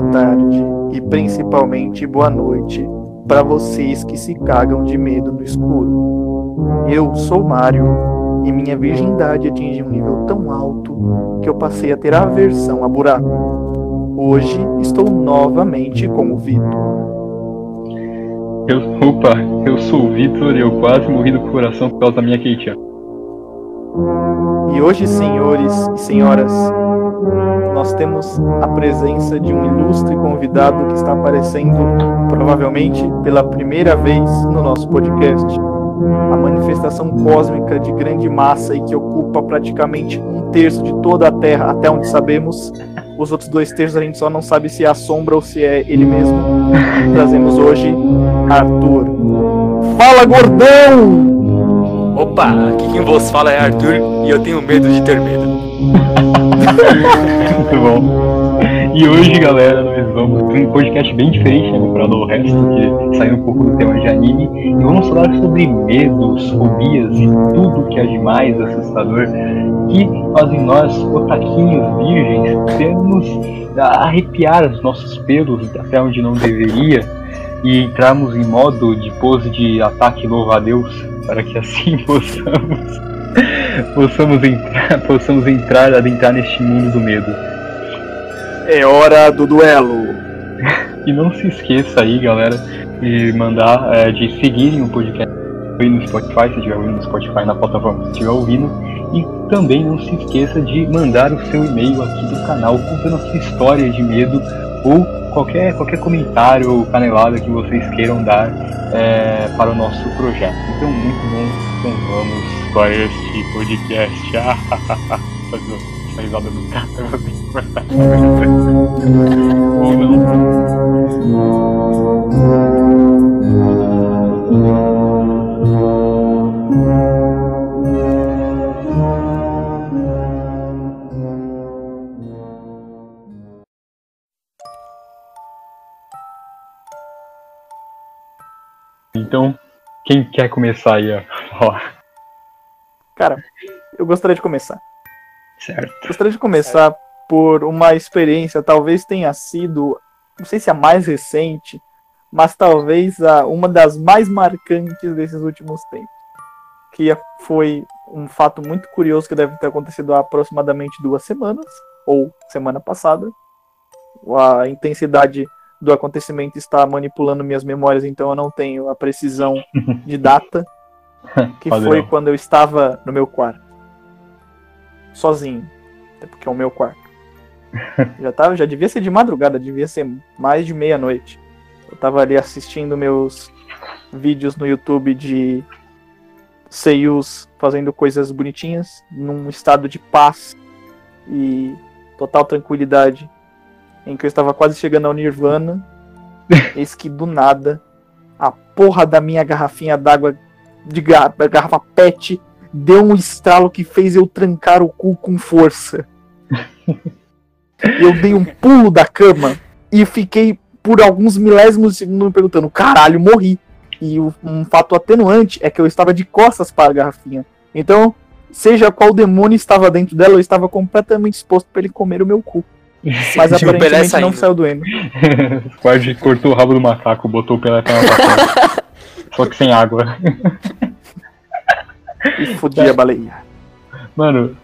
boa tarde e principalmente boa noite para vocês que se cagam de medo no escuro. Eu sou Mário e minha virgindade atingiu um nível tão alto que eu passei a ter aversão a buraco. Hoje estou novamente com o Vitor. Eu, opa, eu sou o Vitor e eu quase morri do coração por causa da minha Keitia. E hoje, senhores e senhoras, nós temos a presença de um ilustre convidado que está aparecendo provavelmente pela primeira vez no nosso podcast. A manifestação cósmica de grande massa e que ocupa praticamente um terço de toda a Terra, até onde sabemos. Os outros dois terços a gente só não sabe se é a sombra ou se é ele mesmo. Trazemos hoje Arthur. Fala, gordão! Opa, aqui quem vos fala é Arthur e eu tenho medo de ter medo. Muito bom. E hoje, galera, nós vamos ter um podcast bem diferente, né, comparado resto, que saiu um pouco do tema de anime, e vamos falar sobre medos, fobias e tudo que é demais assustador que fazem nós, otaquinhos virgens, termos arrepiar os nossos pelos até onde não deveria e entrarmos em modo de pose de ataque louva a Deus, para que assim possamos possamos entrar, possamos entrar, adentrar neste mundo do medo. É hora do duelo. E não se esqueça aí, galera, de mandar, é, de seguirem o podcast no Spotify, se estiver ouvindo no Spotify, na plataforma que estiver ouvindo. E também não se esqueça de mandar o seu e-mail aqui do canal contando a sua história de medo ou qualquer, qualquer comentário ou canelada que vocês queiram dar é, para o nosso projeto. Então, muito bom. Então vamos para este podcast. Essa risada do cara, eu vou. Ou não. Então, quem quer começar aí a falar? Cara, eu gostaria de começar. Certo. Gostaria de começar por uma experiência, talvez tenha sido, não sei se a mais recente, mas talvez a, uma das mais marcantes desses últimos tempos. Que foi um fato muito curioso que deve ter acontecido há aproximadamente duas semanas, ou semana passada. A intensidade do acontecimento está manipulando minhas memórias, então eu não tenho a precisão de data. Que foi quando eu estava no meu quarto. Sozinho. Até porque é o meu quarto. já, tava, já devia ser de madrugada, devia ser mais de meia-noite. Eu tava ali assistindo meus vídeos no YouTube de seiyus fazendo coisas bonitinhas, num estado de paz e total tranquilidade, em que eu estava quase chegando ao Nirvana. eis que do nada a porra da minha garrafinha d'água de garrafa PET deu um estralo que fez eu trancar o cu com força. eu dei um pulo da cama e fiquei por alguns milésimos de segundo me perguntando: caralho, morri. E um fato atenuante é que eu estava de costas para a garrafinha. Então, seja qual demônio estava dentro dela, eu estava completamente exposto para ele comer o meu cu. Mas aparentemente não saiu doendo. Quase cortou o rabo do macaco, botou o Pelé na Só que sem água. E fodia a baleia. Mano,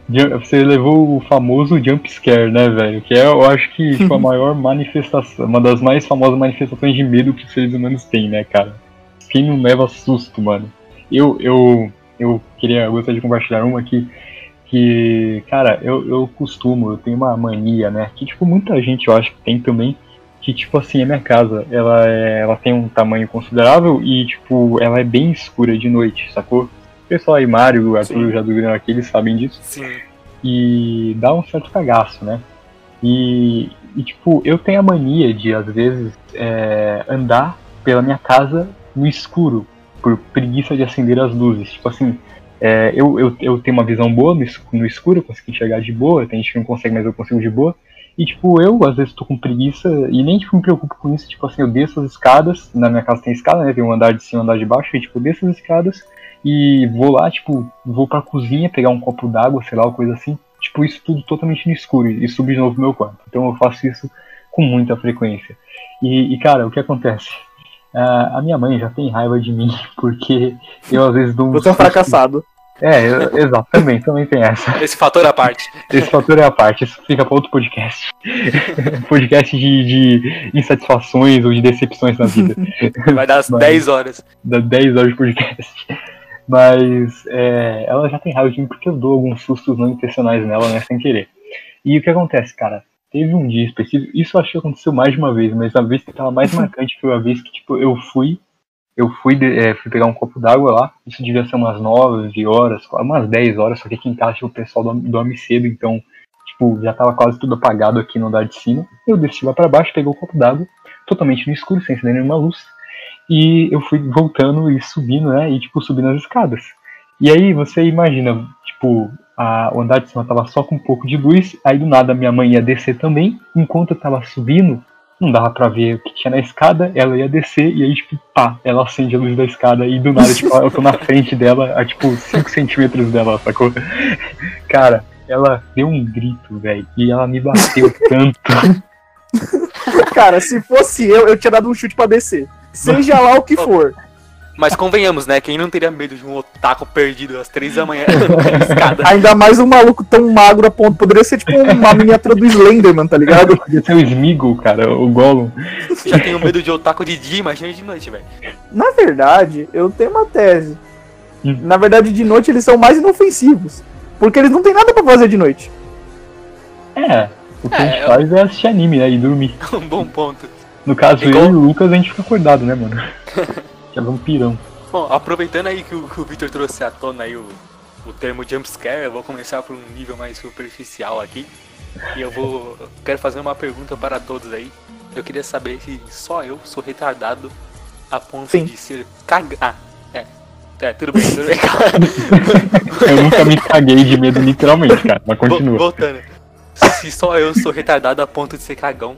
você levou o famoso jump scare, né, velho? Que é, eu acho que tipo, a maior manifestação, uma das mais famosas manifestações de medo que os seres humanos têm, né, cara? Quem não leva susto, mano? Eu, eu, eu queria, eu gostaria de compartilhar uma aqui que, cara, eu, eu costumo, eu tenho uma mania, né? Que, tipo, muita gente eu acho que tem também, que, tipo assim, a minha casa, ela, é, ela tem um tamanho considerável e, tipo, ela é bem escura de noite, sacou? O pessoal aí, Mário, Arthur já dormiram aqui, eles sabem disso. Sim. E dá um certo cagaço, né? E, e, tipo, eu tenho a mania de, às vezes, é, andar pela minha casa no escuro, por preguiça de acender as luzes. Tipo assim, é, eu, eu, eu tenho uma visão boa no, no escuro, eu consigo enxergar de boa, tem gente que não consegue, mas eu consigo de boa. E, tipo, eu às vezes tô com preguiça e nem tipo, me preocupo com isso. Tipo assim, eu desço as escadas, na minha casa tem escada, né? Tem um andar de cima, um andar de baixo, e, tipo, desço as escadas e vou lá, tipo, vou pra cozinha pegar um copo d'água, sei lá, coisa assim. tipo, isso tudo totalmente no escuro e subir de novo pro meu quarto. Então eu faço isso com muita frequência. E, e cara, o que acontece? Uh, a minha mãe já tem raiva de mim, porque eu às vezes dou um. Você é um fracassado. É, eu, exato, também, também tem essa. Esse fator é a parte. Esse fator é a parte, isso fica para outro podcast. podcast de, de, insatisfações ou de decepções na vida. Vai dar as Mas, 10 horas. Dá 10 horas de podcast. Mas é, ela já tem raiva de mim porque eu dou alguns sustos não intencionais nela, né, sem querer. E o que acontece, cara? Teve um dia específico, isso acho que aconteceu mais de uma vez, mas a vez que tava mais marcante foi a vez que, tipo, eu fui eu fui, é, fui pegar um copo d'água lá, isso devia ser umas 9 horas, umas 10 horas, só que aqui em casa tipo, o pessoal dorme, cedo, então, tipo, já tava quase tudo apagado aqui no andar de cima. Eu desci lá para baixo, peguei o copo d'água, totalmente no escuro, sem acender nenhuma luz, e eu fui voltando e subindo, né, e, tipo, subindo as escadas. E aí você imagina, tipo, a, o andar de cima tava só com um pouco de luz, aí do nada minha mãe ia descer também, enquanto eu tava subindo, não dava pra ver o que tinha na escada, ela ia descer e aí, tipo, pá, ela acende a luz da escada e do nada, tipo, eu tô na frente dela, a tipo 5 centímetros dela, sacou? Cara, ela deu um grito, velho, e ela me bateu tanto. Cara, se fosse eu, eu tinha dado um chute pra descer. Seja lá o que for. Mas convenhamos, né? Quem não teria medo de um otaku perdido às três da manhã Ainda mais um maluco tão magro a ponto. Poderia ser tipo uma miniatura do Slenderman, tá ligado? Poderia ser o Smeagol, cara, o Gollum. Já tenho medo de otaku de dia, imagina de noite, velho. Na verdade, eu tenho uma tese. Hum. Na verdade, de noite eles são mais inofensivos. Porque eles não têm nada pra fazer de noite. É, o que é, a gente eu... faz é assistir anime, né? E dormir. um bom ponto. No caso, Igual... eu e o Lucas, a gente fica acordado, né, mano? Que é vampirão. Bom, aproveitando aí que o, que o Victor trouxe à tona aí o, o termo jumpscare, eu vou começar por um nível mais superficial aqui. E eu vou. Eu quero fazer uma pergunta para todos aí. Eu queria saber se só eu sou retardado a ponto Sim. de ser cagado. Ah, é. É, tudo bem, tudo bem. eu nunca me caguei de medo, literalmente, cara. Mas continua. Voltando. Se só eu sou retardado a ponto de ser cagão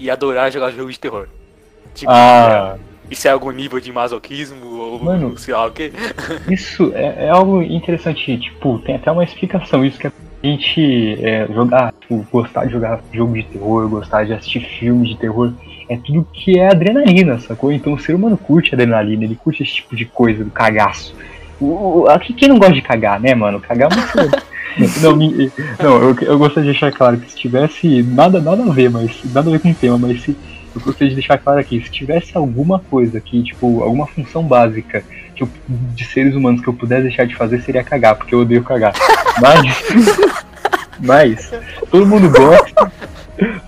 e adorar jogar jogo de terror. Tipo, ah. É, isso é algum nível de masoquismo ou Mano, sei lá o quê? Isso é, é, algo interessante, tipo, tem até uma explicação isso que a gente é, jogar, tipo, gostar de jogar jogo de terror, gostar de assistir filmes de terror, é tudo que é adrenalina, sacou? Então o ser humano curte adrenalina, ele curte esse tipo de coisa, do cagaço. O, o, aqui quem não gosta de cagar, né, mano? Cagar é muito. não, não eu, eu gostaria de deixar claro que se tivesse nada, nada a ver, mas nada a ver com o tema, mas se eu gostaria de deixar claro aqui, se tivesse alguma coisa que, tipo, alguma função básica que eu, de seres humanos que eu pudesse deixar de fazer seria cagar, porque eu odeio cagar. Mas, mas todo mundo gosta,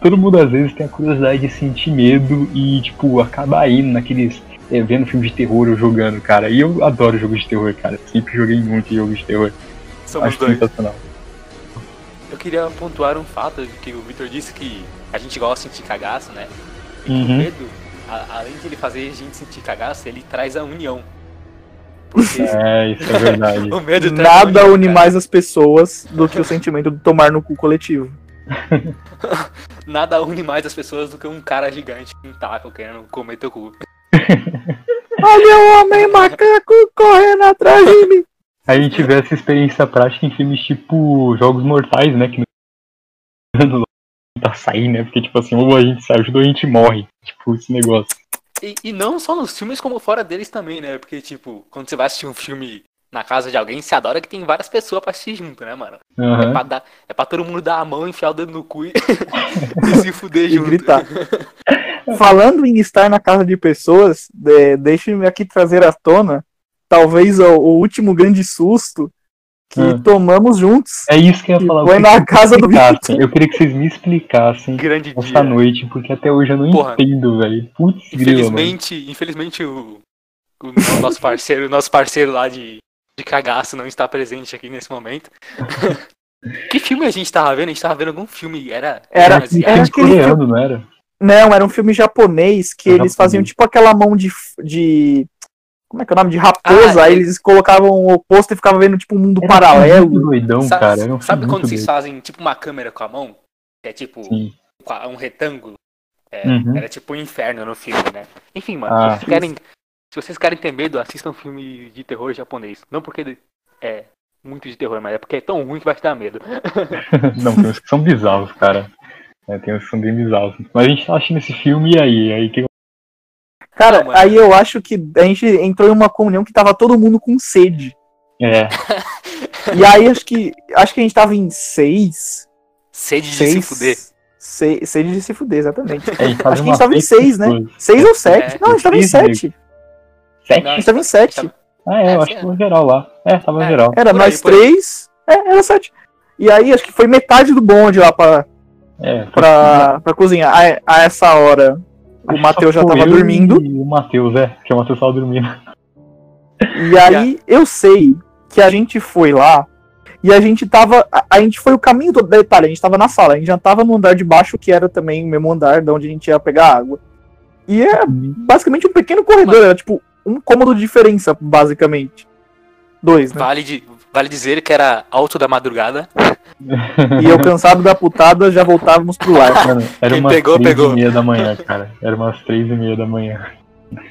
todo mundo às vezes tem a curiosidade de sentir medo e, tipo, acaba indo naqueles. É, vendo filme de terror ou jogando, cara. E eu adoro jogos de terror, cara. Sempre joguei muito jogos de terror. Somos Acho dois. sensacional. Eu queria pontuar um fato que o Victor disse que a gente gosta de sentir cagaço, né? Uhum. o medo, a, além de ele fazer a gente sentir cagaço, ele traz a união. Porque é, isso é verdade. o medo Nada união, une cara. mais as pessoas do que o sentimento de tomar no cu coletivo. Nada une mais as pessoas do que um cara gigante com um taco querendo comer teu cu. Olha o homem macaco correndo atrás de mim. A gente vê essa experiência prática em filmes tipo Jogos Mortais, né? Que pra sair, né? Porque, tipo assim, ou a gente se ajuda ou a gente morre. Tipo, esse negócio. E, e não só nos filmes, como fora deles também, né? Porque, tipo, quando você vai assistir um filme na casa de alguém, você adora que tem várias pessoas pra assistir junto, né, mano? Uhum. É, pra dar, é pra todo mundo dar a mão, enfiar o dedo no cu e, e se fuder junto. gritar. Falando em estar na casa de pessoas, de, deixe-me aqui trazer à tona, talvez o, o último grande susto que ah. tomamos juntos. É isso que eu ia falar. Foi na casa do Victor. Eu queria que vocês me explicassem Grande essa dia. noite, porque até hoje eu não Porra. entendo, velho. Putz, infelizmente, grilo, infelizmente o, o, nosso parceiro, nosso parceiro lá de, de cagaço não está presente aqui nesse momento. que filme a gente tava vendo? A gente tava vendo algum filme, era era, era, era aquele coreano, filme... não era? Não, era um filme japonês que eles faziam tipo aquela mão de, de como é que é o nome? De raposa, ah, aí eles colocavam o posto e ficavam vendo tipo um mundo era paralelo. Muito doidão, sabe, cara. Um sabe quando vocês fazem tipo uma câmera com a mão? Que é tipo Sim. um retângulo. É, uhum. Era tipo um inferno no filme, né? Enfim, mano, ah, se, vocês querem, se vocês querem ter medo, assistam um filme de terror japonês. Não porque é, muito de terror, mas é porque é tão ruim que vai te dar medo. Não, tem uns que são bizarros, cara. É, tem uns que são bem bizarros. Mas a gente tá assistindo esse filme e aí? Aí que Cara, Não, aí eu acho que a gente entrou em uma comunhão que tava todo mundo com sede. É, E aí acho que acho que a gente tava em seis. Sede de seis se fuder. se- sede de se fuder, exatamente. é, a gente faz Acho que a gente tava em seis, né? Seis ou sete? É, Não, a gente tava em sete. Sete? Não, A gente tava em sete. Ah, é, eu acho que tava geral lá. É, tava É. geral. Era nós três. É, era sete. E aí acho que foi metade do bonde lá pra, É, pra, pra cozinhar. A, a essa hora o Matheus já tava eu dormindo. E o Matheus, é, que o Matheus tava dormindo. E aí eu sei que a gente foi lá e a gente tava. A, a gente foi o caminho todo. Detalhe, a gente tava na sala, a gente já tava no andar de baixo, que era também o mesmo andar de onde a gente ia pegar água. E é basicamente um pequeno corredor, era tipo um cômodo de diferença, basicamente. Dois, né? Vale, de, vale dizer que era alto da madrugada. E eu cansado da putada, já voltávamos pro lar. Mano, era Quem umas pegou, três pegou. e meia da manhã, cara. Era umas três e meia da manhã.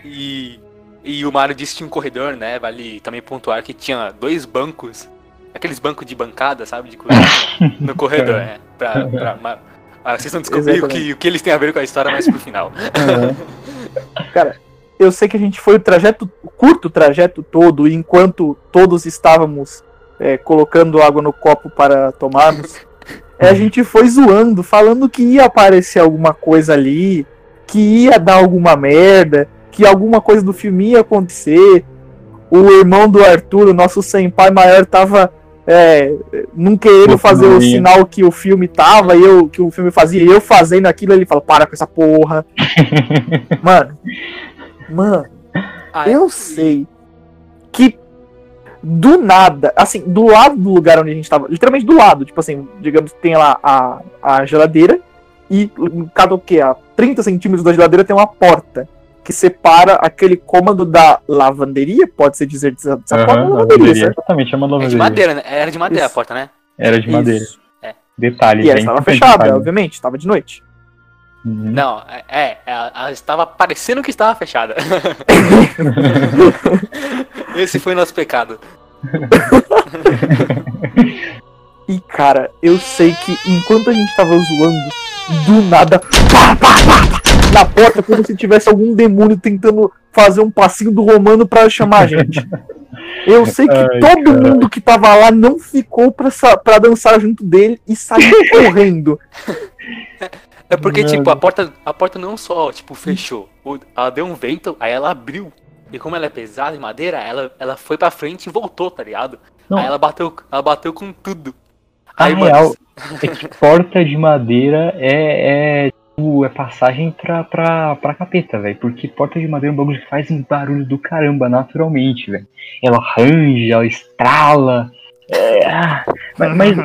E, e o Mário disse que tinha um corredor, né? Vale também pontuar que tinha dois bancos. Aqueles bancos de bancada, sabe? De no corredor, né? Pra, pra, ma- ah, vocês vão descobrir o que, o que eles têm a ver com a história mais pro final. Eu sei que a gente foi o trajeto, o curto trajeto todo, enquanto todos estávamos é, colocando água no copo para tomarmos, é, a gente foi zoando, falando que ia aparecer alguma coisa ali, que ia dar alguma merda, que alguma coisa do filme ia acontecer. O irmão do Arthur, o nosso senpai maior, tava é, não querendo fazer o figurinha. sinal que o filme tava, eu que o filme fazia, eu fazendo aquilo, ele fala, para com essa porra. Mano, mano, Ah, eu sei que do nada, assim, do lado do lugar onde a gente tava, literalmente do lado, tipo assim, digamos que tem lá a, a geladeira e cada o que? A 30 centímetros da geladeira tem uma porta que separa aquele cômodo da lavanderia, pode-se dizer dessa, dessa porta lavanderia, lavanderia. Exatamente, é uma É de lavanderia. madeira, né? Era de madeira Isso. a porta, né? Era de madeira. Isso. Detalhe, E ela estava fechada, detalhe. obviamente, estava de noite. Uhum. Não, é, é, ela, ela estava parecendo que estava fechada. Esse foi nosso pecado. E cara, eu sei que enquanto a gente tava zoando, do nada, pá, pá, pá, pá, na porta, como se tivesse algum demônio tentando fazer um passinho do romano pra chamar a gente. Eu sei que Ai, todo cara. mundo que tava lá não ficou pra, pra dançar junto dele e saiu correndo. É porque, Mano. tipo, a porta, a porta não só, tipo, fechou. O- Ela deu um vento, aí ela abriu. E como ela é pesada em madeira, ela, ela foi pra frente e voltou, tá ligado? Não. Aí ela bateu, ela bateu com tudo. A Aí, real é que porta de madeira é, é, tipo, é passagem pra, pra, pra capeta, velho. Porque porta de madeira é um bagulho que faz um barulho do caramba, naturalmente, velho. Ela arranja, ela estrala. É, mas mas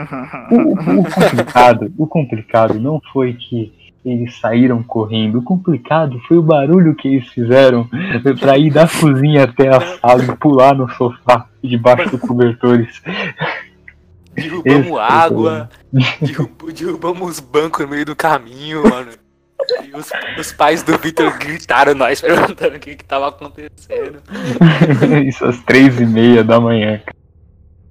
o, o- complicado, o complicado não foi que eles saíram correndo. O complicado foi o barulho que eles fizeram pra ir da cozinha até a sala e pular no sofá debaixo dos cobertores. Derrubamos Esse água, derrub- derrubamos os bancos no meio do caminho, mano. E os, os pais do Victor gritaram nós, perguntando o que que tava acontecendo. Isso às três e meia da manhã, cara.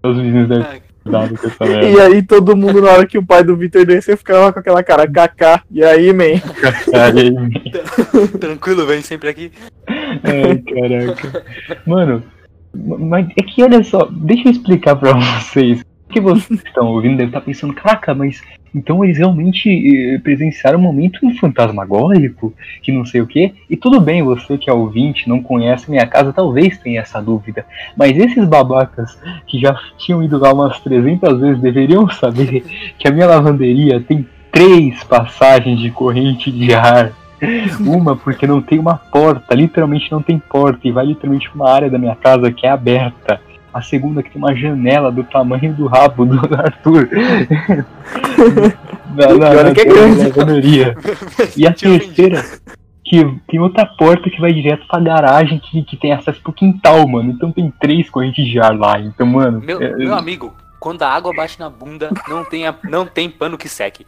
Os meninos devem ter dado com essa merda. E aí todo mundo, na hora que o pai do Victor desceu, ficava com aquela cara, kaká. E aí, man? Aí, Tranquilo, vem sempre aqui. Ai, caraca. Mano, mas é que olha só, deixa eu explicar pra vocês. Que vocês estão ouvindo deve estar pensando, caraca, mas então eles realmente eh, presenciaram um momento fantasmagórico, que não sei o que. E tudo bem, você que é ouvinte, não conhece minha casa, talvez tenha essa dúvida. Mas esses babacas que já tinham ido lá umas 300 vezes deveriam saber que a minha lavanderia tem três passagens de corrente de ar. Uma porque não tem uma porta, literalmente não tem porta, e vai literalmente uma área da minha casa que é aberta. A segunda que tem uma janela do tamanho do rabo do Arthur. na, na, E olha na- que é na grande. E a terceira, que tem outra porta que vai direto pra garagem que, que tem acesso pro quintal, mano. Então tem três correntes de ar lá. Então, mano. Meu, é- meu amigo, quando a água bate na bunda, não tem, a- não tem pano que seque.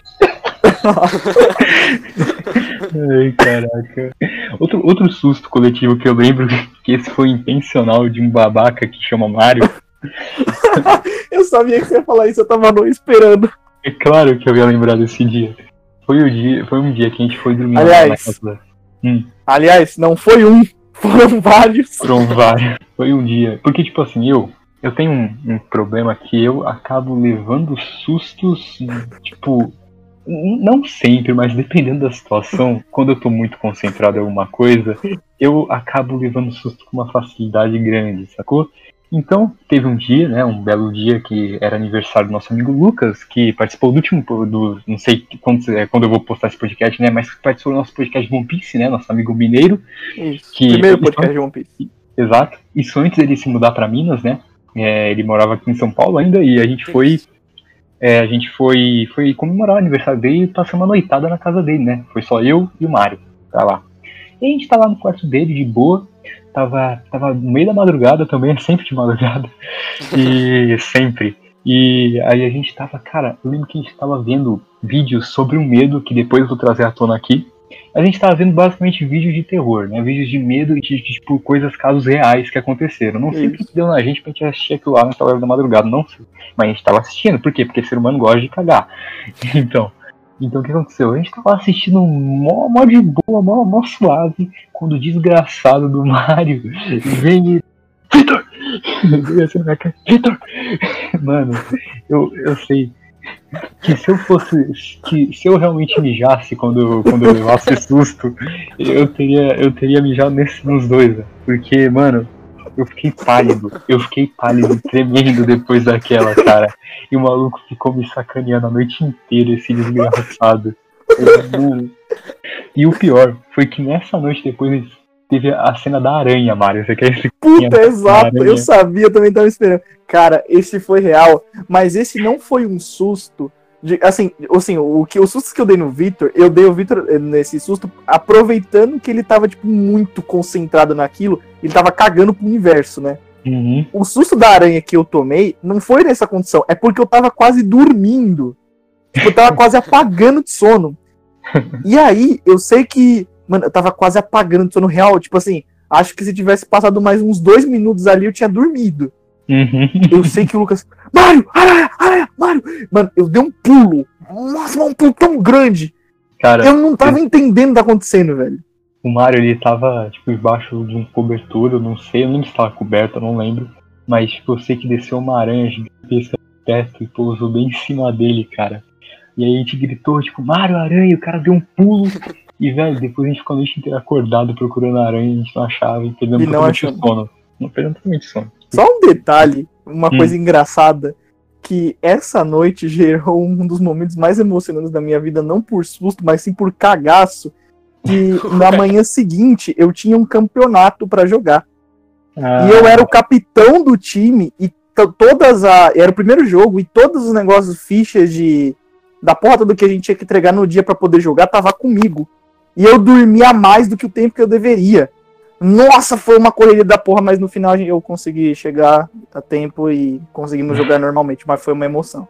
Ai, caraca. Outro, outro susto coletivo que eu lembro que esse foi intencional de um babaca que chama Mário. eu sabia que você ia falar isso, eu tava não esperando. É claro que eu ia lembrar desse dia. Foi, o dia, foi um dia que a gente foi dormir Aliás, na casa. Hum. Aliás, não foi um, foram vários. Foram vários. Foi um dia. Porque, tipo assim, eu. Eu tenho um, um problema que eu acabo levando sustos, tipo, não sempre, mas dependendo da situação, quando eu tô muito concentrado em alguma coisa, eu acabo levando susto com uma facilidade grande, sacou? Então, teve um dia, né, um belo dia que era aniversário do nosso amigo Lucas, que participou do último, do, não sei quando, é, quando eu vou postar esse podcast, né, mas participou do nosso podcast de One Piece, né, nosso amigo mineiro. Isso, que, primeiro podcast de One Piece. Exato, isso antes dele se mudar para Minas, né, é, ele morava aqui em São Paulo ainda, e a gente foi, é, a gente foi, foi comemorar o aniversário dele e passar uma noitada na casa dele, né, foi só eu e o Mário pra lá. E a gente tá lá no quarto dele, de boa, tava, tava no meio da madrugada também, sempre de madrugada. E sempre. E aí a gente tava, cara, eu lembro que a gente tava vendo vídeos sobre o medo, que depois eu vou trazer à tona aqui. A gente tava vendo basicamente vídeos de terror, né? Vídeos de medo e de, de tipo, coisas, casos reais que aconteceram. Não sei o que deu na gente pra gente assistir aquilo lá naquela hora da madrugada, não sei. Mas a gente tava assistindo, por quê? Porque ser humano gosta de cagar. Então, então o que aconteceu? A gente tava assistindo mó, mó de boa, mó, mó suave, quando o desgraçado do Mario vem e. Vitor! Vitor! Mano, eu, eu sei que se eu fosse. que se eu realmente mijasse quando, quando eu levasse susto, eu teria, eu teria mijado nesse, nos dois, porque, mano, eu fiquei pálido, eu fiquei pálido, tremendo depois daquela, cara. E o maluco ficou me sacaneando a noite inteira, esse desgraçado. E o pior foi que nessa noite depois teve a cena da aranha, Mário. Você quer esse Puta, exato, eu sabia, também tava esperando. Cara, esse foi real, mas esse não foi um susto. De, assim, assim, o que o susto que eu dei no Victor, eu dei o Victor eh, nesse susto aproveitando que ele tava tipo muito concentrado naquilo, ele tava cagando pro universo, né? Uhum. O susto da aranha que eu tomei não foi nessa condição, é porque eu tava quase dormindo. Tipo, eu tava quase apagando de sono. E aí, eu sei que. Mano, eu tava quase apagando de sono real. Tipo assim, acho que se tivesse passado mais uns dois minutos ali, eu tinha dormido. Uhum. Eu sei que o Lucas. Mário! Aranha! Aranha! Mário! Mano, eu dei um pulo. Nossa, um pulo tão grande. Cara, eu não tava entendendo o que tá acontecendo, velho. O Mario, ele tava, tipo, embaixo de um cobertura, eu não sei, eu não lembro se tava coberto, eu não lembro. Mas, tipo, eu sei que desceu uma aranha gigantesca perto e pousou bem em cima dele, cara. E aí a gente gritou, tipo, Mario, aranha, o cara deu um pulo. E, velho, depois a gente ficou a noite inteira acordado procurando a aranha, a gente não achava e perdemos totalmente o sono. Não perdemos totalmente sono. Só um detalhe, uma hum. coisa engraçada, que essa noite gerou um dos momentos mais emocionantes da minha vida, não por susto, mas sim por cagaço, que na manhã seguinte eu tinha um campeonato para jogar. Ah. E eu era o capitão do time e todas a era o primeiro jogo e todos os negócios fichas de da porta do que a gente tinha que entregar no dia para poder jogar tava comigo. E eu dormia mais do que o tempo que eu deveria. Nossa, foi uma correria da porra, mas no final eu consegui chegar a tempo e conseguimos jogar normalmente, mas foi uma emoção.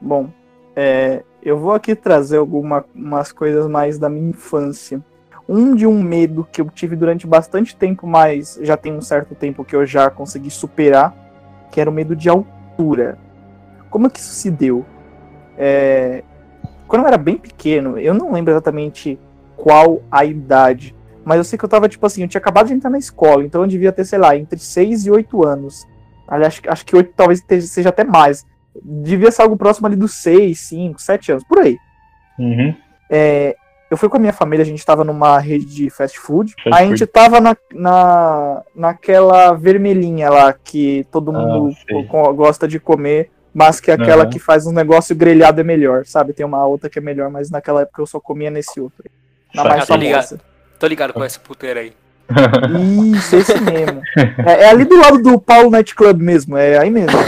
Bom, é, eu vou aqui trazer algumas coisas mais da minha infância. Um de um medo que eu tive durante bastante tempo, mas já tem um certo tempo que eu já consegui superar, que era o medo de altura. Como é que isso se deu? É, quando eu era bem pequeno, eu não lembro exatamente qual a idade, mas eu sei que eu tava, tipo assim, eu tinha acabado de entrar na escola, então eu devia ter, sei lá, entre 6 e 8 anos. Aliás, acho que 8 talvez seja até mais. Devia ser algo próximo ali dos 6, 5, 7 anos, por aí. Uhum. É, eu fui com a minha família, a gente tava numa rede de fast food. Fast a gente tava na, na, naquela vermelhinha lá que todo ah, mundo ah, gosta de comer mas que aquela uhum. que faz um negócio grelhado é melhor, sabe? Tem uma outra que é melhor, mas naquela época eu só comia nesse outro. Na mais tô ligado, tô ligado com esse puteiro aí. Isso, esse mesmo. É, é, ali do lado do Paulo Night Club mesmo, é aí mesmo.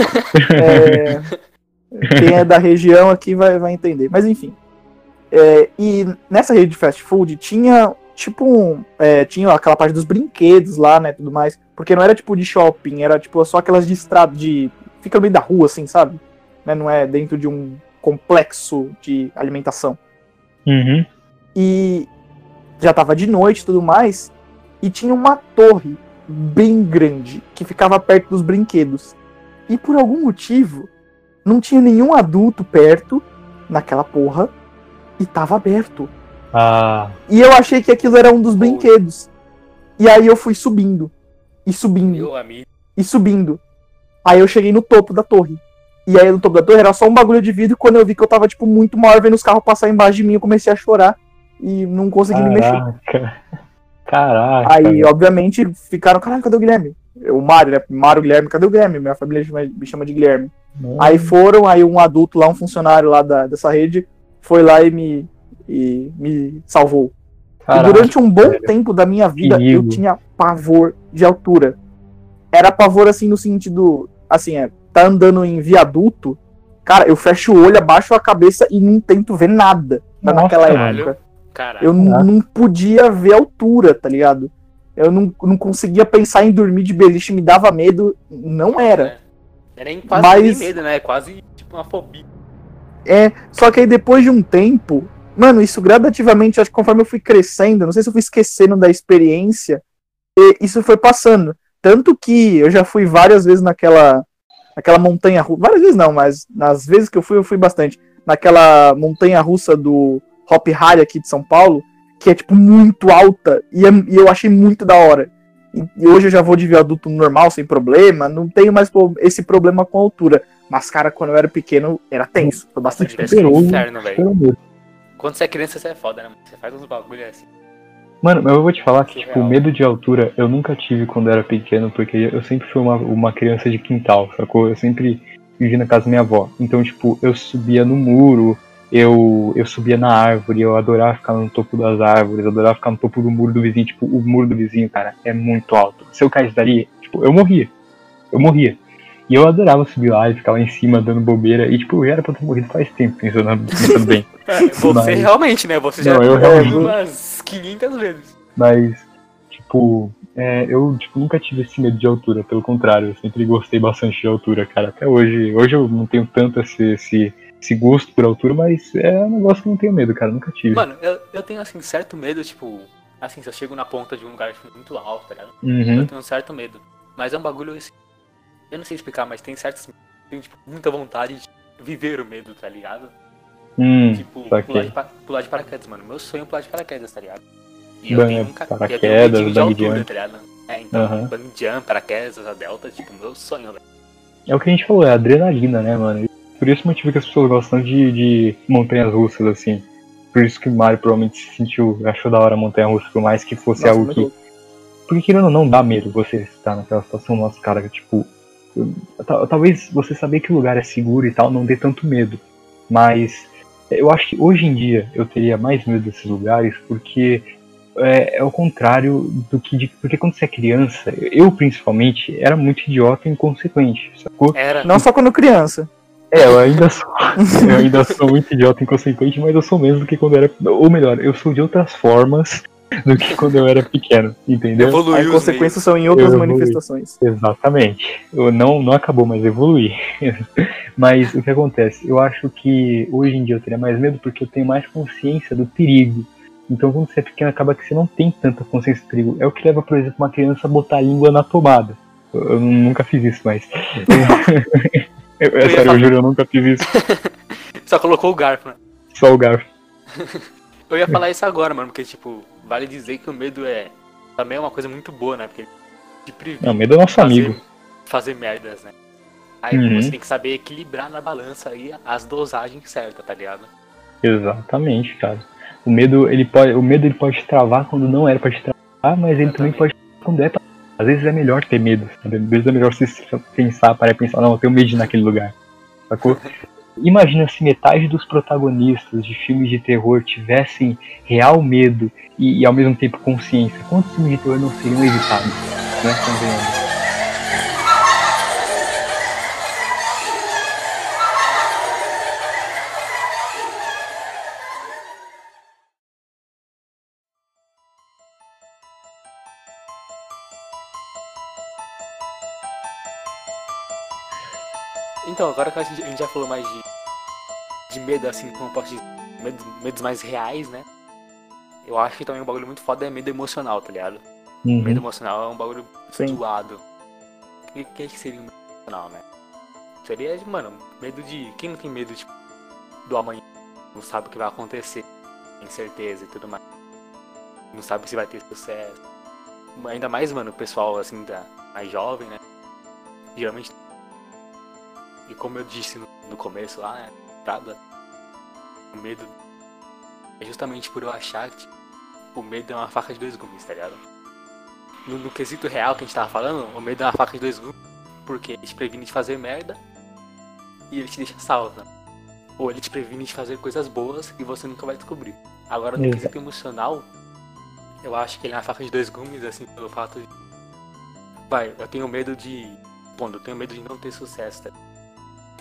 É, quem é da região aqui vai, vai entender. Mas enfim. É, e nessa rede de fast food tinha tipo um, é, tinha aquela parte dos brinquedos lá, né, tudo mais, porque não era tipo de shopping, era tipo só aquelas de estrada de fica no meio da rua, assim, sabe? Né? Não é dentro de um complexo de alimentação. Uhum. E já tava de noite e tudo mais, e tinha uma torre bem grande que ficava perto dos brinquedos. E por algum motivo, não tinha nenhum adulto perto naquela porra e tava aberto. Ah, E eu achei que aquilo era um dos brinquedos. E aí eu fui subindo. E subindo. Meu amigo. E subindo. Aí eu cheguei no topo da torre. E aí no topo da torre era só um bagulho de vidro. E quando eu vi que eu tava, tipo, muito maior vendo os carros passar embaixo de mim, eu comecei a chorar. E não consegui me mexer. caraca. Caraca. Aí, obviamente, ficaram, caralho, cadê o Guilherme? O Mário, né? Mário Guilherme, cadê o Guilherme? Minha família me chama de Guilherme. Aí foram, aí um adulto lá, um funcionário lá da, dessa rede, foi lá e me, e me salvou. Caraca, e durante um bom velho. tempo da minha vida, Perigo. eu tinha pavor de altura. Era pavor, assim, no sentido, assim, é, tá andando em viaduto, cara, eu fecho o olho, abaixo a cabeça e não tento ver nada tá Nossa, naquela caralho. época. Caralho. Eu não podia ver altura, tá ligado? Eu não, não conseguia pensar em dormir de beliche, me dava medo. Não era. É nem quase Mas- nem medo, né? É quase tipo uma fobia. É, só que aí depois de um tempo, mano, isso gradativamente, acho que conforme eu fui crescendo, não sei se eu fui esquecendo da experiência, e isso foi passando. Tanto que eu já fui várias vezes naquela, naquela montanha russa, várias vezes não, mas nas vezes que eu fui, eu fui bastante. Naquela montanha russa do Hop Harry aqui de São Paulo, que é tipo muito alta, e, é- e eu achei muito da hora. E, e hoje eu já vou de viaduto normal, sem problema, não tenho mais esse problema com a altura. Mas, cara, quando eu era pequeno, era tenso. Foi bastante tenso. inferno, velho. Quando você é criança, você é foda, né? Você faz uns bagulho assim. Mano, mas eu vou te falar que, tipo, medo de altura eu nunca tive quando eu era pequeno, porque eu sempre fui uma, uma criança de quintal, sacou? Eu sempre vivi na casa da minha avó. Então, tipo, eu subia no muro, eu, eu subia na árvore, eu adorava ficar no topo das árvores, eu adorava ficar no topo do muro do vizinho. Tipo, o muro do vizinho, cara, é muito alto. Se eu caísse dali, tipo, eu morria. Eu morria. E eu adorava subir lá e ficar lá em cima dando bobeira. E, tipo, já era pra eu ter morrido faz tempo, pensando, pensando bem. É, Você Mas- realmente, né? Você já Não, eu realmente- umas 500 vezes. Mas, tipo, é, eu tipo, nunca tive esse medo de altura, pelo contrário, eu sempre gostei bastante de altura, cara. Até hoje, hoje eu não tenho tanto esse, esse, esse gosto por altura, mas é um negócio que eu não tenho medo, cara, nunca tive. Mano, eu, eu tenho assim, certo medo, tipo. Assim, se eu chego na ponta de um lugar tipo, muito alto, tá ligado? Uhum. Eu tenho um certo medo. Mas é um bagulho assim. Eu não sei explicar, mas tem certos. Tenho, tipo, muita vontade de viver o medo, tá ligado? Hum, Tipo, saquei. pular de, pular de paraquedas, mano. Meu sonho é pular de paraquedas, tá ligado? E eu Bang- tenho um ca- eu tenho um paraquedas, de bang altura, jump. tá ligado? É, então, bang jump, paraquedas, a delta, tipo, meu sonho, velho. É o que a gente falou, é adrenalina, né, mano? Por esse motivo que as pessoas gostam de, de montanhas russas, assim. Por isso que o Mario provavelmente se sentiu, achou da hora a montanha russa, por mais que fosse Nossa, algo que louco. Porque querendo ou não, dá medo você estar naquela situação, nossa, cara, tipo. Talvez você saber que o lugar é seguro e tal não dê tanto medo. Mas eu acho que hoje em dia eu teria mais medo desses lugares porque é, é o contrário do que. De, porque quando você é criança, eu principalmente, era muito idiota e inconsequente, sacou? Era. Não só quando criança. É, eu ainda sou. eu ainda sou muito idiota e inconsequente, mas eu sou menos do que quando era. Ou melhor, eu sou de outras formas do que quando eu era pequeno, entendeu? Evoluiu As consequências são em outras manifestações. Exatamente. Eu não, não acabou, mas evolui. mas o que acontece? Eu acho que hoje em dia eu teria mais medo porque eu tenho mais consciência do perigo. Então quando você é pequeno acaba que você não tem tanta consciência do perigo. É o que leva, por exemplo, uma criança a botar a língua na tomada. Eu, eu nunca fiz isso, mas. Eu, é sério, eu juro, eu nunca fiz isso. Só colocou o garfo, né? Só o garfo. Eu ia falar isso agora, mano, porque, tipo, vale dizer que o medo é. Também é uma coisa muito boa, né? Porque te previne Não, medo é nosso fazer, amigo. fazer merdas, né? Aí Uhum. você tem que saber equilibrar na balança aí as dosagens certas, tá ligado? Exatamente, cara. O medo, ele pode, o medo ele pode te travar quando não era pra te travar, mas ele também Exatamente. pode quando é pra. Às vezes é melhor ter medo, sabe? Às vezes é melhor você se pensar, parar e pensar, não, eu tenho medo naquele lugar. Sacou? Imagina se metade dos protagonistas de filmes de terror tivessem real medo e, e ao mesmo tempo consciência. Quantos filmes de terror não seriam evitados? Né? Então, agora que a gente, a gente já falou mais de, de medo, assim, como eu posso dizer, medo, medos mais reais, né? Eu acho que também um bagulho muito foda é medo emocional, tá ligado? Uhum. Medo emocional é um bagulho Sim. zoado. O que, que que seria um medo emocional, né? Seria, mano, medo de. Quem não tem medo, tipo, do amanhã? Não sabe o que vai acontecer. Tem certeza e tudo mais. Não sabe se vai ter sucesso. Ainda mais, mano, o pessoal, assim, da, mais jovem, né? Geralmente. E como eu disse no, no começo lá, né? O medo. É justamente por eu achar que tipo, o medo é uma faca de dois gumes, tá ligado? No, no quesito real que a gente tava falando, o medo é uma faca de dois gumes, porque ele te previne de fazer merda e ele te deixa salvo. né? Ou ele te previne de fazer coisas boas e você nunca vai descobrir. Agora, no Exato. quesito emocional, eu acho que ele é uma faca de dois gumes, assim, pelo fato de. Vai, eu tenho medo de. Bom, eu tenho medo de não ter sucesso, tá?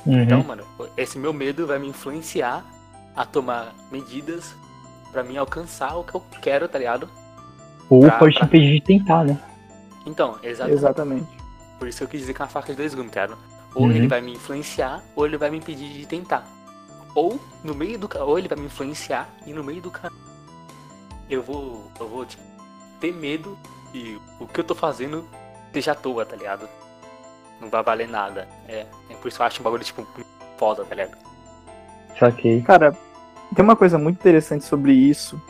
Uhum. Então, mano, esse meu medo vai me influenciar a tomar medidas pra mim alcançar o que eu quero, tá ligado? Ou pra- pode te pra- impedir de tentar, né? Então, exatamente. Exatamente. Por isso eu quis dizer que é uma faca de dois gumes, tá ligado? Ou Uhum. ele vai me influenciar, ou ele vai me impedir de tentar. Ou no meio do ou ele vai me influenciar e no meio do caminho eu vou, eu vou tipo, ter medo e o que eu tô fazendo seja à toa, tá ligado? Não vai valer nada. É, é por isso que eu acho um bagulho tipo foda, tá ligado? Saquei. Cara, tem uma coisa muito interessante sobre isso,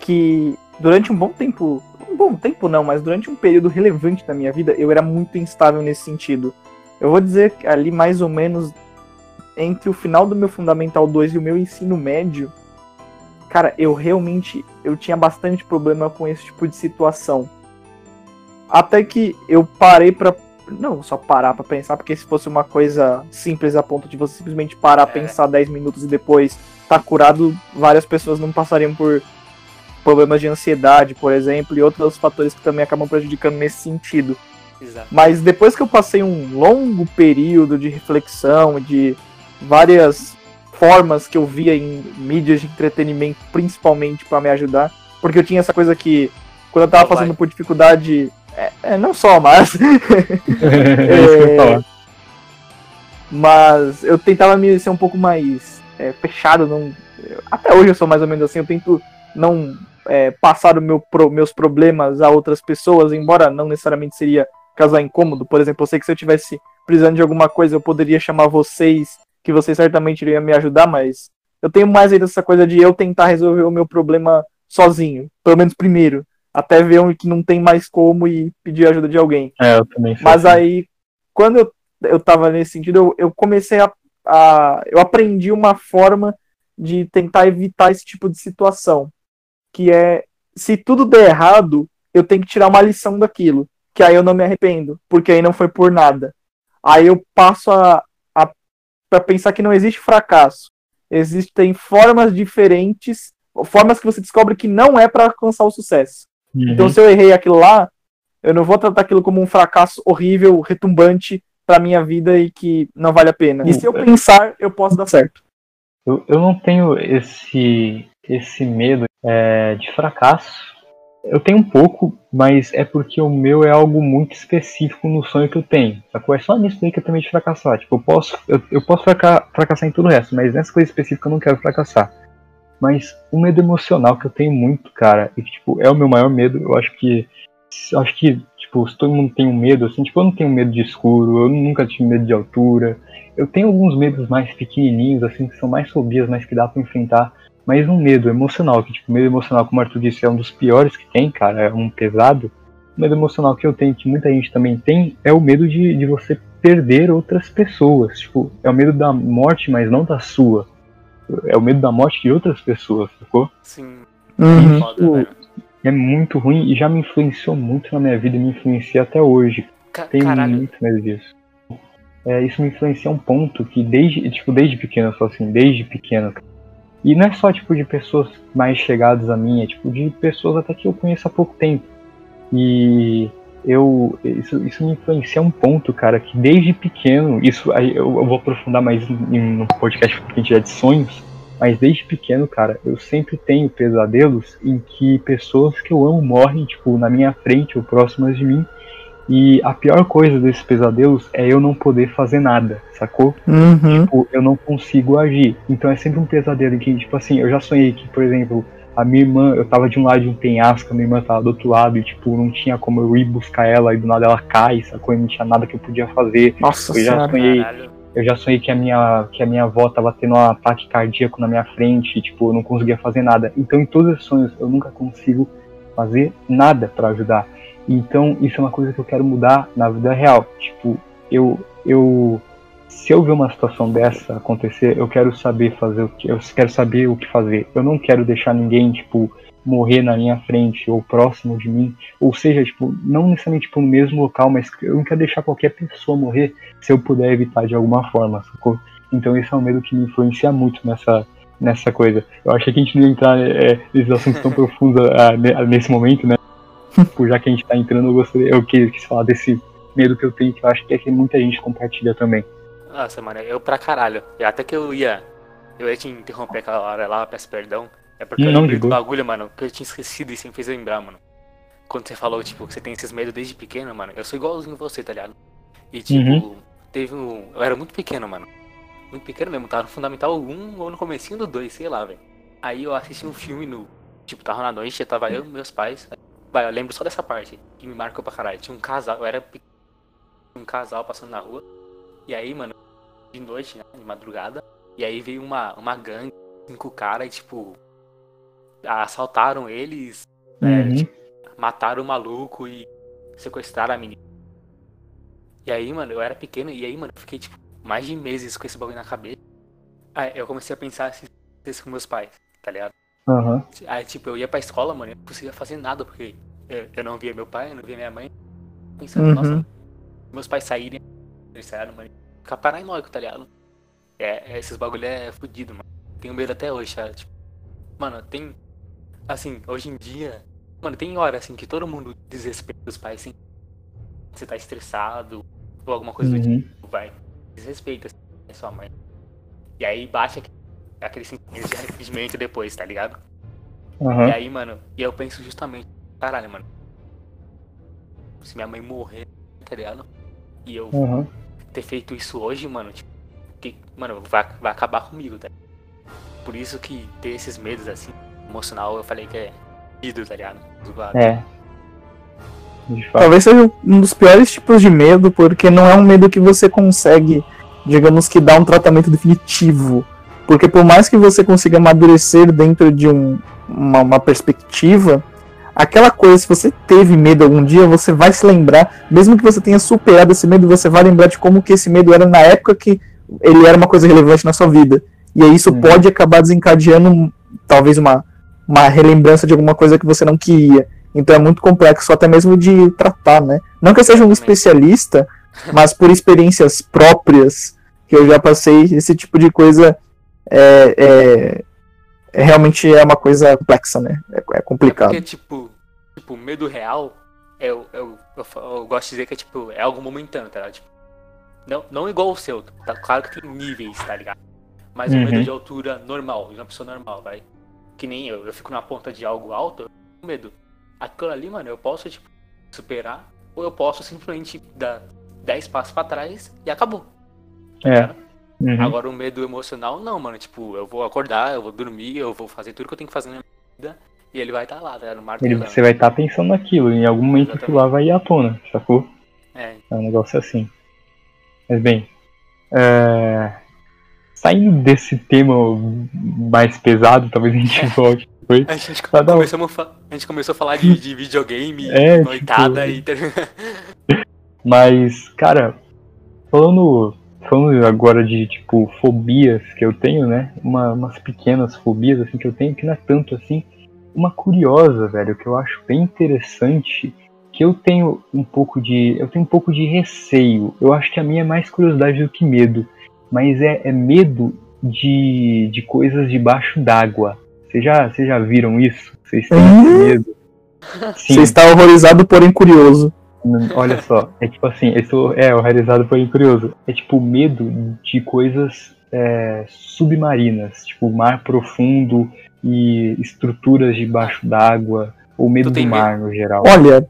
que durante um bom tempo, um bom tempo não, mas durante um período relevante da minha vida, eu era muito instável nesse sentido. Eu vou dizer que ali mais ou menos entre o final do meu Fundamental 2 e o meu ensino médio, cara, eu realmente eu tinha bastante problema com esse tipo de situação. Até que eu parei pra. Não só parar pra pensar, porque se fosse uma coisa simples a ponto de você simplesmente parar, É. pensar 10 minutos e depois tá curado, várias pessoas não passariam por problemas de ansiedade, por exemplo, e outros fatores que também acabam prejudicando nesse sentido. Exato. Mas depois que eu passei um longo período de reflexão, de várias formas que eu via em mídias de entretenimento, principalmente para me ajudar, porque eu tinha essa coisa que quando eu tava vai. passando por dificuldade, é, é, não só, mas é isso que eu ia falar. mas eu tentava me ser um pouco mais é, fechado. Não, até hoje eu sou mais ou menos assim. Eu tento não é, passar o meu pro- meus problemas a outras pessoas, embora não necessariamente seria causar incômodo. Por exemplo, eu sei que se eu tivesse precisando de alguma coisa, eu poderia chamar vocês, que vocês certamente iriam me ajudar, mas eu tenho mais ainda essa coisa de eu tentar resolver o meu problema sozinho, pelo menos primeiro, até ver um que não tem mais como e pedir ajuda de alguém. É, eu também Mas assim. aí, quando eu, eu tava nesse sentido, eu, eu comecei a, a. Eu aprendi uma forma de tentar evitar esse tipo de situação. Que é, se tudo der errado, eu tenho que tirar uma lição daquilo. Que aí eu não me arrependo, porque aí não foi por nada. Aí eu passo a, a para pensar que não existe fracasso. Existem formas diferentes, formas que você descobre que não é para alcançar o sucesso. Uhum. Então, se eu errei aquilo lá, eu não vou tratar aquilo como um fracasso horrível, retumbante pra minha vida e que não vale a pena. E se eu pensar, eu posso dar certo. Eu, eu não tenho esse, esse medo é, de fracasso. Eu tenho um pouco, mas é porque o meu é algo muito específico no sonho que eu tenho. Sacou? É só nisso aí que eu tenho medo de fracassar. Tipo, eu posso, eu, eu posso fraca- fracassar em tudo o resto, mas nessa coisa específica eu não quero fracassar. Mas o medo emocional que eu tenho muito, cara, e que, tipo, é o meu maior medo, eu acho que. Acho que, tipo, se todo mundo tem um medo, assim, tipo, eu não tenho medo de escuro, eu nunca tive medo de altura. Eu tenho alguns medos mais pequenininhos, assim, que são mais fobias, mas que dá pra enfrentar. Mas um medo emocional, que, tipo, medo emocional, como o Arthur disse, é um dos piores que tem, cara, é um pesado. O medo emocional que eu tenho, que muita gente também tem, é o medo de, de você perder outras pessoas. Tipo, é o medo da morte, mas não da sua. É o medo da morte de outras pessoas, sacou? Sim, Uhum. foda, Isso- velho. É muito ruim e já me influenciou muito na minha vida e me influencia até hoje. Ca- Tenho Caralho, muito medo disso. É, isso me influencia a um ponto que desde, tipo, desde pequeno, eu sou assim, desde pequeno. E não é só, tipo, de pessoas mais chegadas a mim, é, tipo, de pessoas até que eu conheço há pouco tempo. E eu, isso, isso me influencia um ponto, cara, que desde pequeno, isso aí eu, eu vou aprofundar mais no podcast que a gente é de sonhos, mas desde pequeno, cara, eu sempre tenho pesadelos em que pessoas que eu amo morrem, tipo, na minha frente ou próximas de mim. E a pior coisa desses pesadelos é eu não poder fazer nada, sacou? Uhum. Tipo, eu não consigo agir. Então é sempre um pesadelo em que, tipo assim, eu já sonhei que, por exemplo, a minha irmã, eu tava de um lado de um penhasco, a minha irmã tava do outro lado e, tipo, não tinha como eu ir buscar ela e do nada ela cai, sacou? E não tinha nada que eu podia fazer. Nossa eu já sonhei, Caralho. eu já sonhei que a minha, que a minha avó tava tendo um ataque cardíaco na minha frente, e, tipo, eu não conseguia fazer nada. Então, em todos os sonhos, eu nunca consigo fazer nada pra ajudar. Então, isso é uma coisa que eu quero mudar na vida real. Tipo, eu, eu, se eu ver uma situação dessa acontecer, eu quero saber fazer o que, eu quero saber o que fazer. Eu não quero deixar ninguém, tipo, morrer na minha frente ou próximo de mim, ou seja, tipo, não necessariamente tipo, no mesmo local, mas eu não quero deixar qualquer pessoa morrer se eu puder evitar de alguma forma, sacou? Então esse é um medo que me influencia muito nessa, nessa coisa. Eu achei que a gente não ia entrar é, nesses assuntos tão profundos ah, ne- nesse momento, né? Por já que a gente tá entrando, eu gostaria, eu quis, quis falar desse medo que eu tenho, que eu acho que é que muita gente compartilha também. Nossa, mano, eu pra caralho. E Até que eu ia. Eu ia te interromper aquela hora lá, peço perdão. É porque Não, eu lembrei do bagulho, mano, que eu tinha esquecido e você me fez lembrar, mano. Quando você falou, tipo, que você tem esses medos desde pequeno, mano, eu sou igualzinho você, tá ligado? E tipo, Uhum. teve um. Eu era muito pequeno, mano. Muito pequeno mesmo, tava no Fundamental 1 ou no comecinho do 2, sei lá, velho. Aí eu assisti um filme no. Tipo, tava na noite, tava eu e meus pais. Vai, eu lembro só dessa parte, que me marcou pra caralho. Tinha um casal, eu era um casal passando na rua. E aí, mano, de noite, né, de madrugada. E aí veio uma, uma gangue, cinco caras, e tipo. Assaltaram eles, é, Uhum. tipo, mataram o maluco e sequestraram a menina. E aí, mano, eu era pequeno, e aí, mano, eu fiquei, tipo, mais de meses com esse bagulho na cabeça. Aí eu comecei a pensar isso com meus pais, tá ligado? Aham. Aí, tipo, eu ia pra escola, mano, eu não conseguia fazer nada, porque eu, eu não via meu pai, eu não via minha mãe. Pensando, Uhum. nossa, meus pais saírem, eles saíram, mano, ficar paranoico, tá ligado? É, esses bagulho é fudido, mano. Tenho medo até hoje, cara. Tipo, mano, tem. Assim, hoje em dia. Mano, tem hora assim que todo mundo desrespeita os pais, assim. Você tá estressado, ou alguma coisa do Uhum. tipo, vai. Desrespeita assim, a sua mãe. E aí baixa aquele- sentimento de arrependimento depois, tá ligado? E Aham. aí, mano, e eu penso justamente, caralho, mano. Se minha mãe morrer, tá ligado? E eu Aham. Ter feito isso hoje, mano, tipo, que, mano, vai, vai acabar comigo, tá? Por isso que ter esses medos, assim, emocional, eu falei que é ido, tá ligado? Zoado. É. Talvez seja um dos piores tipos de medo, porque não é um medo que você consegue, digamos que, dar um tratamento definitivo. Porque por mais que você consiga amadurecer dentro de um- uma, uma perspectiva, aquela coisa, se você teve medo algum dia, você vai se lembrar, mesmo que você tenha superado esse medo, você vai lembrar de como que esse medo era na época que ele era uma coisa relevante na sua vida. E aí isso Uhum. pode acabar desencadeando talvez uma, uma relembrança de alguma coisa que você não queria. Então é muito complexo até mesmo de tratar, né? Não que eu seja um especialista, mas por experiências próprias que eu já passei, esse tipo de coisa é, é- é realmente é uma coisa complexa, né? É, é É complicado. porque, tipo, tipo, medo real, eu, eu, eu, fa- eu gosto de dizer que é, tipo, é algo momentâneo, tá ligado? Tipo, não, não igual o seu, tá claro que tem níveis, tá ligado? Mas o Uhum. medo de altura normal, de uma pessoa normal, vai. Que nem eu, eu fico na ponta de algo alto, eu tenho medo. Aquilo ali, mano, eu posso, tipo, superar, ou eu posso simplesmente dar 10 passos pra trás e acabou. tá É. ligado? Uhum. Agora o medo emocional, não, mano. Tipo, eu vou acordar, eu vou dormir, eu vou fazer tudo que eu tenho que fazer na minha vida. E ele vai estar lá, tá? No Ele- martelando. você vai estar pensando naquilo, em algum momento aquilo lá vai ir à tona, sacou? É, É um negócio assim. Mas bem, é, saindo desse tema mais pesado, talvez a gente volte depois. a gente, Tá, começou a, a gente começou a falar de, de videogame, É, noitada tipo- e. Mas, cara, falando, falando agora de, tipo, fobias que eu tenho, né? Uma, umas pequenas fobias, assim, que eu tenho, que não é tanto assim. Uma curiosa, velho, que eu acho bem interessante, que eu tenho um pouco de. Eu tenho um pouco de receio. Eu acho que a minha é mais curiosidade do que medo. Mas é, é medo de, de coisas debaixo d'água. Vocês já, já viram isso? Vocês têm esse Hum? medo? Sim. Você está horrorizado, porém curioso. Olha só, é tipo assim, eu sou, é, horrorizado foi curioso. É tipo medo de coisas é, submarinas, tipo mar profundo e estruturas debaixo d'água, ou medo do mar no geral. Olha,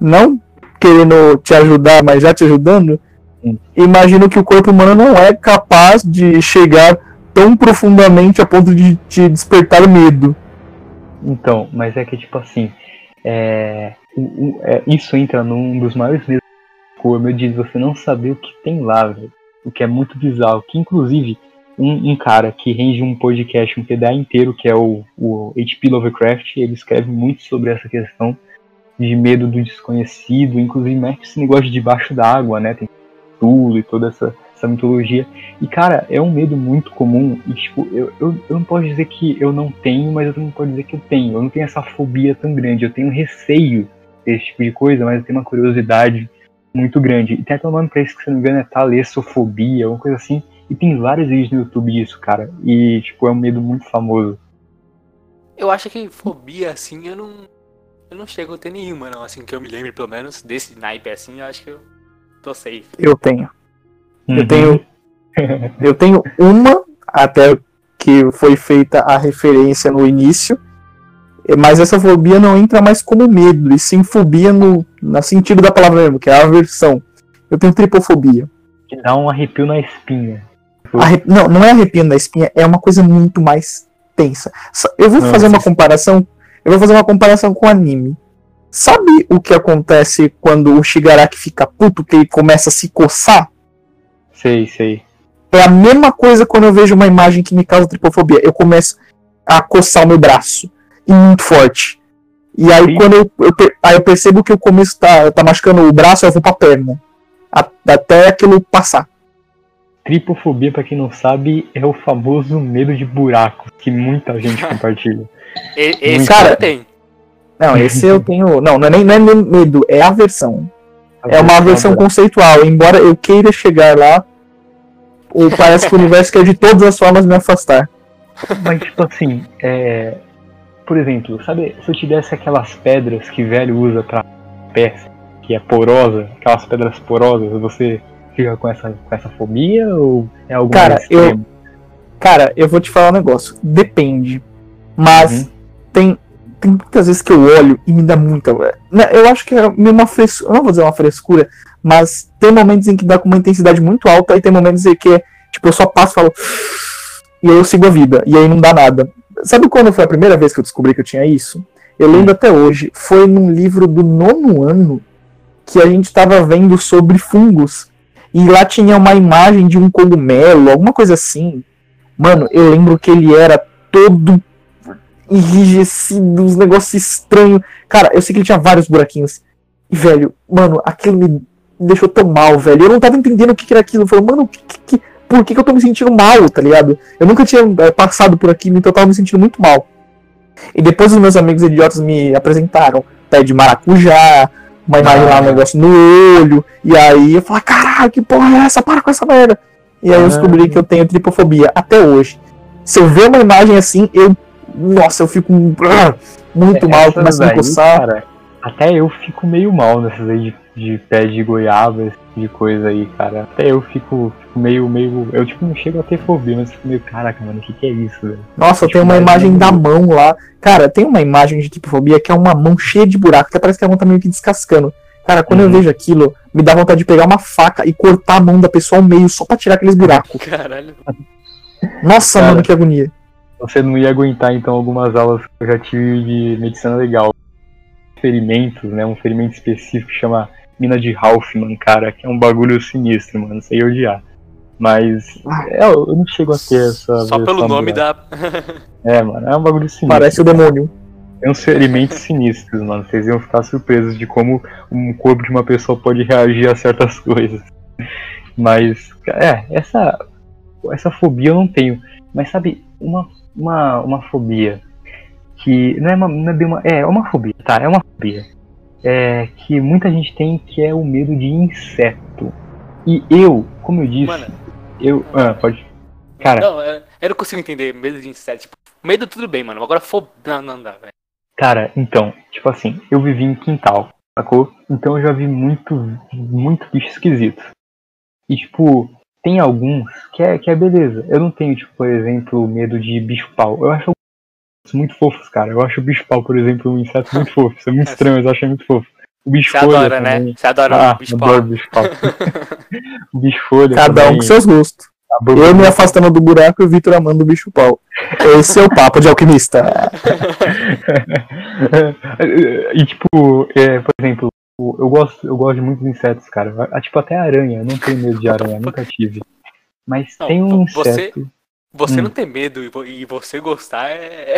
não querendo te ajudar, mas já te ajudando, Hum. imagino que o corpo humano não é capaz de chegar tão profundamente a ponto de te despertar medo. Então, mas é que tipo assim, é, o, o, é, isso entra num dos maiores medos do medo de você não saber o que tem lá, velho. O que é muito bizarro. Que inclusive um, um, cara que rende um podcast, um PDA inteiro, que é o, o H.P. Lovecraft, ele escreve muito sobre essa questão de medo do desconhecido, inclusive mexe esse negócio de debaixo d'água, né? Tem tudo e toda essa, essa mitologia. E, cara, é um medo muito comum. E, tipo, eu, eu, eu não posso dizer que eu não tenho, mas eu também não posso dizer que eu tenho. Eu não tenho essa fobia tão grande. Eu tenho receio desse tipo de coisa, mas eu tenho uma curiosidade muito grande. E tem até um nome pra isso que, se não me engano, é talessofobia, alguma coisa assim. E tem vários vídeos no YouTube disso, cara. E, tipo, é um medo muito famoso. Eu acho que fobia, assim, eu não. Eu não chego a ter nenhuma, não. Assim, que eu me lembre, pelo menos, desse naipe assim, eu acho que eu tô safe. Eu tenho. Uhum. Eu tenho. eu tenho uma, até que foi feita a referência no início. Mas essa fobia não entra mais como medo, e sim fobia no, no sentido da palavra mesmo, que é a aversão. Eu tenho tripofobia. Que dá um arrepio na espinha. Arrep... Não, não é arrepio na espinha, é uma coisa muito mais tensa. Eu vou fazer uma comparação. Eu vou fazer uma comparação com anime. Sabe o que acontece quando o Shigaraki fica puto, que ele começa a se coçar? Sei, sei. É a mesma coisa quando eu vejo uma imagem que me causa tripofobia. Eu começo a coçar o meu braço. E muito forte. E aí Sim. quando eu, eu, aí eu percebo que o começo tá, tá machucando o braço, eu vou pra perna. Até aquilo passar. Tripofobia, para quem não sabe, é o famoso medo de buraco que muita gente compartilha. esse cara tem. Não, esse eu tenho. Não, não é nem, não é nem medo, é aversão. É uma aversão conceitual. Embora eu queira chegar lá, ou parece que o universo quer de todas as formas me afastar. Mas, tipo assim, é... por exemplo, sabe, se eu te desse aquelas pedras que velho usa pra peça, que é porosa, aquelas pedras porosas, você fica com essa, com essa fobia ou é algo cara, eu Cara, eu vou te falar um negócio. Depende. Mas uhum. tem, tem muitas vezes que eu olho e me dá muita. Né, eu acho que é uma frescura. Não vou dizer uma frescura, mas tem momentos em que dá com uma intensidade muito alta e tem momentos em que, tipo, eu só passo e falo. E aí eu sigo a vida. E aí não dá nada. Sabe quando foi a primeira vez que eu descobri que eu tinha isso? Eu lembro até hoje. Foi num livro do nono ano que a gente estava vendo sobre fungos. E lá tinha uma imagem de um cogumelo, alguma coisa assim. Mano, eu lembro que ele era todo enrijecido, uns negócios estranhos. Cara, eu sei que ele tinha vários buraquinhos. E, velho, mano, aquilo me deixou tão mal, velho. Eu não tava entendendo o que, era aquilo. Eu falei, mano, que, que, por que, que eu tô me sentindo mal, tá ligado? Eu nunca tinha é, passado por aquilo, então eu tava me sentindo muito mal. E depois os meus amigos idiotas me apresentaram pé de maracujá, uma imagem ah. lá, um negócio no olho. E aí eu falei, caralho, que porra é essa? Para com essa merda. E aí eu descobri ah. que eu tenho tripofobia até hoje. Se eu ver uma imagem assim, eu. Nossa, eu fico muito é, mal, começo a me coçar. Cara, até eu fico meio mal nessas aí de, de pé de goiaba, tipo de coisa aí, cara. Até eu fico, fico meio, meio. Eu tipo não chego a ter fobia, mas fico meio, caraca, mano, o que, que é isso, velho? Nossa, tipo, tem uma imagem da mão lá. Cara, tem uma imagem de tripofobia que é uma mão cheia de buraco, até parece que a mão tá meio que descascando. Cara, quando uhum. eu vejo aquilo, me dá vontade de pegar uma faca e cortar a mão da pessoa ao meio só pra tirar aqueles buracos. Caralho. Nossa, Cara, mano, que agonia. Você não ia aguentar então algumas aulas que eu já tive de medicina legal ferimentos, né? Um ferimento específico que chama mina de Halfman, cara, que é um bagulho sinistro, mano, sei odiar. Mas é, eu não chego a ter essa. Só pelo nome da. é, mano, é um bagulho sinistro. Parece o demônio. Tem uns ferimentos sinistros, mano. Vocês iam ficar surpresos de como um corpo de uma pessoa pode reagir a certas coisas. Mas, é, essa, essa fobia eu não tenho. Mas sabe, uma, uma, uma fobia que não é uma, não é, uma, é, é uma fobia, tá? É uma fobia. É, que muita gente tem que é o medo de inseto. E eu, como eu disse, Mano, eu. Ah, pode. Cara. Não, eu não consigo entender medo de inseto. Tipo, medo tudo bem, mano. Agora fobia. Não, não dá, velho. Cara, então, tipo assim, eu vivi em quintal, sacou? Então eu já vi muito, muito bicho esquisito. E tipo, tem alguns que é, que é beleza. Eu não tenho, tipo, por exemplo, medo de bicho-pau. Eu acho muito fofos, cara. Eu acho o bicho-pau, por exemplo, um inseto muito fofo. Isso é muito estranho, mas eu acho muito fofo. O bicho Você adora, né? Você adora ah, o bicho-pau. bicho-pau. o bicho-folha Cada também. um com seus gostos. Eu me afastando do buraco e o Vitor amando o bicho pau. Esse é o papo de alquimista. e tipo, é, por exemplo, eu gosto, eu gosto de muitos insetos, cara. Ah, Tipo, até aranha. Eu não tenho medo de aranha, nunca tive. Mas Não, tem um inseto. Você Hum. não tem medo e vo- e você gostar é.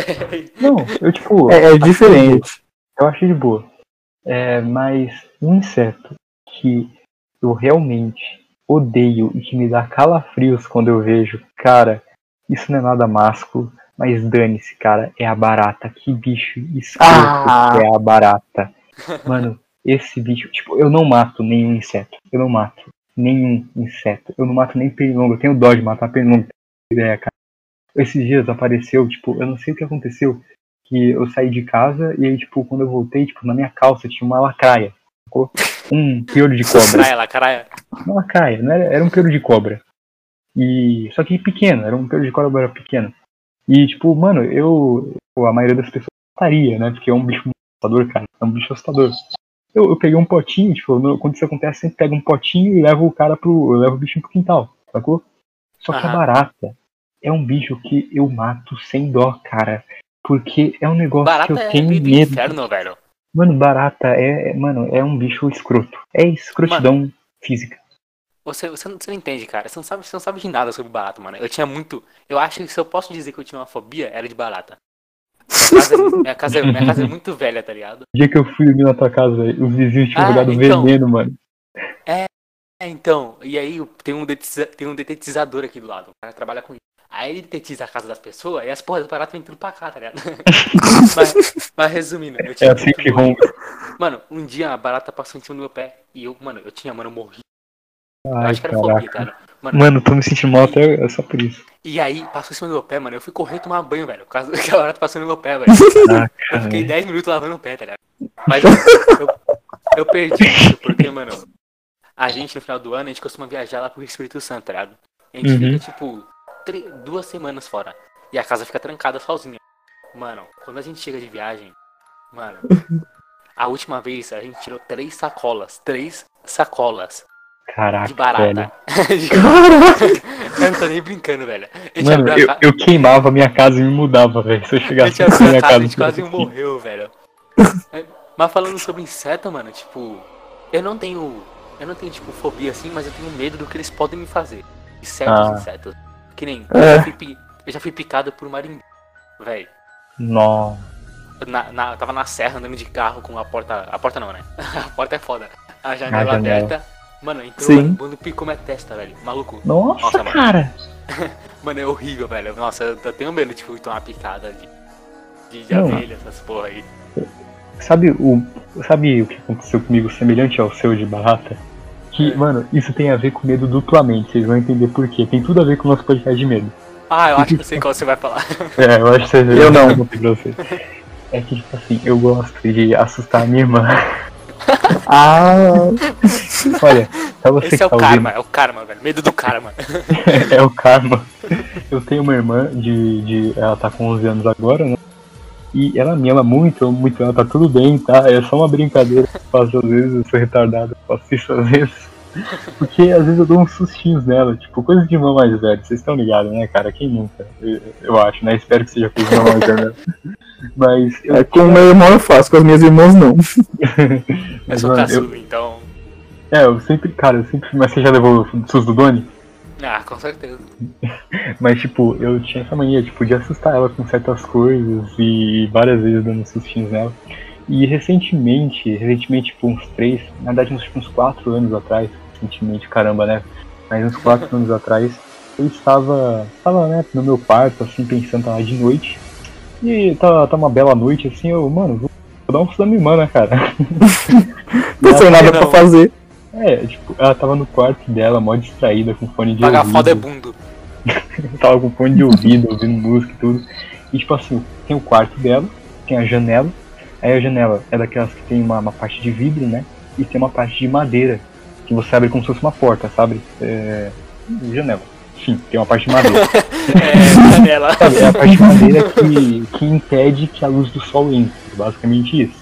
Não, eu tipo. É, é diferente. Eu acho de boa. É, mas um inseto que eu realmente odeio e que me dá calafrios quando eu vejo, cara, isso não é nada másculo, mas dane-se, cara, é a barata. Que bicho escroto Ah. que é a barata. Mano, esse bicho, tipo, eu não mato nenhum inseto. Eu não mato nenhum inseto. Eu não mato nem pernilongo. Eu tenho dó de matar pernilongo. Ideia, cara. Esses dias apareceu, tipo, eu não sei o que aconteceu. Que eu saí de casa e aí, tipo, quando eu voltei, tipo, na minha calça tinha uma lacraia. sacou? Um piolho de cobra. Lá, caralho. Uma lacraia, não era, era um piolho de cobra. E. Só que pequeno, era um piolho de cobra pequeno. E, tipo, mano, eu. A maioria das pessoas mataria, né? Porque é um bicho assustador, cara. É um bicho assustador. Eu, eu peguei um potinho, tipo, quando isso acontece, sempre pego um potinho e levo o cara pro. Eu levo o bichinho pro quintal, sacou? Só que a Aham. barata é um bicho que eu mato sem dó, cara. Porque é um negócio Barata que eu é tenho medo. inferno, velho. Mano, barata é, é- mano, é um bicho escroto. É escrotidão física. Você, você, não, você não entende, cara. Você não, sabe, você não sabe de nada sobre barata, mano. Eu tinha muito. Eu acho que se eu posso dizer que eu tinha uma fobia, era de barata. Minha casa, é- minha casa, é- minha casa é muito velha, tá ligado? O dia que eu fui dormir na tua casa, os vizinhos tinham Ah, jogado então. veneno, mano. É, então, e aí eu- tem um, detetiza, tem um detetizador aqui do lado. O cara trabalha com isso. Aí ele detetiza a casa das pessoas e as porras das baratas vêm tudo pra cá, tá ligado? mas, mas resumindo, eu É tinha assim muito que rompe. Mano, um dia a barata passou em cima do meu pé e eu, mano, eu tinha, mano, eu morri. Eu Ai, acho que era fobia, cara. Mano, Mano, tô me sentindo mal até só por isso. e aí passou em cima do meu pé, mano. Eu fui correr tomar banho, velho. Por causa que a barata passou no meu pé, velho. Caraca, Eu fiquei velho. 10 minutos lavando o pé, tá ligado? Mas eu, eu perdi isso porque, mano, a gente no final do ano, a gente costuma viajar lá pro Espírito Santo, tá ligado? A gente Uhum. fica, tipo, tre- duas semanas fora. E a casa fica trancada sozinha. Mano, quando a gente chega de viagem, mano, a última vez a gente tirou três sacolas. Três sacolas Caraca, de barata. velho. eu não tô nem brincando, velho. Mano, eu, ca- eu queimava a minha casa e me mudava, velho. Se eu chegasse na minha casa, a gente quase morreu, velho. É, Mas falando sobre inseto, mano, tipo, eu não tenho. Eu não tenho, tipo, fobia assim, mas eu tenho medo do que eles podem me fazer. De certos Ah. insetos. Que nem. É. Eu, já fui, eu já fui picado por marimbondo. Velho. Nossa. Na, na- eu tava na serra andando de carro com a porta. A porta não, né? A porta é foda. A janela, A janela. aberta. Mano, entrou Sim. marimbondo picou minha testa, velho. Maluco. Nossa, Nossa, mano. cara. Mano, é horrível, velho. Nossa, eu eu tenho medo, tipo, de tomar uma picada de, de, de Não. abelha, essas porra aí. Sabe o, sabe o que aconteceu comigo semelhante ao seu de barata? Que, É. mano, isso tem a ver com medo duplamente. Vocês vão entender por quê. Tem tudo a ver com o nosso podcast de medo. Ah, eu acho que eu sei qual você vai falar. É, eu acho que você Eu não. contei pra você. É que, tipo assim, eu gosto de assustar a minha irmã. Ah, Olha, pra você Esse que é o tá karma, é o karma, velho. Medo do karma. é o karma. Eu tenho uma irmã de, de. Ela tá com 11 anos agora, né? E ela me ama muito, muito, ela tá tudo bem, tá? É só uma brincadeira que eu faço às vezes, eu sou retardado, eu faço isso às vezes. Porque às vezes eu dou uns sustinhos nela, tipo, coisa de irmão mais velho, vocês estão ligados, né, cara? Quem nunca? Eu, eu acho, né? Espero que seja com os irmãos mais velho. Mas eu é com o meu irmão eu faço, com as minhas irmãs não. Eu Mas, sou eu- caçula, então. É, eu sempre, cara, eu sempre. Mas você já levou o SUS do Doni? Ah, com certeza. Mas, tipo, eu tinha essa mania, tipo, de assustar ela com certas coisas e várias vezes dando sustinhos nela. E recentemente, recentemente, tipo, uns três, na verdade, uns, tipo, uns quatro anos atrás, recentemente, caramba, né? Mas uns quatro anos atrás, eu estava, estava, né, no meu quarto, assim, pensando, tava de noite. E tá, tá uma bela noite, assim, eu, mano, vou, dar um susto da minha irmã, né, cara? Não tem nada pra fazer. É, tipo, ela tava no quarto dela, mó distraída, com fone de Pagar ouvido. foda é bundo. tava com fone de ouvido, ouvindo música e tudo. E tipo assim, tem o quarto dela, tem a janela. Aí a janela é daquelas que tem uma, uma parte de vidro, né? E tem uma parte de madeira, que você abre como se fosse uma porta, sabe? É... Janela. Enfim, tem uma parte de madeira. É, janela. Sabe, é a parte de madeira que, que impede que a luz do sol entre. Basicamente isso.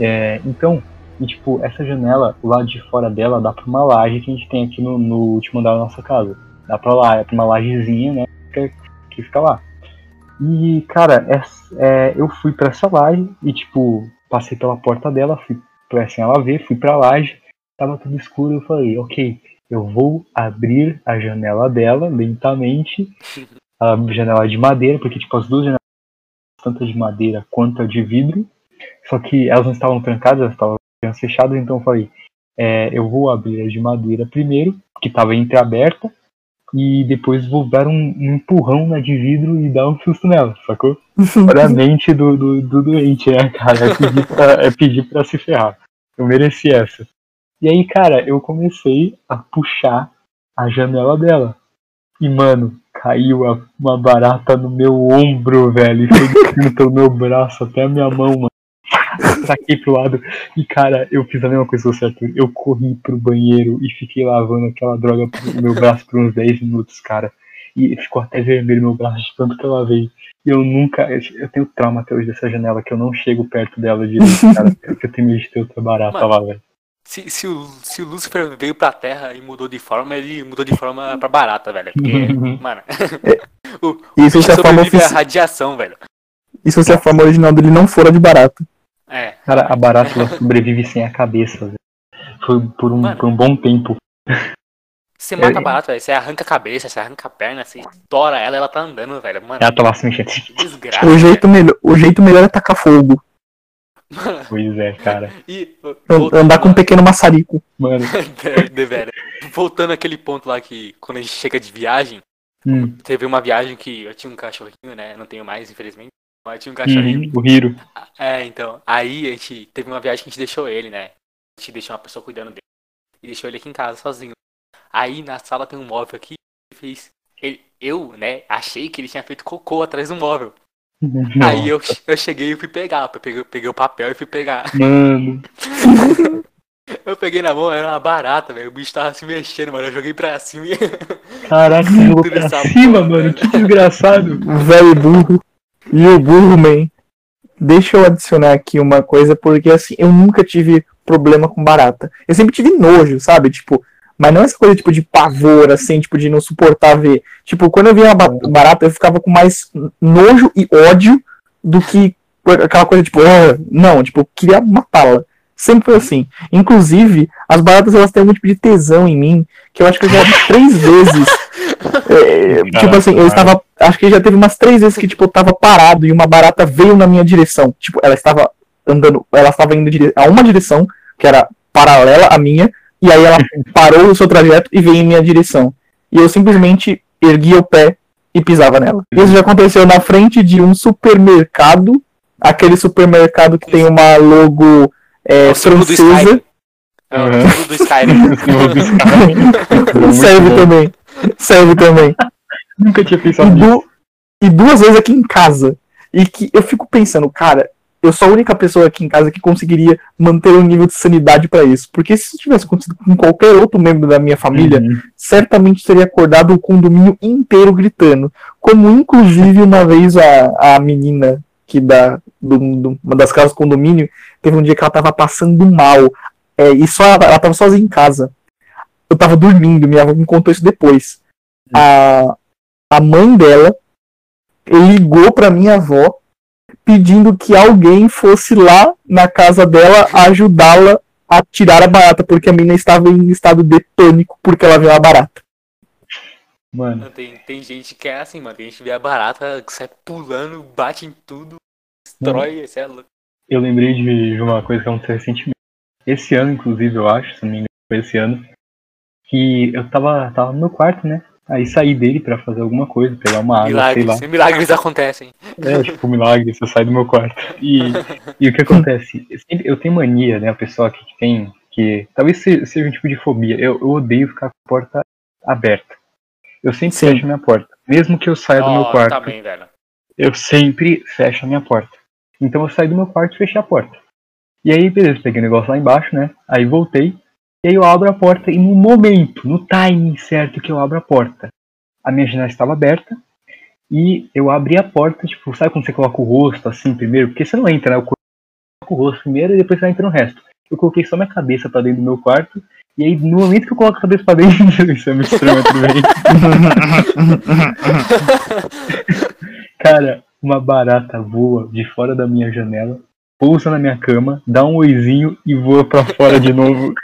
É, então, e, tipo, essa janela, o lado de fora dela, dá pra uma laje que a gente tem aqui no, no último andar da nossa casa. dá pra lá, é pra uma lajezinha, né? Que, que fica lá. E, cara, é, é, eu fui pra essa laje e, tipo, passei pela porta dela, fui pra assim ela ver, fui pra laje, tava tudo escuro, eu falei, ok, eu vou abrir a janela dela lentamente, a janela de madeira, porque, tipo, as duas janelas, tanto a de madeira quanto a de vidro, só que elas não estavam trancadas, elas estavam fechadas, então eu falei, é, eu vou abrir a de madeira primeiro, que estava entreaberta, e depois vou dar um, um, empurrão na de vidro e dar um susto nela, sacou? Para a mente do, do, do, doente, né, cara? É pedir, pra, é pedir pra se ferrar. Eu mereci essa. E aí, cara, eu comecei a puxar a janela dela. E, mano, caiu uma barata no meu ombro, velho. E foi pelo meu braço até a minha mão, mano saquei pro lado. E, cara, eu fiz a mesma coisa que você, Arthur. Eu corri pro banheiro e fiquei lavando aquela droga no meu braço por uns 10 minutos, cara. E ficou até vermelho meu braço de tanto que eu lavei. E eu nunca. Eu tenho trauma até hoje dessa janela, que eu não chego perto dela direito, cara. porque eu tenho medo de ter outra barata Mano, lá, velho. Se, se, o, se o Lucifer veio pra Terra e mudou de forma, ele mudou de forma pra barata, velho. Porque, mano. o, Isso o é a forma ofici... a radiação, velho. Isso se a forma original dele não fora de barata. É. Cara, a barata sobrevive sem a cabeça, velho. Foi por um, por um bom tempo. Você mata a barata, velho. Você arranca a cabeça, você arranca a perna, você estoura ela ela tá andando, velho. Mano, ela tá lá se mexendo. Desgraça. O jeito, melhor, o jeito melhor é tacar fogo. Pois é, cara. E, Andar com um pequeno maçarico. Mano. de, velho. Voltando àquele ponto lá que quando a gente chega de viagem, hum. teve uma viagem que eu tinha um cachorrinho, né? Não tenho mais, infelizmente. Mas tinha um cachorrinho. Uhum, o Hiro. É, então. Aí a gente teve uma viagem que a gente deixou ele, né? A gente deixou uma pessoa cuidando dele. E deixou ele aqui em casa sozinho. Aí na sala tem um móvel aqui. Ele fez. Ele, eu, né, achei que ele tinha feito cocô atrás do móvel. Nossa. Aí eu, eu cheguei e fui pegar. Eu peguei, peguei o papel e fui pegar. Mano. eu peguei na mão, era uma barata, velho. O bicho tava se mexendo, mano. Eu joguei pra cima e. Caraca, jogou pra cima, porra, mano. Que desgraçado. Velho burro. E o burro, man. Deixa eu adicionar aqui uma coisa, porque assim, eu nunca tive problema com barata. Eu sempre tive nojo, sabe? Tipo, mas não essa coisa tipo de pavor, assim, tipo, de não suportar ver. Tipo, quando eu via uma barata, eu ficava com mais nojo e ódio do que aquela coisa, tipo, oh, não, tipo, queria matá-la. Sempre foi assim. Inclusive, as baratas elas têm um tipo de tesão em mim, que eu acho que eu já vi três vezes. É, tipo assim, eu estava. Acho que já teve umas três vezes que, tipo, eu tava parado e uma barata veio na minha direção. Tipo, ela estava andando. Ela estava indo a uma direção, que era paralela à minha, e aí ela parou o seu trajeto e veio em minha direção. E eu simplesmente erguia o pé e pisava nela. Isso já aconteceu na frente de um supermercado, aquele supermercado que tem uma logo é, é francesa. É o uhum. do Skyrim. Serve também. Serve também. Nunca tinha pensado nisso. E duas vezes aqui em casa. E que eu fico pensando, cara, eu sou a única pessoa aqui em casa que conseguiria manter um nível de sanidade para isso. Porque se isso tivesse acontecido com qualquer outro membro da minha família, uhum. certamente teria acordado o condomínio inteiro gritando. Como inclusive uma vez a, a menina que da do, do, uma das casas do condomínio teve um dia que ela tava passando mal. É, e só ela, ela tava sozinha em casa. Eu tava dormindo, minha avó me contou isso depois. Uhum. A, a mãe dela ligou pra minha avó pedindo que alguém fosse lá na casa dela ajudá-la a tirar a barata, porque a menina estava em estado de pânico porque ela viu a barata. Mano. Tem, tem gente que é assim, mano. Tem gente que vê a barata, sai pulando, bate em tudo, destrói, é louco. Eu lembrei de, de uma coisa que aconteceu recentemente. Esse ano, inclusive, eu acho, se não me engano, foi esse ano. Que eu tava, tava no meu quarto, né? Aí saí dele para fazer alguma coisa, pegar uma água, milagres, sei lá. Milagres acontecem. É, tipo, milagres, você sai do meu quarto. E, e o que acontece? Eu tenho mania, né, a pessoa que tem, que talvez seja um tipo de fobia. Eu, eu odeio ficar com a porta aberta. Eu sempre Sim. fecho a minha porta. Mesmo que eu saia oh, do meu quarto. Também, velho. Eu sempre fecho a minha porta. Então eu saí do meu quarto e fechei a porta. E aí, beleza, peguei o negócio lá embaixo, né? Aí voltei, e aí eu abro a porta e no momento, no timing certo que eu abro a porta, a minha janela estava aberta e eu abri a porta, tipo, sabe quando você coloca o rosto assim primeiro? Porque você não entra, né? Eu coloco o rosto primeiro e depois você entra no resto. eu coloquei só minha cabeça pra dentro do meu quarto. E aí, no momento que eu coloco a cabeça pra dentro, isso é muito estranho, bem. Cara, uma barata voa de fora da minha janela, pousa na minha cama, dá um oizinho e voa pra fora de novo.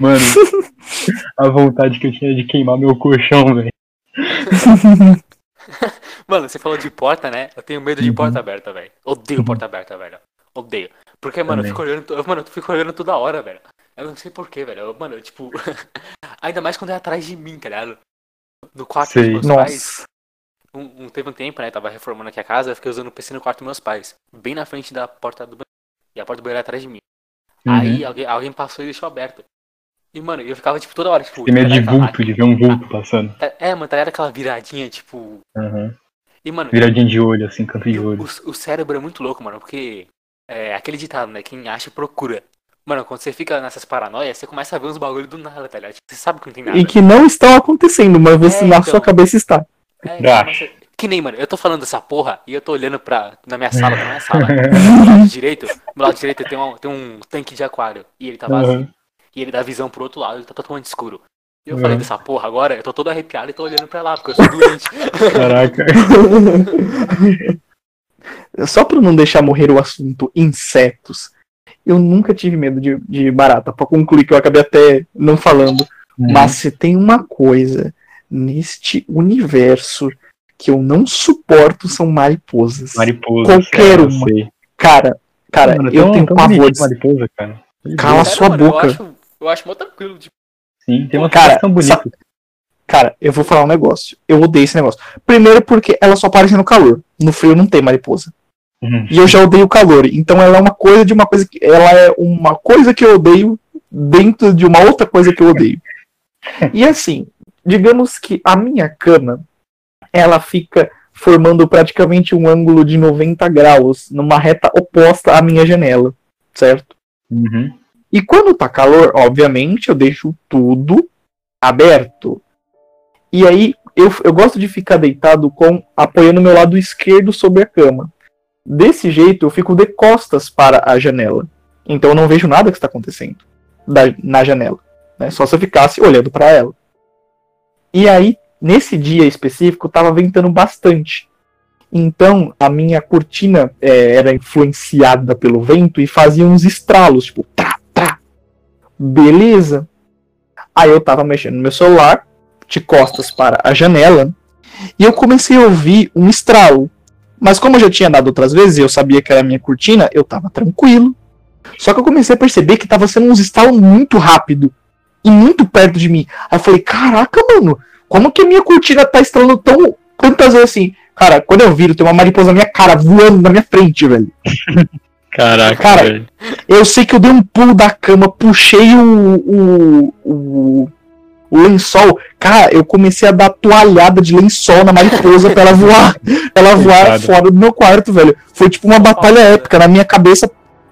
Mano, a vontade que eu tinha de queimar meu colchão, velho. Mano, você falou de porta, né? Eu tenho medo de Uhum. porta aberta, velho. Odeio Uhum. porta aberta, velho. Odeio. Porque, mano, eu fico olhando, to- mano, eu fico olhando toda hora, velho. Eu não sei porquê, velho. Eu- Mano, eu, tipo. Ainda mais quando é atrás de mim, tá ligado? No quarto Sei. dos meus pais. Nossa. Um, um- teve um tempo, né? Tava reformando aqui a casa, eu fiquei usando o PC no quarto dos meus pais. Bem na frente da porta do banheiro. E a porta do banheiro era atrás de mim. Uhum. Aí alguém, alguém passou e deixou aberto. E, mano, eu ficava, tipo, toda hora, tipo. Tem medo tá de vulto, de ver um vulto passando. Tá- É, mano, tá ligado aquela viradinha, tipo. Uhum. E, mano, Viradinha de olho, assim, canto de olho. O, o cérebro é muito louco, mano, porque é aquele ditado, né? Quem acha procura. Mano, quando você fica nessas paranoias, você começa a ver uns bagulho do nada, tá ligado? Tipo, Você sabe que não tem nada. E que não estão acontecendo, mas você É, na então. sua cabeça está. É, Acho. mas você- Que nem, mano, eu tô falando dessa porra e eu tô olhando pra. Na minha sala, na minha sala. do lado direito, do lado direito tem um, tem um tanque de aquário. E ele tá vazio. Uhum. E ele dá visão pro outro lado, ele tá totalmente escuro. E eu Uhum. falei dessa porra agora, eu tô todo arrepiado e tô olhando pra lá, porque eu sou doente. Caraca. Só pra não deixar morrer o assunto insetos, eu nunca tive medo de, de barata. Pra concluir, que eu acabei até não falando. Uhum. Mas se tem uma coisa neste universo que eu não suporto são mariposas. Mariposa. Qualquer eu uma. sei. Cara, cara, Mano, eu tão- tenho tão pavor mariposa, cara. Cala Sério, sua mano, boca. Eu acho, eu acho mó tranquilo, tipo. Sim, tem uma Cara, tão bonita. Cara, eu vou falar um negócio. Eu odeio esse negócio. Primeiro porque ela só aparece no calor. No frio não tem mariposa. Uhum. E eu já odeio o calor. Então ela é uma coisa de uma coisa que. Ela é uma coisa que eu odeio dentro de uma outra coisa que eu odeio. E assim, digamos que a minha cama ela fica formando praticamente um ângulo de 90 graus numa reta oposta à minha janela, certo? Uhum. E quando tá calor, obviamente, eu deixo tudo aberto. E aí eu, eu gosto de ficar deitado com apoiando meu lado esquerdo sobre a cama. Desse jeito eu fico de costas para a janela. Então eu não vejo nada que está acontecendo da- na janela. Né? Só se eu ficasse olhando para ela. E aí, nesse dia específico, tava ventando bastante. Então a minha cortina é, era influenciada pelo vento e fazia uns estralos, tipo. Beleza. Aí eu tava mexendo no meu celular, de costas para a janela, e eu comecei a ouvir um estralo. Mas como eu já tinha dado outras vezes e eu sabia que era a minha cortina, eu tava tranquilo. Só que eu comecei a perceber que tava sendo uns estalos muito rápido e muito perto de mim. Aí eu falei, caraca, mano, como que a minha cortina tá estralando tão tantas vezes assim? Cara, quando eu viro, tem uma mariposa na minha cara voando na minha frente, velho. Caraca, Cara, velho. Eu sei que eu dei um pulo da cama, puxei o, o, o, o lençol. Cara, eu comecei a dar toalhada de lençol na mariposa pra ela voar. ela voar fora do meu quarto, velho. Foi tipo uma batalha épica. Na minha cabeça,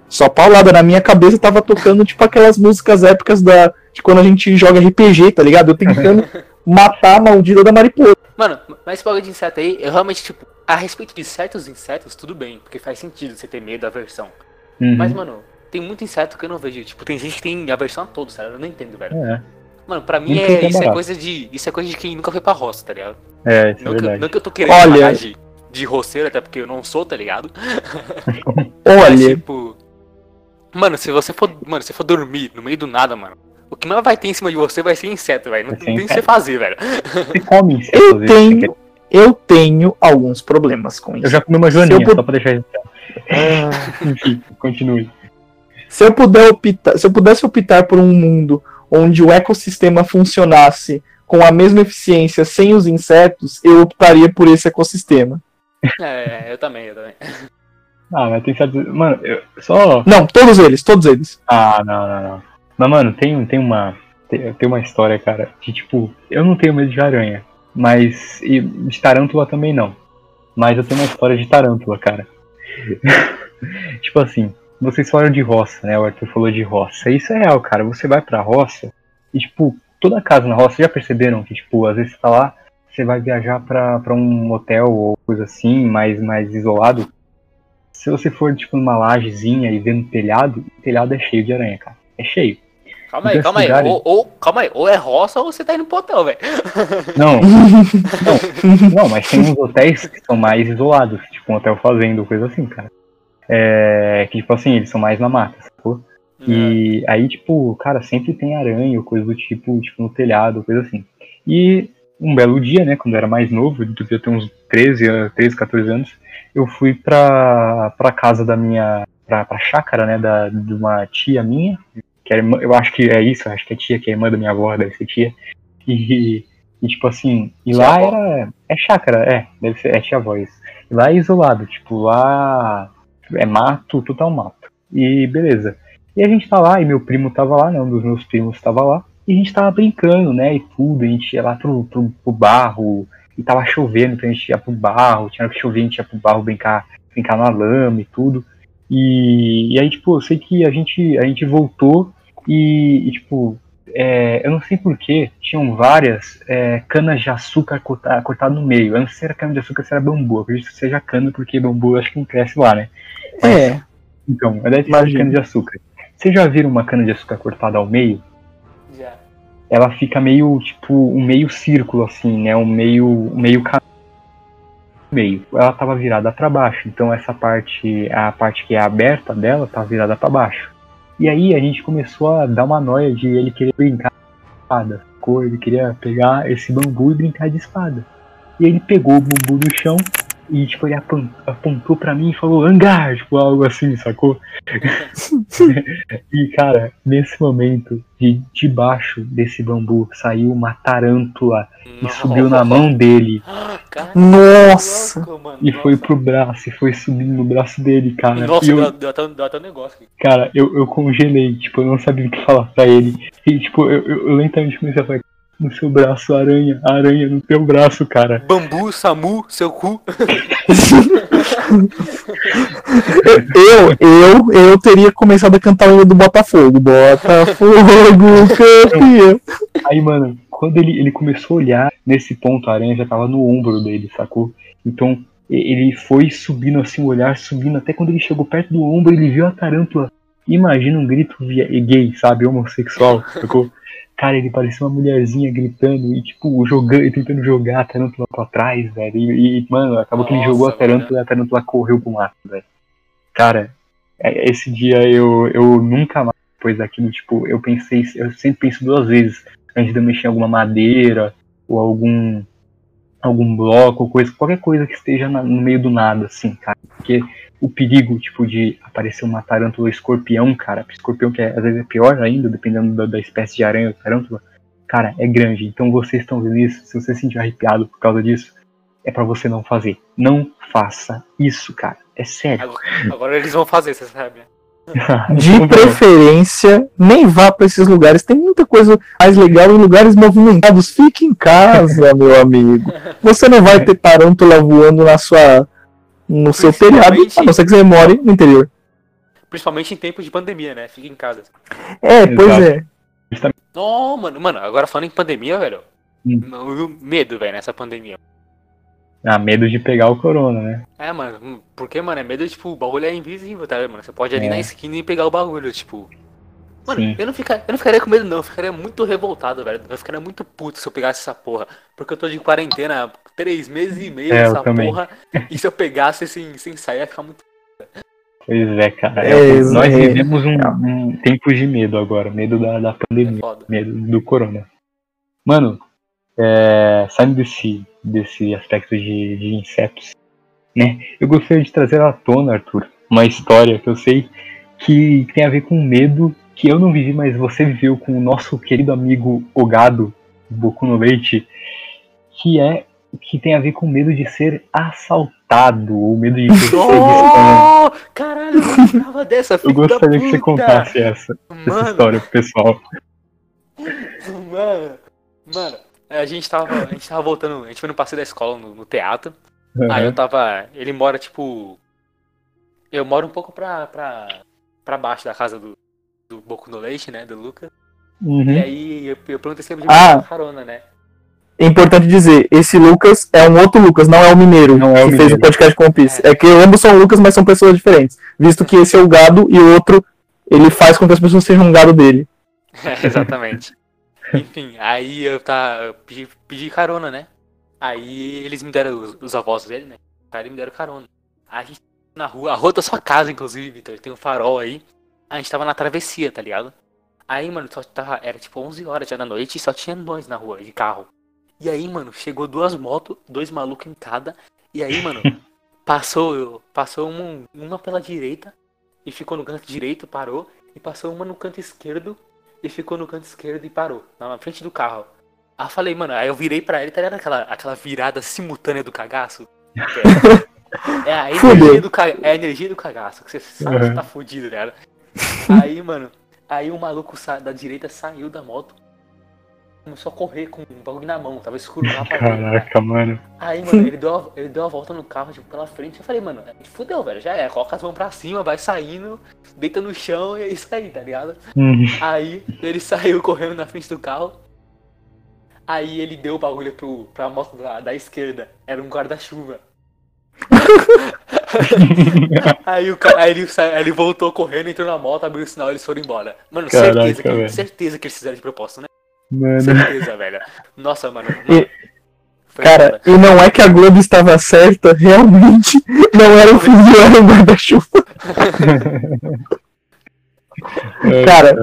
só paulada, na minha cabeça tava tocando tipo aquelas músicas épicas da, de quando a gente joga RPG, tá ligado? Eu tentando matar a maldita da mariposa. Mano, mas esse bagulho de inseto aí, eu realmente, tipo, a respeito de certos insetos, tudo bem, porque faz sentido você ter medo da aversão. Uhum. Mas, mano, tem muito inseto que eu não vejo. Tipo, tem gente que tem aversão a todos, sério, eu não entendo, velho. É, Mano, pra mim é, isso é coisa de. Isso é coisa de quem nunca foi pra roça, tá ligado? é, isso é Não, que, verdade. não que eu tô querendo Olha- de, de roceiro, até porque eu não sou, tá ligado? Mas, Olha, tipo. Mano, se você for. Mano, se for dormir no meio do nada, mano. O que mais vai ter em cima de você vai ser inseto, velho. Não, tem o que você fazer, velho. Você come inseto, eu tenho. Eu tenho alguns problemas com isso. Eu já comi uma joaninha, eu só pra deixar registrado. Ah. Enfim, continue. Se eu, puder optar, se eu pudesse optar por um mundo onde o ecossistema funcionasse com a mesma eficiência sem os insetos, eu optaria por esse ecossistema. É, eu também, eu também. Ah, mas tem certos. Mano, eu só. Não, todos eles, todos eles. Ah, não, não, não. Mas, mano, tem, tem uma. Tem, uma história, cara, que, tipo, eu não tenho medo de aranha. Mas. E de tarântula também não. Mas eu tenho uma história de tarântula, cara. tipo assim, vocês falaram de roça, né? O Arthur falou de roça. Isso é real, cara. Você vai pra roça e, tipo, toda casa na roça, já perceberam que, tipo, às vezes você tá lá, você vai viajar pra, pra um hotel ou coisa assim, mais, mais isolado. Se você for, tipo, numa lajezinha e ver no telhado, o telhado é cheio de aranha, cara. É cheio. Calma aí, calma aí. Ou, ou- calma aí. Ou é roça ou você tá indo pro hotel, velho. Não, não, não, mas tem uns hotéis que são mais isolados, tipo um hotel fazenda ou coisa assim, cara. É, que tipo assim, eles são mais na mata, sacou? E aí, tipo, cara, sempre tem aranha coisa do tipo, tipo, no telhado, coisa assim. E um belo dia, né, quando eu era mais novo, eu devia ter uns 13, a- 13 14 anos, eu fui pra, pra casa da minha, pra, pra chácara, né, da, de uma tia minha, que irmã- eu acho que é isso, acho que é tia, que é irmã da minha avó, deve ser tia. E, e tipo assim, e lá Tia-avó. era, é chácara, é, deve ser, é tia-avó isso. E lá é isolado, tipo, lá é mato, total mato. E beleza. E a gente tá lá, e meu primo tava lá, né? Um dos meus primos tava lá. E a gente tava brincando, né? E tudo. A gente ia lá pro, pro, pro barro. E tava chovendo, então a gente ia pro barro. Tinha que chover, a gente ia pro barro brincar, brincar na lama e tudo. E, e aí, tipo, eu sei que a gente, a gente voltou e, e, tipo, é, eu não sei porquê, tinham várias é, canas de açúcar corta- cortadas no meio. Eu não sei se era cana de açúcar, se era bambu. Eu acredito que seja cana, porque bambu eu acho que não cresce lá, né? É, Então, deve ser Imagino. cana de açúcar. Vocês já viram uma cana de açúcar cortada ao meio? Já. Ela fica meio, tipo, um meio círculo, assim, né? Um meio, um meio caminho. Meio. Ela tava virada para baixo, então essa parte, a parte que é aberta dela, tá virada para baixo. E aí a gente começou a dar uma noia de ele querer brincar de espada. Ele queria pegar esse bambu e brincar de espada. E ele pegou o bambu do chão e, tipo, ele apon- apontou pra mim e falou, hangar, tipo, algo assim, sacou? E, cara, nesse momento, de debaixo desse bambu, saiu uma tarântula e subiu na mão dele. Cara, Nossa. louco, mano, E foi nossa. pro braço, e foi subindo no braço dele, cara. Nossa, e eu, deu, deu, até, deu até um negócio aqui. cara, eu, eu congelei, tipo, eu não sabia o que falar pra ele. E, tipo, eu, eu, eu lentamente comecei a falar, no seu braço, aranha, aranha no teu braço, cara. Bambu, Samu, seu cu. Eu, eu, eu teria começado a cantar o do Botafogo. Botafogo, campeão. Aí, mano, quando ele, ele começou a olhar, nesse ponto a aranha já tava no ombro dele, sacou? Então e- ele foi subindo assim, o olhar subindo, até quando ele chegou perto do ombro, ele viu a tarântula. Imagina um grito via- gay, sabe? Homossexual, sacou? Cara, ele parecia uma mulherzinha gritando e, tipo, jogando, e tentando jogar a tarântula pra trás, velho. E, e, mano, acabou que ele Nossa, jogou a tarântula e a tarântula correu pro mato, velho. Cara, é- esse dia eu, eu nunca mais, depois daquilo, tipo, eu pensei, eu sempre penso duas vezes antes de eu mexer em alguma madeira ou algum algum bloco, ou coisa, qualquer coisa que esteja na- no meio do nada, assim, cara. Porque o perigo, tipo, de aparecer uma tarântula ou escorpião, cara, escorpião que é- às vezes é pior ainda, dependendo da, da espécie de aranha ou tarântula, cara, é grande. Então vocês estão vendo isso, se você se sentir arrepiado por causa disso, é pra você não fazer. Não faça isso, cara. É sério. Agora, agora eles vão fazer, você sabe? né? De preferência, nem vá pra esses lugares. Tem muita coisa mais legal em lugares movimentados. Fique em casa, meu amigo. Você não vai ter tarântula voando na sua, no seu telhado, a não ser que você more no interior. Principalmente em tempos de pandemia, né? Fica em casa. É, pois Exato. é. Não, mano, mano, agora falando em pandemia, velho. Hum. Medo, velho, nessa pandemia. Ah, medo de pegar o corona, né? É, mano, hum, porque, mano, é medo, tipo, o bagulho é invisível, tá, mano? Você pode ir ali É. na esquina e pegar o bagulho, tipo. Mano, Sim. eu não, fica, eu não ficaria com medo, não. Eu ficaria muito revoltado, velho. Eu ficaria muito puto se eu pegasse essa porra. Porque eu tô de quarentena três meses e meio É, essa também. porra. E se eu pegasse sem, sem sair, ia ficar muito. Pois é, cara. É, É, nós é. vivemos um, um tempo de medo agora, medo da, da É pandemia, medo do corona. Mano, é, saindo desse, desse aspecto de, de insetos, né? Eu gostaria de trazer à tona, Arthur, uma história que eu sei que tem a ver com medo que eu não vivi, mas você viveu com o nosso querido amigo Ogado, Boku no Leite, que é que tem a ver com medo de ser assaltado ou medo de perseguição. Oh, caralho, eu lembrava dessa, Eu gostaria que você contasse essa, essa Mano, história pro pessoal. mano, mano, a gente tava, a gente tava voltando, a gente foi no passeio da escola no, no teatro. Aí eu Uhum. tava. Ele mora tipo. Eu moro um pouco pra, pra, pra baixo da casa do, do Boku no Leite, né? Do Lucas. Uhum. E aí eu, eu perguntei se ele Ah. podia carona, né? É importante dizer, esse Lucas é um outro Lucas, não é o mineiro Não é o que fez mineiro. o podcast com o Piece. É que ambos são Lucas, mas são pessoas diferentes. Visto que esse é o gado e o outro ele faz com que as pessoas sejam um gado dele. É, exatamente. Enfim, aí eu, tá, eu pedi, pedi carona, né? Aí eles me deram, os, os avós dele, né? Aí me deram carona. Aí a gente na rua, a rua da sua casa, inclusive, Vitor, tem um farol aí. A gente tava na travessia, tá ligado? Aí, mano, só tava, era tipo 11 horas já da noite e só tinha nós na rua, de carro. E aí, mano, chegou duas motos, dois malucos em cada. E aí, mano, passou, passou uma, uma pela direita e ficou no canto direito, parou. E passou uma no canto esquerdo e ficou no canto esquerdo e parou, na frente do carro. Aí eu falei, mano, aí eu virei pra ele, tá ligado aquela, aquela virada simultânea do cagaço? É, é a energia do, é a energia do cagaço, que você sabe uhum. que tá fudido, né? Aí, mano, aí o maluco da direita saiu da moto, começou a correr com um bagulho na mão, tava escuro lá pra Caraca, mano. Aí, mano, ele deu, a, ele deu a volta no carro, tipo, pela frente. Eu falei, mano, fudeu, velho, já é, coloca as mãos pra cima, vai saindo, deita no chão e é isso aí, tá ligado? Uhum. Aí, ele saiu correndo na frente do carro. Aí ele deu o bagulho pro, pra moto da, da esquerda, era um guarda-chuva. aí, o cara, aí, ele, aí ele voltou correndo, entrou na moto, abriu o sinal e eles foram embora. Mano, Caraca, certeza, que, certeza que eles fizeram de propósito, né? Mano. Certeza, velho. Nossa, mano. E, cara, e não é que a Globo estava certa, realmente não era o fuzil, era o guarda-chuva. cara,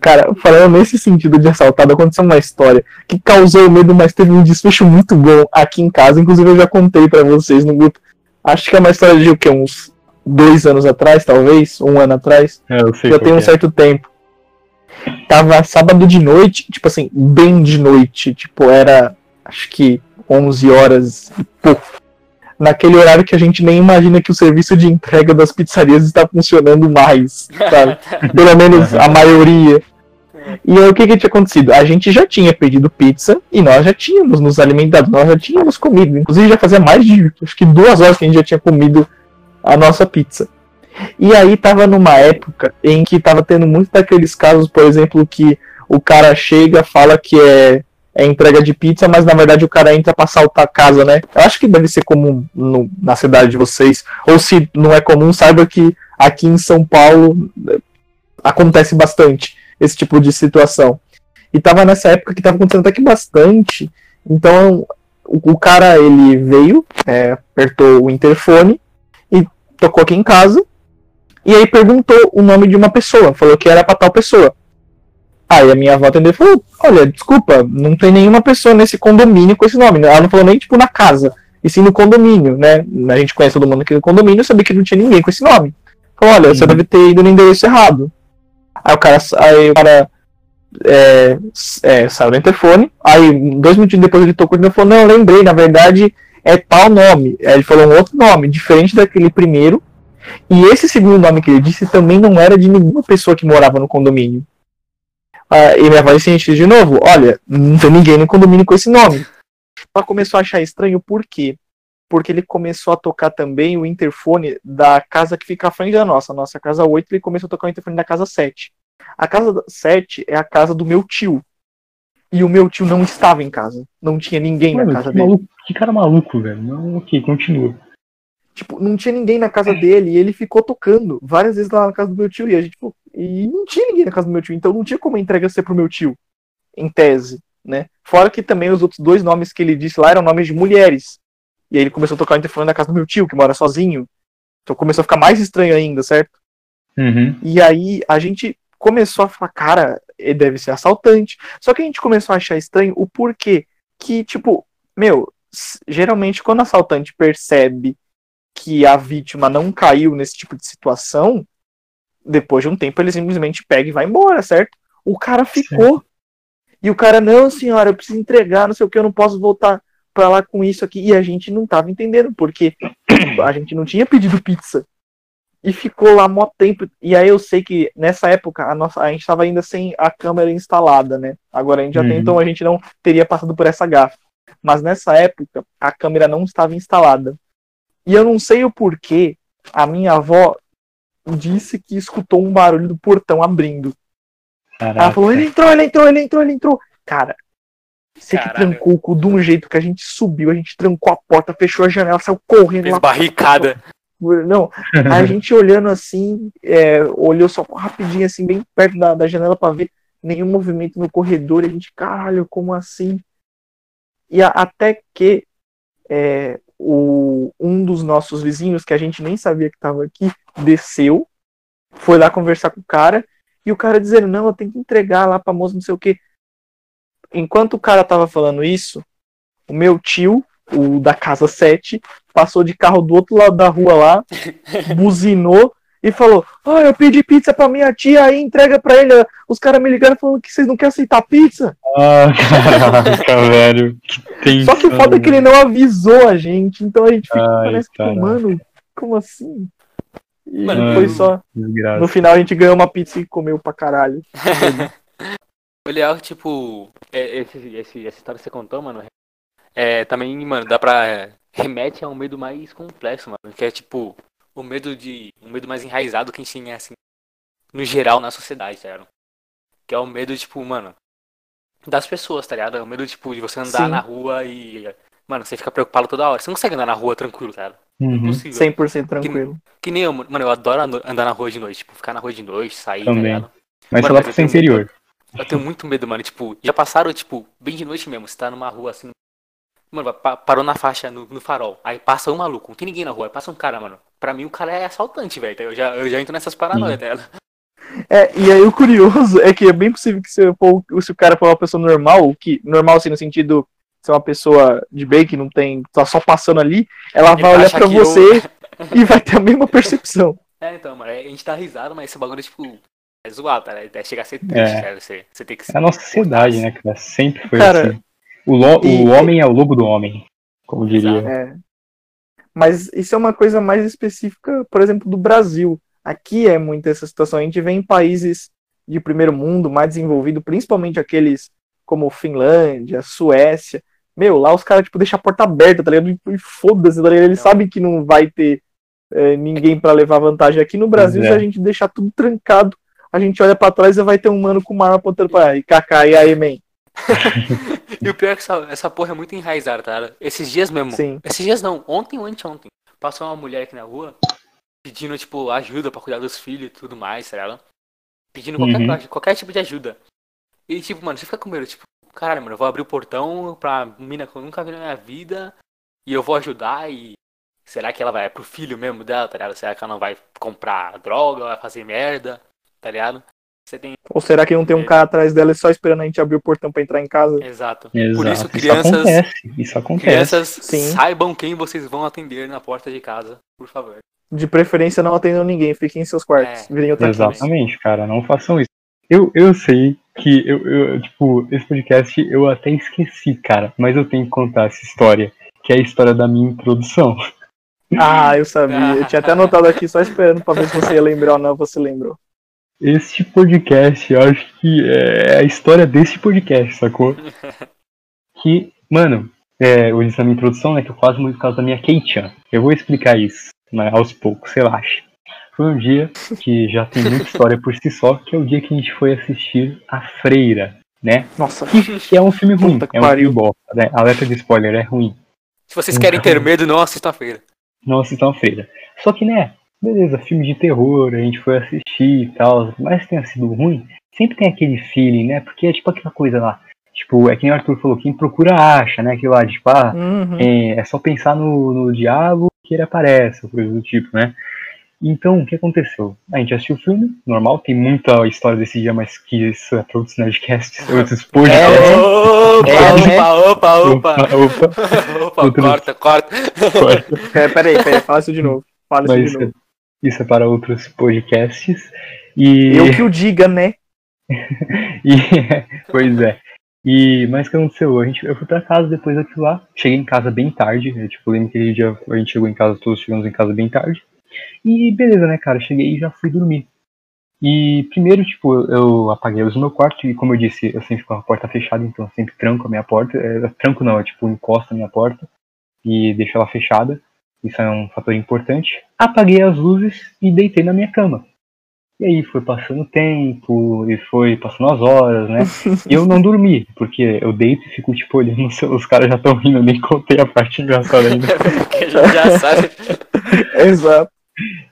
cara, falando nesse sentido de assaltado, aconteceu uma história que causou medo, mas teve um desfecho muito bom aqui em casa. Inclusive, eu já contei para vocês no grupo. Acho que é uma história de o que? Uns dois anos atrás, talvez? Um ano atrás? É, já tem um é. certo tempo. Tava sábado de noite, tipo assim, bem de noite. Tipo, era acho que 11 horas e pouco. Naquele horário que a gente nem imagina que o serviço de entrega das pizzarias está funcionando mais, sabe? Pelo menos a maioria. E aí, o que, que tinha acontecido? A gente já tinha pedido pizza e nós já tínhamos nos alimentado, nós já tínhamos comido. Inclusive, já fazia mais de acho que duas horas que a gente já tinha comido a nossa pizza. E aí tava numa época em que tava tendo muito daqueles casos, por exemplo, que o cara chega, fala que é, é entrega de pizza, mas na verdade o cara entra pra assaltar a casa, né? Eu acho que deve ser comum no, na cidade de vocês. Ou se não é comum, saiba que aqui em São Paulo é, acontece bastante esse tipo de situação. E tava nessa época que tava acontecendo até que bastante. Então o, o cara ele veio, é, apertou o interfone e tocou aqui em casa e aí perguntou o nome de uma pessoa, falou que era pra tal pessoa. Aí a minha avó atendeu e falou: Olha, desculpa, não tem nenhuma pessoa nesse condomínio com esse nome. Ela não falou nem tipo na casa, e sim no condomínio, né? A gente conhece todo mundo aqui no condomínio, sabia que não tinha ninguém com esse nome. Falou: Olha, você uhum. deve ter ido no endereço errado. Aí o cara, aí o cara é, é, saiu do interfone. Aí, dois minutos depois, ele tocou e falou: Não, lembrei, na verdade é tal nome. Aí ele falou um outro nome, diferente daquele primeiro. E esse segundo nome que ele disse também não era de nenhuma pessoa que morava no condomínio. Ah, e minha avó disse de novo: Olha, não tem ninguém no condomínio com esse nome. Ela começou a achar estranho por quê? Porque ele começou a tocar também o interfone da casa que fica à frente da nossa. A nossa casa 8, ele começou a tocar o interfone da casa 7. A casa 7 é a casa do meu tio. E o meu tio não estava em casa. Não tinha ninguém Mano, na casa que dele. Maluco, que cara maluco, velho. Não, ok, continua. Tipo, não tinha ninguém na casa dele e ele ficou tocando várias vezes lá na casa do meu tio. E a gente, tipo, e não tinha ninguém na casa do meu tio, então não tinha como a entrega ser pro meu tio, em tese, né? Fora que também os outros dois nomes que ele disse lá eram nomes de mulheres. E aí ele começou a tocar o interfone na casa do meu tio, que mora sozinho. Então começou a ficar mais estranho ainda, certo? Uhum. E aí a gente começou a falar, cara, ele deve ser assaltante. Só que a gente começou a achar estranho o porquê. Que, tipo, meu, geralmente quando o assaltante percebe que a vítima não caiu nesse tipo de situação, depois de um tempo ele simplesmente pega e vai embora, certo? O cara ficou. Sim. E o cara, não, senhora, eu preciso entregar, não sei o que, eu não posso voltar pra lá com isso aqui. E a gente não tava entendendo, porque a gente não tinha pedido pizza. E ficou lá mó tempo. E aí eu sei que nessa época a, nossa, a gente tava ainda sem a câmera instalada, né? Agora a gente já uhum. tem, então a gente não teria passado por essa gafa. Mas nessa época a câmera não estava instalada. E eu não sei o porquê, a minha avó disse que escutou um barulho do portão abrindo. Caraca. Ela falou: ele entrou, ele entrou, ele entrou, ele entrou. Cara, você que trancou o cu de um jeito que a gente subiu, a gente trancou a porta, fechou a janela, saiu correndo Fez lá. barricada. Não, a gente olhando assim, é, olhou só rapidinho, assim, bem perto da, da janela para ver nenhum movimento no corredor. E a gente, caralho, como assim? E a, até que é, o, um dos nossos vizinhos, que a gente nem sabia que estava aqui, desceu, foi lá conversar com o cara, e o cara dizendo, não, eu tenho que entregar lá pra moça, não sei o que. Enquanto o cara tava falando isso, o meu tio, o da casa 7, passou de carro do outro lado da rua lá, buzinou e falou: Ah, eu pedi pizza pra minha tia aí, entrega pra ele. Os caras me ligaram falando que vocês não querem aceitar pizza. Ah, caraca, velho. Que Só que o foda é que ele não avisou a gente, então a gente fica, Ai, parece que, caraca. mano, como assim? E Mano, foi só. Desgraça. No final a gente ganhou uma pizza e comeu pra caralho. O legal é que, tipo, é, esse, esse, essa história que você contou, mano, é, também, mano, dá pra. é, remete a um medo mais complexo, mano. Que é, tipo, o medo de. um medo mais enraizado que a gente tem, assim, no geral na sociedade, tá ligado? Que é o medo, tipo, mano, das pessoas, tá ligado? É o medo, tipo, de você andar Sim. na rua e. Mano, você fica preocupado toda hora. Você não consegue andar na rua tranquilo, tá ligado? Uhum, Impossível. 100% tranquilo. Que nem eu, mano, eu adoro andar na rua de noite, tipo, ficar na rua de noite, sair, Também. tá ligado? Mas Mano, só ser tenho interior. Eu tenho muito medo, mano. Tipo, já passaram, tipo, bem de noite mesmo. Você tá numa rua assim. Mano, pa- parou na faixa, no, no farol. Aí passa um maluco, não tem ninguém na rua. Aí passa um cara, mano. Pra mim o cara é assaltante, velho. Eu já, eu já entro nessas paranoias, tá ligado? É, e aí o curioso é que é bem possível que se, for, se o cara for uma pessoa normal, que normal assim no sentido de ser uma pessoa de bem que não tem, tá só passando ali, ela Ele vai olhar pra que eu- você e vai ter a mesma percepção. É, então, mano. A gente tá risado, mas esse bagulho, tipo, é zoado, tá ligado? Até chegar a ser triste, É. cara. Você, você tem que É a nossa sociedade, né, cara? Sempre foi Cara, assim. O, lo- e- o homem é o lobo do homem, como diria. Exato. É. Mas isso é uma coisa mais específica, por exemplo, do Brasil. Aqui é muito essa situação. A gente vê em países de primeiro mundo, mais desenvolvido, principalmente aqueles como Finlândia, Suécia. Meu, lá os caras, tipo, deixam a porta aberta, tá ligado? E foda-se, tá ligado? Eles Não. sabem que não vai ter é, ninguém pra levar vantagem. Aqui no Brasil, se é. a gente deixar tudo trancado, a gente olha pra trás e vai ter um mano com uma arma apontando pra e Kaká, e aí, man? E o pior é que essa, essa porra é muito enraizada, tá ligado? Esses dias mesmo. Sim. Esses dias não, ontem ou anteontem. Passou uma mulher aqui na rua pedindo, tipo, ajuda pra cuidar dos filhos e tudo mais, tá ligado? Pedindo qualquer, Uhum. coisa, qualquer tipo de ajuda. E, tipo, mano, você fica com medo, tipo, caralho, mano, eu vou abrir o portão pra mina que eu nunca vi na minha vida e eu vou ajudar e. Será que ela vai é pro filho mesmo dela, tá ligado? Será que ela não vai comprar droga, vai fazer merda, tá ligado? Você tem. Ou será que não tem um É. cara atrás dela só esperando a gente abrir o portão pra entrar em casa? Exato. Exato. Por isso, Isso crianças. acontece. Isso acontece. Crianças, Sim. saibam quem vocês vão atender na porta de casa, por favor. De preferência, não atendam ninguém, fiquem em seus quartos. É. Virem outra casa. Exatamente, cara, não façam isso. Eu, eu sei que eu, eu, tipo, esse podcast eu até esqueci, cara, mas eu tenho que contar essa história, que é a história da minha introdução. Ah, eu sabia. Eu tinha até anotado aqui só esperando pra ver se você ia lembrar ou não. Você lembrou. Este podcast, eu acho que é a história deste podcast, sacou? Que, mano, é, eu disse na minha introdução, né, que eu faço muito por causa da minha Kei-chan. Eu vou explicar isso, né, aos poucos, relaxa. Foi um dia que já tem muita história por si só, que é o dia que a gente foi assistir A Freira, né? Nossa. Que é um filme ruim, que é um pariu. filme bosta, né? Alerta de spoiler, é ruim. Se vocês querem ter medo, não assistam a feira. Não assistam a Freira. Só que, né, beleza, filme de terror, a gente foi assistir e tal, mas tenha sido ruim, sempre tem aquele feeling, né? Porque é tipo aquela coisa lá, tipo, é que nem o Arthur falou, quem procura acha, né? Aquilo lá, de, tipo, ah, Uhum. é, é só pensar no, no diabo que ele aparece, ou coisa do tipo, né? Então, o que aconteceu? A gente assistiu o filme, normal, tem muita história desse dia, mas que isso é para outros Nerdcasts, outros podcasts. É, Opa, É, né? opa, opa, opa, Opa, opa, opa, corta, corta. corta. É, peraí, peraí, fala isso de novo. Fala isso Mas de novo. Isso é para outros podcasts. E, Eu que o diga, né? e pois é. E mas o que aconteceu? A gente, eu fui pra casa depois daquilo lá. Cheguei em casa bem tarde. Eu, tipo, lembro que dia a gente chegou em casa, todos chegamos em casa bem tarde. E beleza, né, cara? Cheguei e já fui dormir. E primeiro, tipo, eu, apaguei a luz no meu quarto e como eu disse, eu sempre fico com a porta fechada, então eu sempre tranco a minha porta. É, tranco não, eu tipo, encosto a minha porta e deixo ela fechada. Isso é um fator importante. Apaguei as luzes e deitei na minha cama. E aí foi passando o tempo, e foi passando as horas, né? E eu não dormi, porque eu deito e fico, tipo, olhando, os- os caras já estão rindo, eu nem contei a parte engraçada ainda. Porque gente já sabe. Exato.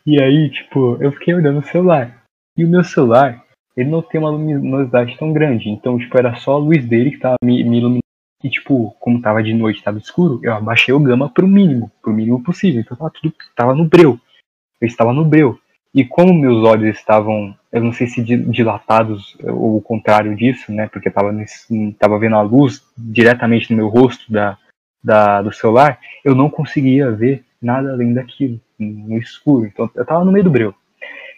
E aí, tipo, eu fiquei olhando o celular. E o meu celular, ele não tem uma luminosidade tão grande. Então, tipo, era só a luz dele que tava me, me iluminando. E, tipo, como tava de noite, tava escuro, eu abaixei o gama pro mínimo, pro mínimo possível. Então tava tudo, tava no breu. Eu estava no breu. E como meus olhos estavam, eu não sei se dilatados ou o contrário disso, né? Porque tava, nesse, tava vendo a luz diretamente no meu rosto da, da, do celular, eu não conseguia ver nada além daquilo, no escuro. Então eu tava no meio do breu.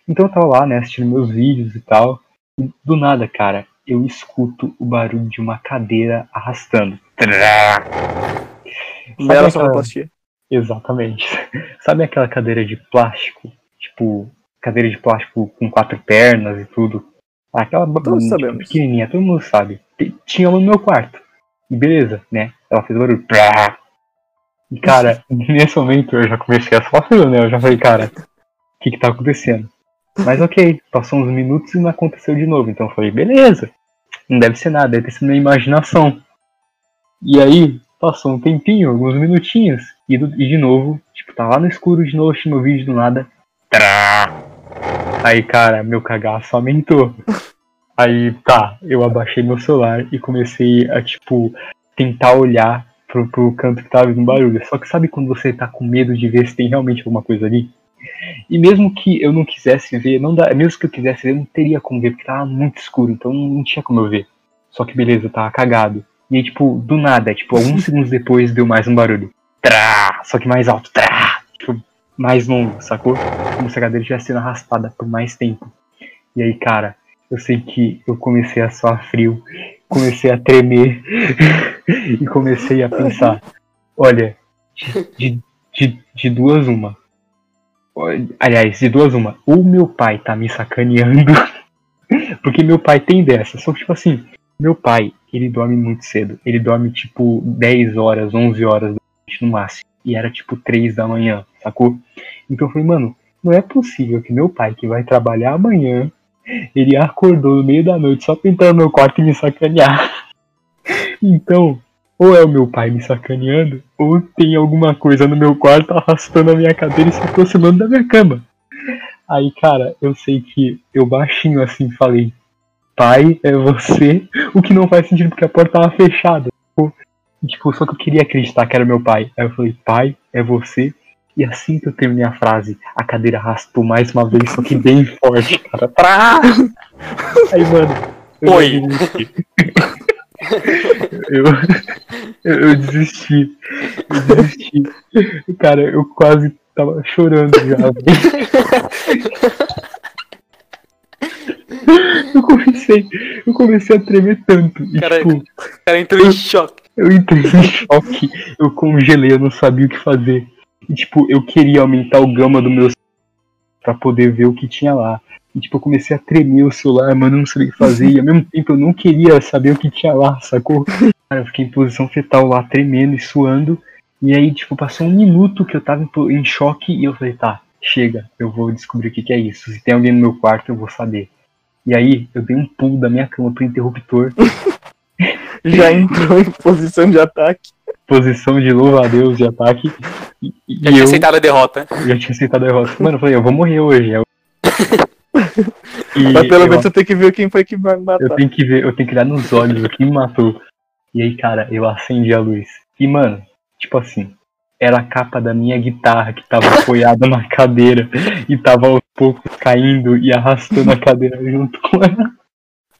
Então eu tava lá, né, assistindo meus vídeos e tal. E do nada, cara, eu escuto o barulho de uma cadeira arrastando. Bela sonoplastia. Exatamente. Sabe aquela cadeira de plástico? Tipo, cadeira de plástico com quatro pernas e tudo. Aquela Todos tipo, sabemos. pequenininha, todo mundo sabe. Tinha uma no meu quarto. E beleza, né? Ela fez barulho. E cara, nesse momento eu já comecei a sofrer, né? Eu já falei, cara, o que que tá acontecendo? Mas ok, passou uns minutos e não aconteceu de novo. Então eu falei, beleza, não deve ser nada, deve ter sido minha imaginação. E aí, passou um tempinho, alguns minutinhos, e, do- e de novo, tipo, tá lá no escuro de novo, assistindo meu vídeo do nada. Trá! Aí, cara, meu cagaço aumentou. Aí, tá, eu abaixei meu celular e comecei a, tipo, tentar olhar pro, pro canto que tava vindo barulho. Só que sabe quando você tá com medo de ver se tem realmente alguma coisa ali? E mesmo que eu não quisesse ver, não dá, mesmo que eu quisesse ver, não teria como ver, porque tava muito escuro, então não, tinha como eu ver. Só que beleza, tava cagado. E aí, tipo, do nada, tipo, alguns segundos depois deu mais um barulho. Trá! Só que mais alto. Trá! Tipo, mais longo, sacou? Como se a cadeira estivesse sendo arrastada por mais tempo. E aí, cara, eu sei que eu comecei a suar frio, comecei a tremer e comecei a pensar, olha, de, de, de duas uma. Aliás, de duas uma. Ou meu pai tá me sacaneando, porque meu pai tem dessa. Só que, tipo assim, meu pai, ele dorme muito cedo. Ele dorme, tipo, 10 horas, 11 horas no máximo. E era, tipo, 3 da manhã, sacou? Então eu falei, mano, não é possível que meu pai, que vai trabalhar amanhã, ele acordou no meio da noite só pra entrar no meu quarto e me sacanear. Então, ou é o meu pai me sacaneando, ou tem alguma coisa no meu quarto arrastando a minha cadeira e se aproximando da minha cama. Aí, cara, eu sei que eu baixinho assim falei, pai, é você, o que não faz sentido porque a porta tava fechada. Tipo, Tipo, só que eu queria acreditar que era meu pai. Aí eu falei, pai, é você? E assim que eu terminei a frase, a cadeira arrastou mais uma vez, só que bem forte, cara. Aí, mano. Oi. eu, eu, eu desisti. Eu desisti. Cara, eu quase tava chorando já. Eu comecei, eu comecei a tremer tanto. E, Cara, tipo, O cara entrou em choque. eu entrei em choque, eu congelei, eu não sabia o que fazer. E, tipo, eu queria aumentar o gama do meu pra poder ver o que tinha lá. E, tipo, eu comecei a tremer o celular, mano, eu não sabia o que fazer. E ao mesmo tempo eu não queria saber o que tinha lá, sacou? Cara, eu fiquei em posição fetal lá, tremendo e suando. E aí, tipo, passou um minuto que eu tava em, choque e eu falei, tá, chega, eu vou descobrir o que, que é isso. Se tem alguém no meu quarto, eu vou saber. E aí, eu dei um pulo da minha cama pro interruptor, Já entrou em posição de ataque. posição de louva a Deus de ataque. E, e Já tinha eu aceitado a derrota. já tinha aceitado a derrota. Mano, eu falei, eu vou morrer hoje. Eu... E Mas pelo eu, menos você tem que ver quem foi que vai matar. eu tenho que ver, eu tenho que olhar nos olhos o que me matou. E aí, cara, eu acendi a luz. E, mano, tipo assim, era a capa da minha guitarra que tava apoiada na cadeira e tava aos poucos caindo e arrastando a cadeira junto com ela.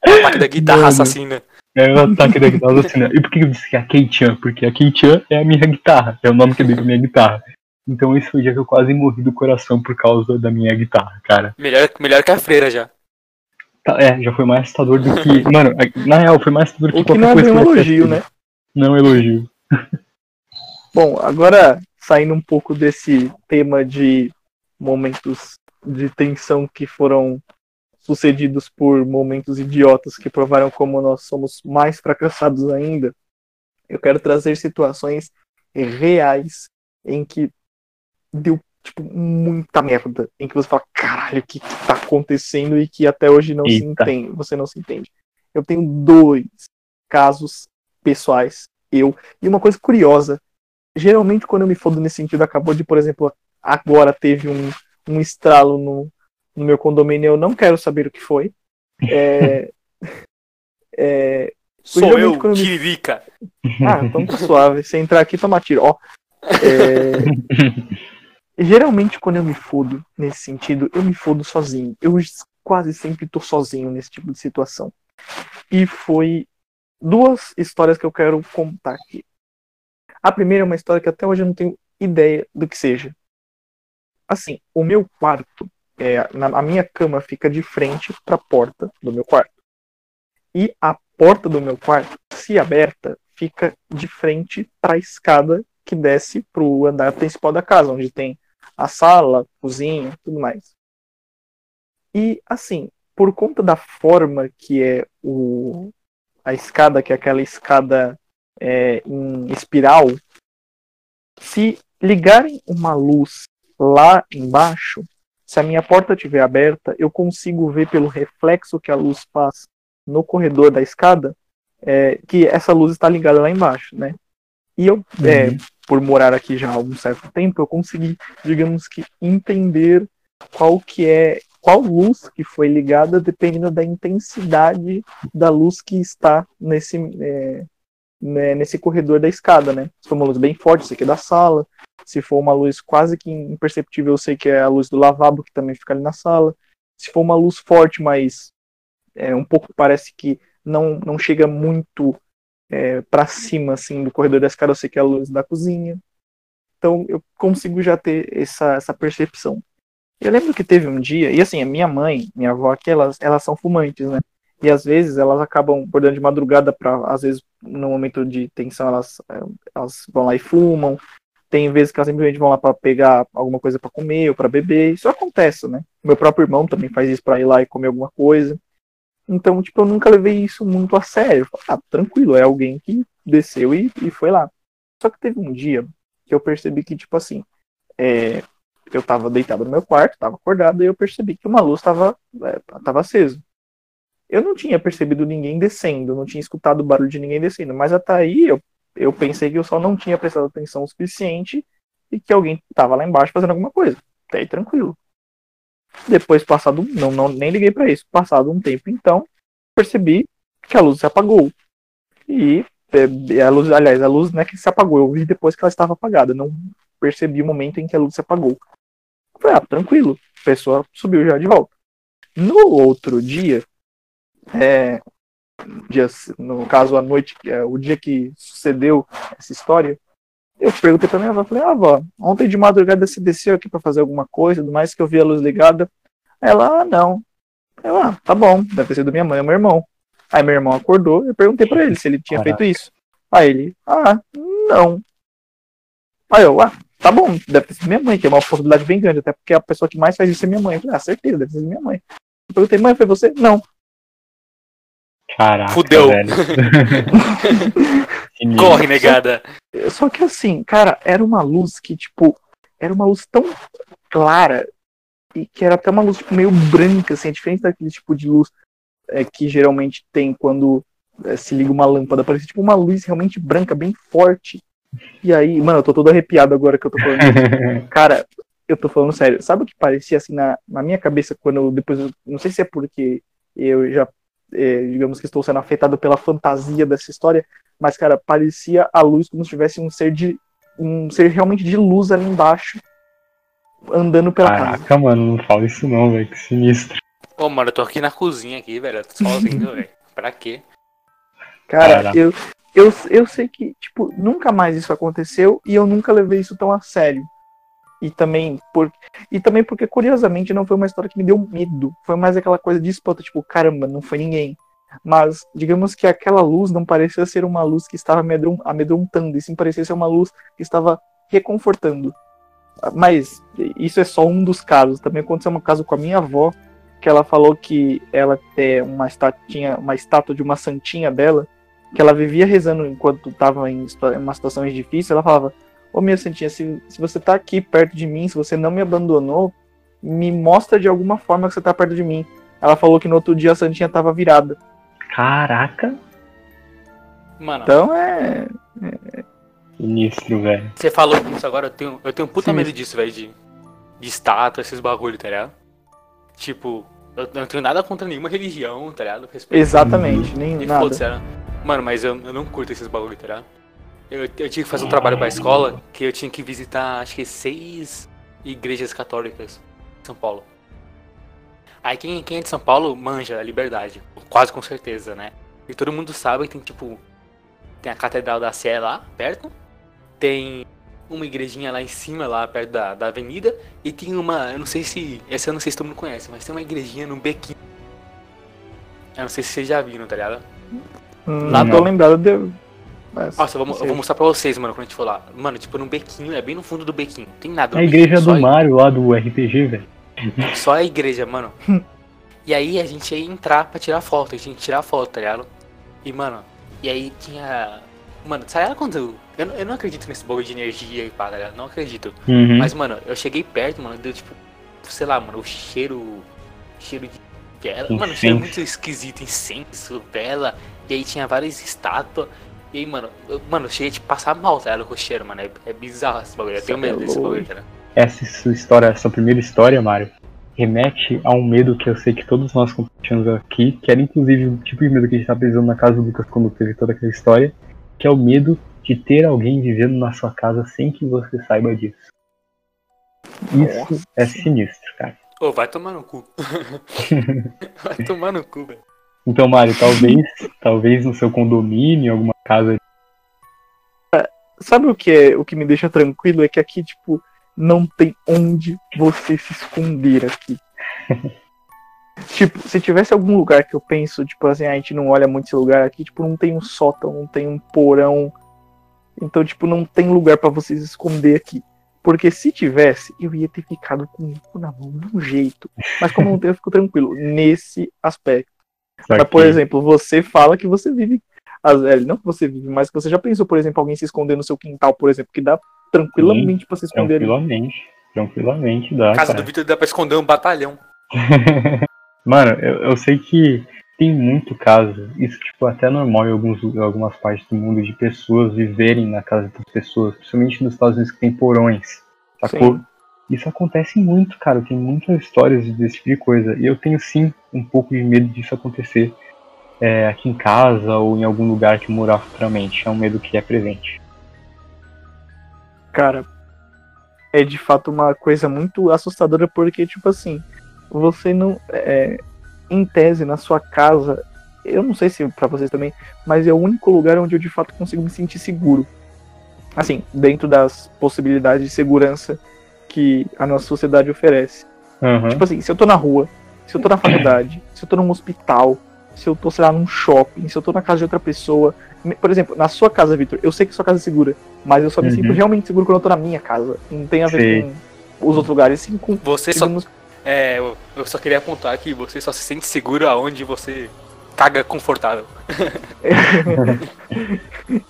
Ataque da guitarra Mano. assassina. É o ataque da guitarra assassina. E por que eu disse que é a Kei-chan? Porque a Kei-chan é a minha guitarra, é o nome que eu dei pra minha guitarra. Então esse foi o dia que eu quase morri do coração por causa da minha guitarra, cara. Melhor, melhor que a freira já. Tá, É, já foi mais assustador do que. Mano, na real, foi mais assustador que O que qualquer não é coisa bem um que eu elogio, né? Não é um elogio. Bom, agora saindo um pouco desse tema de momentos de tensão que foram sucedidos por momentos idiotas que provaram como nós somos mais fracassados ainda, eu quero trazer situações reais em que deu tipo muita merda, em que você fala, caralho, o que, que tá acontecendo e que até hoje não se Eita. entende, você não se entende. Eu tenho dois casos pessoais, eu, e uma coisa curiosa, geralmente quando eu me fodo nesse sentido, acabou de, por exemplo, agora teve um, um estralo no, no meu condomínio, eu não quero saber o que foi. É, é, Sou Geralmente, eu, quando me- Kirika. ah, então tá suave. Se entrar aqui, toma tiro. Ó. É, Geralmente, quando eu me fodo nesse sentido, eu me fodo sozinho. Eu quase sempre tô sozinho nesse tipo de situação. E foi duas histórias que eu quero contar aqui. A primeira é uma história que até hoje eu não tenho ideia do que seja. Assim, o meu quarto, é, na, a minha cama fica de frente para a porta do meu quarto. E a porta do meu quarto, se aberta, fica de frente para a escada que desce para o andar principal da casa, onde tem a sala, cozinha, tudo mais. E assim, por conta da forma que é o a escada, que é aquela escada é, em espiral, se ligarem uma luz lá embaixo, se a minha porta estiver aberta, eu consigo ver pelo reflexo que a luz faz no corredor da escada é, que essa luz está ligada lá embaixo, né? E eu, é, Uhum. Por morar aqui já há algum certo tempo, eu consegui, digamos que, entender qual que é qual luz que foi ligada dependendo da intensidade da luz que está nesse é, né, nesse corredor da escada, né? Se for uma luz bem forte, isso aqui é da sala. Se for uma luz quase que imperceptível, eu sei que é a luz do lavabo que também fica ali na sala. Se for uma luz forte, mas é, um pouco parece que não, não chega muito é, para cima assim do corredor da escada, eu sei que é a luz da cozinha. Então eu consigo já ter essa, essa percepção. Eu lembro que teve um dia, e assim, a minha mãe, minha avó aqui, elas, elas são fumantes, né? E às vezes elas acabam acordando de madrugada para, às vezes, no momento de tensão, elas, elas vão lá e fumam. Tem vezes que elas simplesmente vão lá para pegar alguma coisa para comer ou para beber. Isso acontece, né? Meu próprio irmão também faz isso para ir lá e comer alguma coisa. Então, tipo, eu nunca levei isso muito a sério. Ah, tranquilo, é alguém que desceu e, e foi lá. Só que teve um dia que eu percebi que, tipo assim, é, eu tava deitado no meu quarto, tava acordado, e eu percebi que uma luz tava, é, tava acesa. Eu não tinha percebido ninguém descendo, não tinha escutado o barulho de ninguém descendo, mas até aí eu, eu pensei que eu só não tinha prestado atenção o suficiente e que alguém tava lá embaixo fazendo alguma coisa. Até aí tranquilo. Depois, passado, não, não nem liguei para isso. Passado um tempo, então, percebi que a luz se apagou. E é, a luz, aliás, a luz não é que se apagou, eu vi depois que ela estava apagada, não percebi o momento em que a luz se apagou. Falei, ah, tranquilo, a pessoa subiu já de volta. No outro dia, é, no caso a noite, é, o dia que sucedeu essa história, eu perguntei pra minha avó, falei, ah, avó, ontem de madrugada você desceu aqui pra fazer alguma coisa, do mais que eu vi a luz ligada. Ela, ah, não. Eu, ah, tá bom, deve ter sido minha mãe ou meu irmão. Aí meu irmão acordou, eu perguntei pra ele se ele tinha Caraca. feito isso. Aí ele, ah, não. Aí eu, ah, tá bom, deve ter sido minha mãe, que é uma possibilidade bem grande, até porque a pessoa que mais faz isso é minha mãe. Eu falei, ah, certeza, deve ter sido minha mãe. Eu perguntei, mãe, foi você? Não. Caraca, Fudeu. Corre, negada. Só que assim, cara, era uma luz que, tipo, era uma luz tão clara e que era até uma luz tipo, meio branca, assim, diferente daquele tipo de luz é, que geralmente tem quando é, se liga uma lâmpada. Parecia tipo uma luz realmente branca, bem forte. E aí, mano, eu tô todo arrepiado agora que eu tô falando isso. Cara, eu tô falando sério. Sabe o que parecia assim na, na minha cabeça quando eu depois. eu- não sei se é porque eu já, é, digamos que estou sendo afetado pela fantasia dessa história, mas, cara, parecia a luz como se tivesse um ser de. um ser realmente de luz ali embaixo, andando pela casa. Caraca, mano, não fala isso não, velho. Que sinistro. Ô, mano, eu tô aqui na cozinha aqui, velho. Eu tô sozinho, velho. Pra quê? Cara, Caraca. eu, eu, eu sei que, tipo, nunca mais isso aconteceu e eu nunca levei isso tão a sério. E também, por, e também porque, curiosamente, não foi uma história que me deu medo. Foi mais aquela coisa de espanto, tipo, caramba, não foi ninguém. Mas, digamos que aquela luz não parecia ser uma luz que estava amedron- amedrontando, e sim parecia ser uma luz que estava reconfortando. Mas isso é só um dos casos. Também aconteceu um caso com a minha avó, que ela falou que ela é uma estátua, tinha uma estátua de uma santinha dela, que ela vivia rezando enquanto estava em uma situação difícil. Ela falava: Ô minha santinha, se, se você tá aqui perto de mim, se você não me abandonou, me mostra de alguma forma que você tá perto de mim. Ela falou que no outro dia a santinha tava virada. Caraca. Mano, Então é. Sinistro, velho. você falou isso agora, eu tenho, eu tenho um puta Sim. medo disso, velho. De, de estátua, esses bagulho, tá ligado? Tipo, eu não tenho nada contra nenhuma religião, tá ligado? Respeito. Exatamente, nem E nada. Mano, mas eu, eu não curto esses bagulho, tá ligado? Eu, eu tinha que fazer um trabalho pra escola que eu tinha que visitar, acho que seis igrejas católicas em São Paulo. Aí quem, quem é de São Paulo manja a liberdade, quase com certeza, né? E todo mundo sabe que tem, tipo, tem a Catedral da Sé lá, perto. Tem uma igrejinha lá em cima, lá perto da, da avenida. E tem uma, eu não sei se, essa eu não sei se todo mundo conhece, mas tem uma igrejinha no Bequim. Eu não sei se vocês já viram, tá ligado? Hum. Não tô lembrado de. Mas, Nossa, eu vou, eu vou mostrar pra vocês, mano, quando a gente for lá. Mano, tipo, no bequinho, é bem no fundo do bequinho. Não tem nada. É a igreja bequinho, do Mario lá do RPG, velho. Só a igreja, mano. e aí a gente ia entrar pra tirar foto. A gente que tirar foto, tá ligado? E, mano, e aí tinha. Mano, sabe quando. Eu, não- eu não acredito nesse bagulho de energia e pá, tá ligado? Não acredito. Uhum. Mas, mano, eu cheguei perto, mano, deu tipo. Sei lá, mano, o cheiro. Cheiro de vela. Mano, o cheiro Incenso. muito esquisito, incenso, vela. E aí tinha várias estátuas. E aí, mano, eu, mano, eu cheguei a tipo, passar mal, tá ligado? Com o cheiro, mano. É, é bizarro esse bagulho. Eu tenho Cê é medo desse bagulho, tá? Essa sua história, essa primeira história, Mario, remete a um medo que eu sei que todos nós compartilhamos aqui, que era inclusive o tipo de medo que a gente tá precisando na casa do Lucas quando teve toda aquela história, que é o medo de ter alguém vivendo na sua casa sem que você saiba disso. Isso Nossa. é sinistro, cara. Ô, vai tomar no cu. vai tomar no cu, velho. Então, Mário, talvez, talvez no seu condomínio, em alguma casa. Sabe o que é o que me deixa tranquilo? É que aqui, tipo, não tem onde você se esconder aqui. tipo, se tivesse algum lugar que eu penso, tipo assim, a gente não olha muito esse lugar aqui, tipo, não tem um sótão, não tem um porão. Então, tipo, não tem lugar pra você se esconder aqui. Porque se tivesse, eu ia ter ficado com o cu na mão de um jeito. Mas como não tem, eu fico tranquilo nesse aspecto. Mas, por exemplo, você fala que você vive. as- é, Não que você vive, mas que você já pensou, por exemplo, alguém se esconder no seu quintal, por exemplo, que dá tranquilamente pra se esconder ali. Tranquilamente. Tranquilamente dá. casa cara. do Victor dá pra esconder um batalhão. Mano, eu, eu sei que tem muito caso, isso tipo até é normal em, alguns, em algumas partes do mundo, de pessoas viverem na casa das pessoas, principalmente nos Estados Unidos que tem porões, sacou? Sim. Isso acontece muito, cara, tem muitas histórias desse tipo de coisa, e eu tenho sim um pouco de medo disso acontecer é, aqui em casa ou em algum lugar que morar futuramente, é um medo que é presente. Cara, é de fato uma coisa muito assustadora, porque, tipo assim, você não. é, em tese, na sua casa, eu não sei se pra vocês também, mas é o único lugar onde eu de fato consigo me sentir seguro. Assim, dentro das possibilidades de segurança que a nossa sociedade oferece. Aham. Tipo assim, se eu tô na rua, se eu tô na faculdade, se eu tô num hospital, se eu tô, sei lá, num shopping, se eu tô na casa de outra pessoa. Por exemplo, na sua casa, Victor, eu sei que sua casa é segura, mas eu só me Uhum. sinto realmente seguro quando eu tô na minha casa. Não tem a ver Sei. com os outros lugares, sim com. Você só. nos- É, eu, só queria apontar que você só se sente seguro aonde você caga confortável.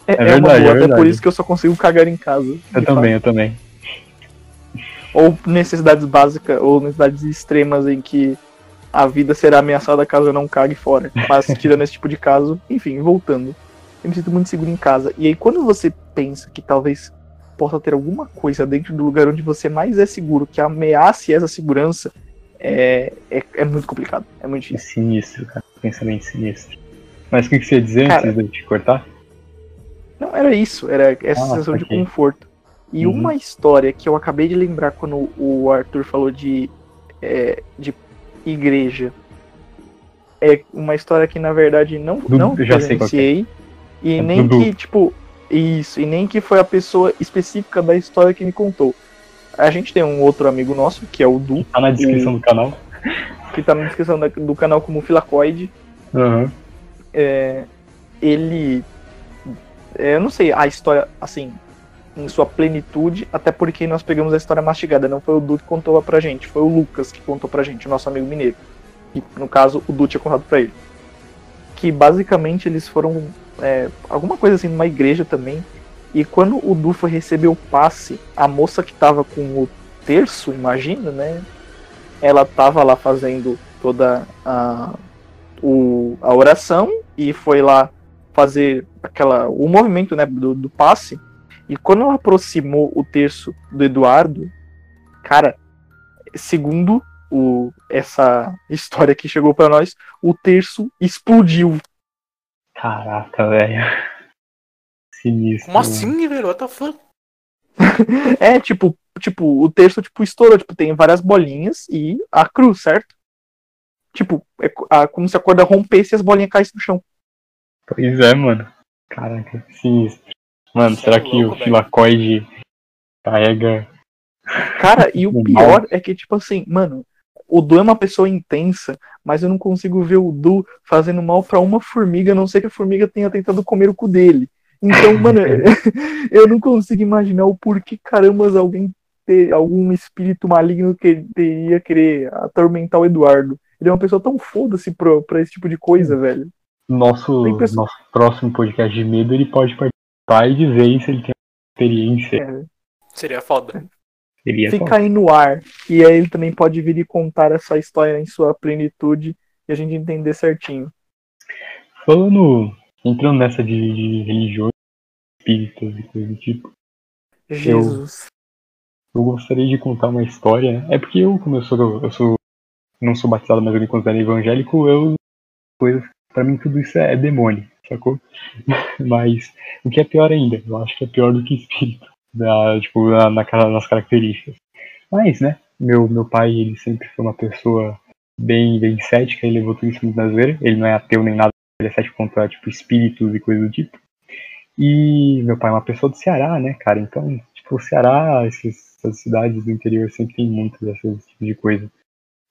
É, é verdade, uma boa, é até por verdade. isso que eu só consigo cagar em casa. Eu também, eu também. Ou necessidades básicas, ou necessidades extremas em que a vida será ameaçada caso eu não cague fora. Mas tirando esse tipo de caso, enfim, voltando. Eu me sinto muito seguro em casa. E aí quando você pensa que talvez possa ter alguma coisa dentro do lugar onde você mais é seguro que ameace essa segurança, é, é, é muito complicado. É muito Que difícil. sinistro, cara. Pensamento sinistro. Mas o que, você ia dizer Cara, antes de eu te cortar? Não, era isso, era essa Ah, sensação de conforto. E Uhum. uma história que eu acabei de lembrar quando o Arthur falou de, é, de igreja. É uma história que na verdade não, Du- não já é. presenciei. E É nem Dudu. que, tipo, isso, e nem que foi a pessoa específica da história que me contou. A gente tem um outro amigo nosso, que é o Du, Tá na descrição do canal. que tá na descrição da- do canal como Filacoide. Aham. é, ele. é, eu não sei a história, assim, em sua plenitude, até porque nós pegamos a história mastigada. Não foi o Du que contou pra gente, foi o Lucas que contou pra gente, o nosso amigo mineiro. E, no caso, o Du tinha contado pra ele. Que basicamente eles foram. é, alguma coisa assim, numa igreja também. E quando o Du foi receber o passe, a moça que tava com o terço, imagina, né? Ela tava lá fazendo toda a, o, a oração e foi lá fazer aquela o movimento né, do, do passe. E quando ela aproximou o terço do Eduardo, cara, segundo o, essa história que chegou pra nós, o terço explodiu. Caraca, velho. Sinistro. Como assim, velho? What the fuck? É, tipo, tipo, o terço tipo estourou, tipo, tem várias bolinhas e a cruz, certo? Tipo, é a- como se a corda rompesse e as bolinhas caíssem no chão. Pois é, mano. Caraca, sinistro. Mano, Isso será é que louco, o filacoide carrega. Cara, e o pior é que, tipo assim, mano, o Du é uma pessoa intensa, mas eu não consigo ver o Du fazendo mal pra uma formiga, a não ser que a formiga tenha tentado comer o cu dele. Então, mano, eu não consigo imaginar o porquê carambas alguém ter algum espírito maligno que teria querer atormentar o Eduardo. Ele é uma pessoa tão foda-se pra, pra esse tipo de coisa, velho. Nosso, pessoa- nosso próximo podcast de medo, ele pode participar e dizer se ele tem experiência. É, Seria foda. Seria fica top. aí no ar. E aí ele também pode vir e contar essa história em sua plenitude e a gente entender certinho. Falando, entrando nessa de, de religiões, espíritos e coisa do tipo, Jesus. eu gostaria de contar uma história. É porque eu, como eu sou, eu sou não sou batizado, mas eu me considero evangélico, eu coisas, pra mim tudo isso é, demônio, sacou? Mas o que é pior ainda, eu acho que é pior do que espírito, da, tipo, na, na nas características. Mas, né, meu, meu pai, ele sempre foi uma pessoa bem, bem cética, ele levou tudo isso muito na zoeira, ele não é ateu nem nada, ele é cético contra, tipo, espíritos e coisa do tipo. E meu pai é uma pessoa do Ceará, né, cara, então, tipo, o Ceará, esses, essas cidades do interior sempre tem muito dessas tipo de coisa.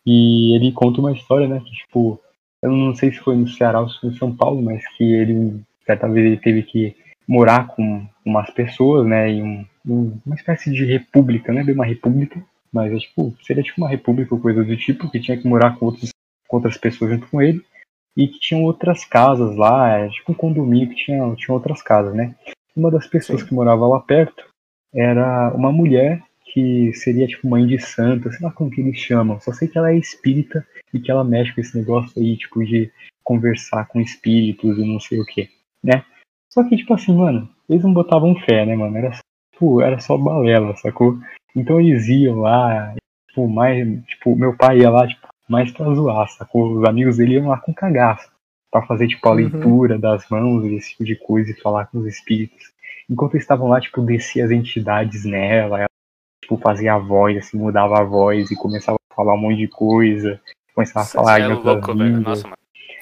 E ele conta uma história, né, que, tipo, eu não sei se foi no Ceará ou se foi em São Paulo, mas que ele, certa vez, ele teve que morar com umas pessoas, né, em um- um- uma espécie de república, não é bem uma república, mas é tipo, seria tipo uma república ou coisa do tipo, que tinha que morar com, outros, com outras pessoas junto com ele, e que tinham outras casas lá, é tipo um condomínio que tinha, tinha outras casas, né. Uma das pessoas Sim. que morava lá perto era uma mulher que seria tipo mãe de santa, sei lá como que eles chamam, só sei que ela é espírita e que ela mexe com esse negócio aí, tipo, de conversar com espíritos e não sei o que, né? Só que, tipo assim, mano, eles não botavam fé, né, mano? Era, tipo, era só balela, sacou? Então eles iam lá, tipo, mais, tipo, meu pai ia lá, tipo, mais pra zoar, sacou? Os amigos dele iam lá com cagaço, pra fazer, tipo, a Uhum. leitura das mãos e esse tipo de coisa e falar com os espíritos. Enquanto eles estavam lá, tipo, descia as entidades nela, ela, tipo, fazia a voz, assim, mudava a voz e começava a falar um monte de coisa, começava a Isso falar em é louco, velho. Nossa, mano.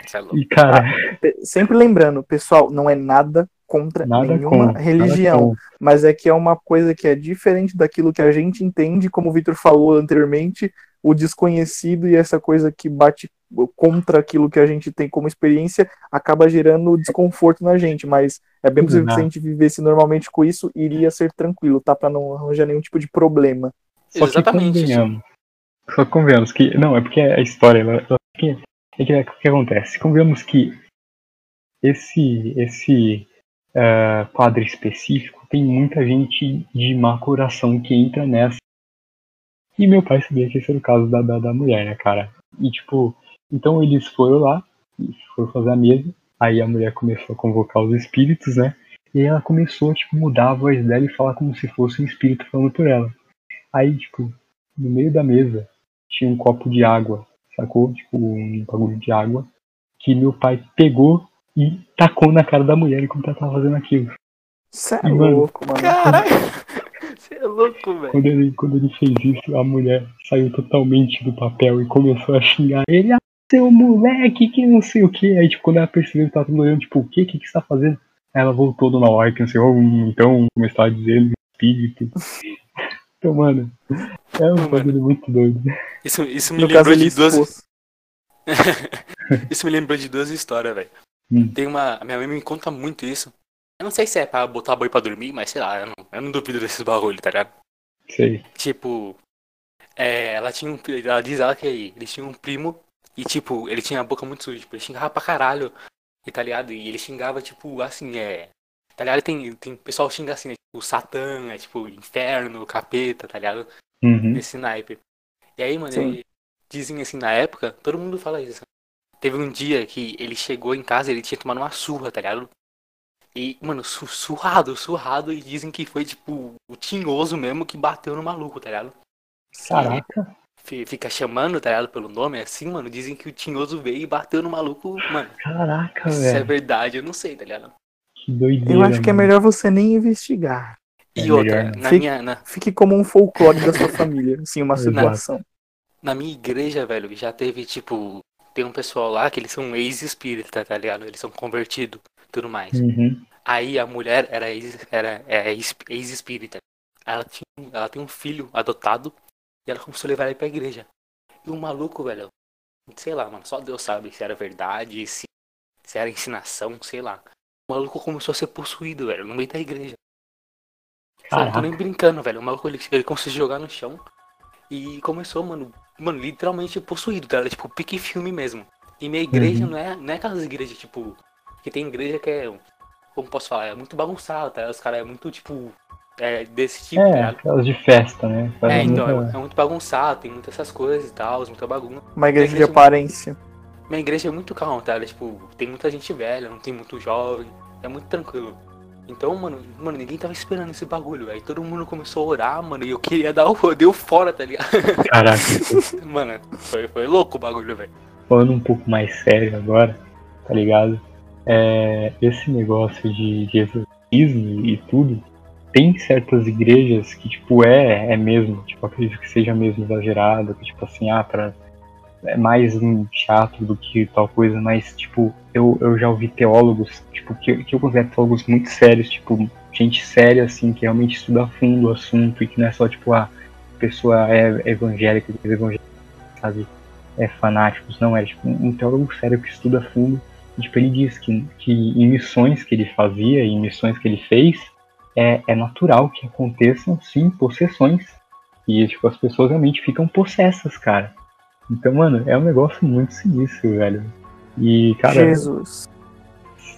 Isso é louco. E, cara, Pe- Sempre lembrando, pessoal, não é nada contra nada nenhuma com religião, mas é que é uma coisa que é diferente daquilo que a gente entende, como o Victor falou anteriormente, o desconhecido e essa coisa que bate contra aquilo que a gente tem como experiência acaba gerando desconforto na gente, mas é bem possível que se a gente vivesse normalmente com isso, iria ser tranquilo, tá? Pra não arranjar nenhum tipo de problema. Só que Exatamente, convenhamos. Só que convenhamos que. Não, é porque a história. Ela, ela- que, é que, o que acontece? Convenhamos que esse, esse quadro específico tem muita gente de má coração que entra nessa. E meu pai sabia que esse era o caso da, da, da mulher, né, cara? E tipo, então eles foram lá, e foram fazer a mesa. Aí a mulher começou a convocar os espíritos, né? E aí ela começou a tipo, mudar a voz dela e falar como se fosse um espírito falando por ela. Aí, tipo, no meio da mesa tinha um copo de água, sacou? Tipo, um bagulho de água que meu pai pegou e tacou na cara da mulher enquanto ela tava fazendo aquilo. Isso é E, mano, louco, mano. Caralho! Você é louco, velho. Quando ele, quando ele fez isso, a mulher saiu totalmente do papel e começou a xingar ele. Ah, seu moleque, que não sei o que. Aí, tipo, quando ela percebeu que tava todo mundo olhando, tipo, o que? Que, que você tá fazendo? Aí ela voltou do hora que não sei, oh, então começou a dizer no espírito. Então, mano, é um Mano. bagulho muito doido. Isso, isso me No caso, lembrou ele de duas. Isso me lembrou de duas histórias, velho. Hum. Tem uma. a Minha mãe me conta muito isso. Eu não sei se é pra botar boi pra dormir, mas sei lá, eu não, eu não duvido desses bagulho, tá ligado? Sei. Tipo. É, ela tinha um. Ela diz ela que eles tinham um primo e, tipo, ele tinha a boca muito suja, tipo, ele xingava pra caralho. E tá ligado? E ele xingava, tipo, assim, é. Tá ligado? Tem, tem pessoal xinga assim, né? Tipo, Satã, é tipo, inferno, capeta, tá ligado? Uhum. nesse naipe. E aí, mano, ele- dizem assim, na época, todo mundo fala isso. Teve um dia que ele chegou em casa, ele tinha tomado uma surra, tá ligado? E, mano, su- surrado, surrado, e dizem que foi, tipo, o tinhoso mesmo que bateu no maluco, tá ligado? Caraca. Fi- fica chamando, tá ligado? Pelo nome, assim, mano. Dizem que o Tinhoso veio e bateu no maluco, mano. Caraca, Se é velho. verdade, eu não sei, tá ligado? Que doideira. Eu acho que é mano. melhor você nem investigar. E É outra, melhor não. na Fica- minha, na, Fique como um folclore da sua família, assim, uma situação. na minha igreja, velho, já teve, tipo, tem um pessoal lá que eles são ex-espírita, tá ligado? Eles são convertidos, tudo mais. Uhum. Aí a mulher era ex- era é ex- ex-espírita. Ela tinha, ela tem um filho adotado e ela começou a levar ele pra igreja. E o maluco, velho, sei lá, mano, só Deus sabe se era verdade, se, se era ensinação, sei lá. O maluco começou a ser possuído, velho, no meio da igreja. Eu não tô nem brincando, velho. O maluco ele, ele se jogar no chão e começou, mano, mano, literalmente possuído, tá? Tipo, pique filme mesmo. E minha igreja Uhum. não é, não é aquelas igrejas, tipo, que tem igreja que é, como posso falar, é muito bagunçada, tá? Os caras é muito, tipo, é desse tipo, tá É, ligado? aquelas de festa, né? Faz É, então, muita- é, é muito bagunçado, tem muitas essas coisas e tal, muita bagunça. Uma igreja de igreja- aparência. Minha igreja é muito calma, tá? ligado? Tipo, tem muita gente velha, não tem muito jovem, é muito tranquilo. Então, mano, mano, ninguém tava esperando esse bagulho, aí todo mundo começou a orar, mano, e eu queria dar o rodeio fora, tá ligado? Caraca, Mano, foi, foi louco o bagulho, velho. falando um pouco mais sério agora, tá ligado? É, esse negócio de, de exorcismo e tudo, tem certas igrejas que, tipo, é, é mesmo, tipo, acredito que seja mesmo exagerado, que, tipo assim, ah, pra, é mais um teatro do que tal coisa, mas, tipo, eu, eu já ouvi teólogos, tipo, que, que eu considero teólogos muito sérios, tipo, gente séria, assim, que realmente estuda a fundo o assunto e que não é só, tipo, ah, a pessoa é evangélica, evangélica, sabe? é, fanáticos, não, é tipo um teólogo sério que estuda a fundo. E, tipo, ele diz que, que em missões que ele fazia, em missões que ele fez, é, é natural que aconteçam, sim, possessões. E, tipo, as pessoas realmente ficam possessas, cara. Então, mano, é um negócio muito sinistro, velho. E, cara, Jesus.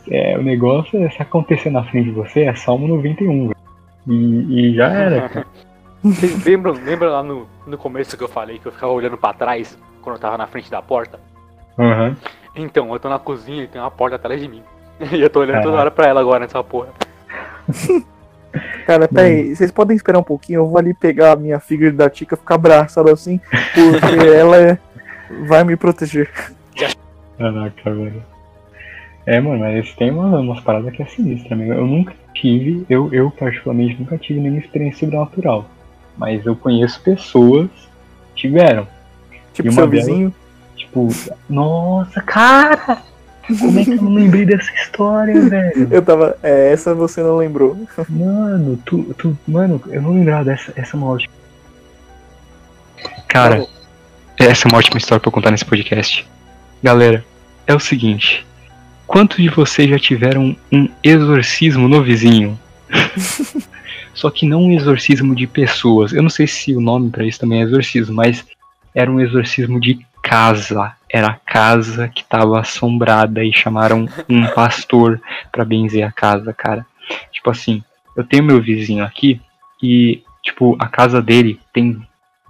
é, o negócio é se acontecer na frente de você, é Salmo 91, velho. E, e já era, cara. Vocês lembram, lembram lá no, no começo que eu falei que eu ficava olhando pra trás quando eu tava na frente da porta? Aham. Então, eu tô na cozinha e tem uma porta atrás de mim. E eu tô olhando toda Caraca. hora pra ela agora nessa porra. Cara, peraí, vocês podem esperar um pouquinho, eu vou ali pegar a minha figure da Tica e ficar abraçado assim, porque ela é- vai me proteger. Caraca, velho. É, mano, mas tem uma, umas paradas que é sinistra mesmo. Eu nunca tive, eu, eu particularmente nunca tive nenhuma experiência sobrenatural. Mas eu conheço pessoas que tiveram. Tipo seu vizinho. Tipo, nossa, cara! Como é que eu não lembrei dessa história, velho? Eu tava. É, essa você não lembrou. Mano, tu, tu. Mano, eu não lembrava dessa. Essa é uma ótima. Cara, essa é uma ótima história pra eu contar nesse podcast. Galera, é o seguinte. Quantos de vocês já tiveram um exorcismo no vizinho? Só que não um exorcismo de pessoas. Eu não sei se o nome pra isso também é exorcismo, mas era um exorcismo de casa. Era a casa que tava assombrada e chamaram um pastor pra benzer a casa, cara. Tipo assim, eu tenho meu vizinho aqui e, tipo, a casa dele tem,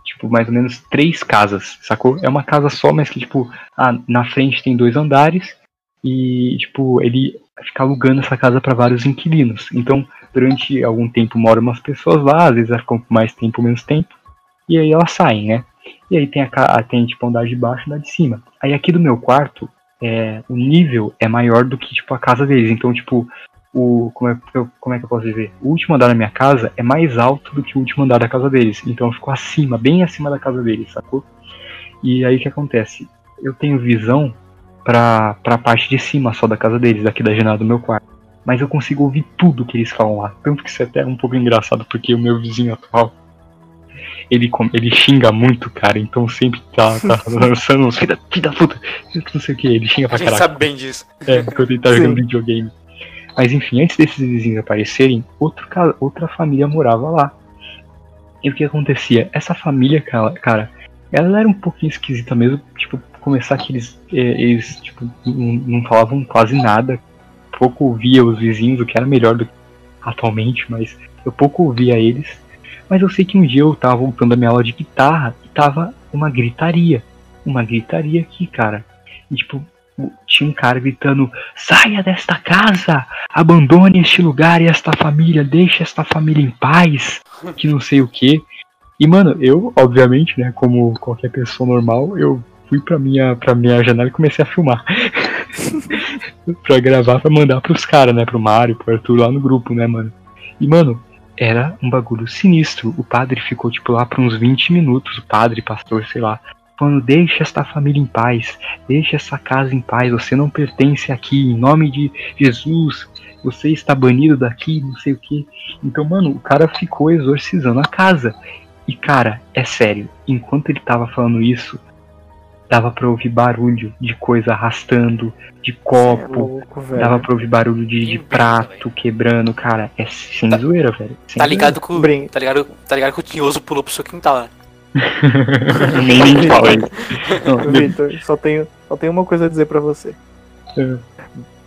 tipo, mais ou menos três casas, sacou? É uma casa só, mas que, tipo, ah, na frente tem dois andares e, tipo, ele fica alugando essa casa para vários inquilinos. Então, durante algum tempo moram umas pessoas lá, às vezes elas ficam mais tempo, menos tempo, e aí elas saem, né? E aí tem, a, tem tipo, andar de baixo e andar de cima. Aí aqui do meu quarto, é, o nível é maior do que, tipo, a casa deles. Então, tipo, o como é, que eu- como é que eu posso dizer? O último andar da minha casa é mais alto do que o último andar da casa deles. Então eu fico acima, bem acima da casa deles, sacou? E aí o que acontece? Eu tenho visão pra, pra parte de cima só da casa deles, daqui da janela do meu quarto. Mas eu consigo ouvir tudo que eles falam lá. Tanto que isso é até um pouco engraçado, porque o meu vizinho atual, ele, com- ele xinga muito, cara. Então sempre tá, tá lançando uns filho da, puta, não sei o que. Ele xinga A pra gente caraca. sabe bem disso. É, quando ele tá jogando videogame. Mas enfim, antes desses vizinhos aparecerem, outro, outra família morava lá. E o que acontecia? Essa família, cara, cara, ela era um pouquinho esquisita mesmo. Tipo, começar que eles, eh, eles tipo, não, não falavam quase nada. Pouco ouvia os vizinhos, o que era melhor do que atualmente, mas eu pouco ouvia eles. Mas eu sei que um dia eu tava voltando da minha aula de guitarra e tava uma gritaria. Uma gritaria aqui, cara. E tipo, tinha um cara gritando: saia desta casa, abandone este lugar e esta família, deixe esta família em paz, que não sei o que. E, mano, eu, obviamente, né, como qualquer pessoa normal, eu fui pra minha, pra minha janela e comecei a filmar. pra gravar, pra mandar pros caras, né, pro Mário, pro Arthur lá no grupo, né, mano. E, mano, era um bagulho sinistro. O padre ficou, tipo, lá por uns 20 minutos, o padre, pastor, sei lá, falando: deixa esta família em paz, deixa essa casa em paz, você não pertence aqui, em nome de Jesus, você está banido daqui, não sei o que. Então, mano, o cara ficou exorcizando a casa. E, cara, é sério, enquanto ele tava falando isso, dava pra ouvir barulho de coisa arrastando, de copo, é louco, velho. dava pra ouvir barulho de, de prato quebrando, cara, é sem Tá- zoeira, velho. Sem Tá ligado com. Brin- Tá ligado, tá ligado que o Tinhoso pulou pro seu quintal, né? zoeira. nem nem fala Vitor, só tenho, só tenho uma coisa a dizer pra você. É.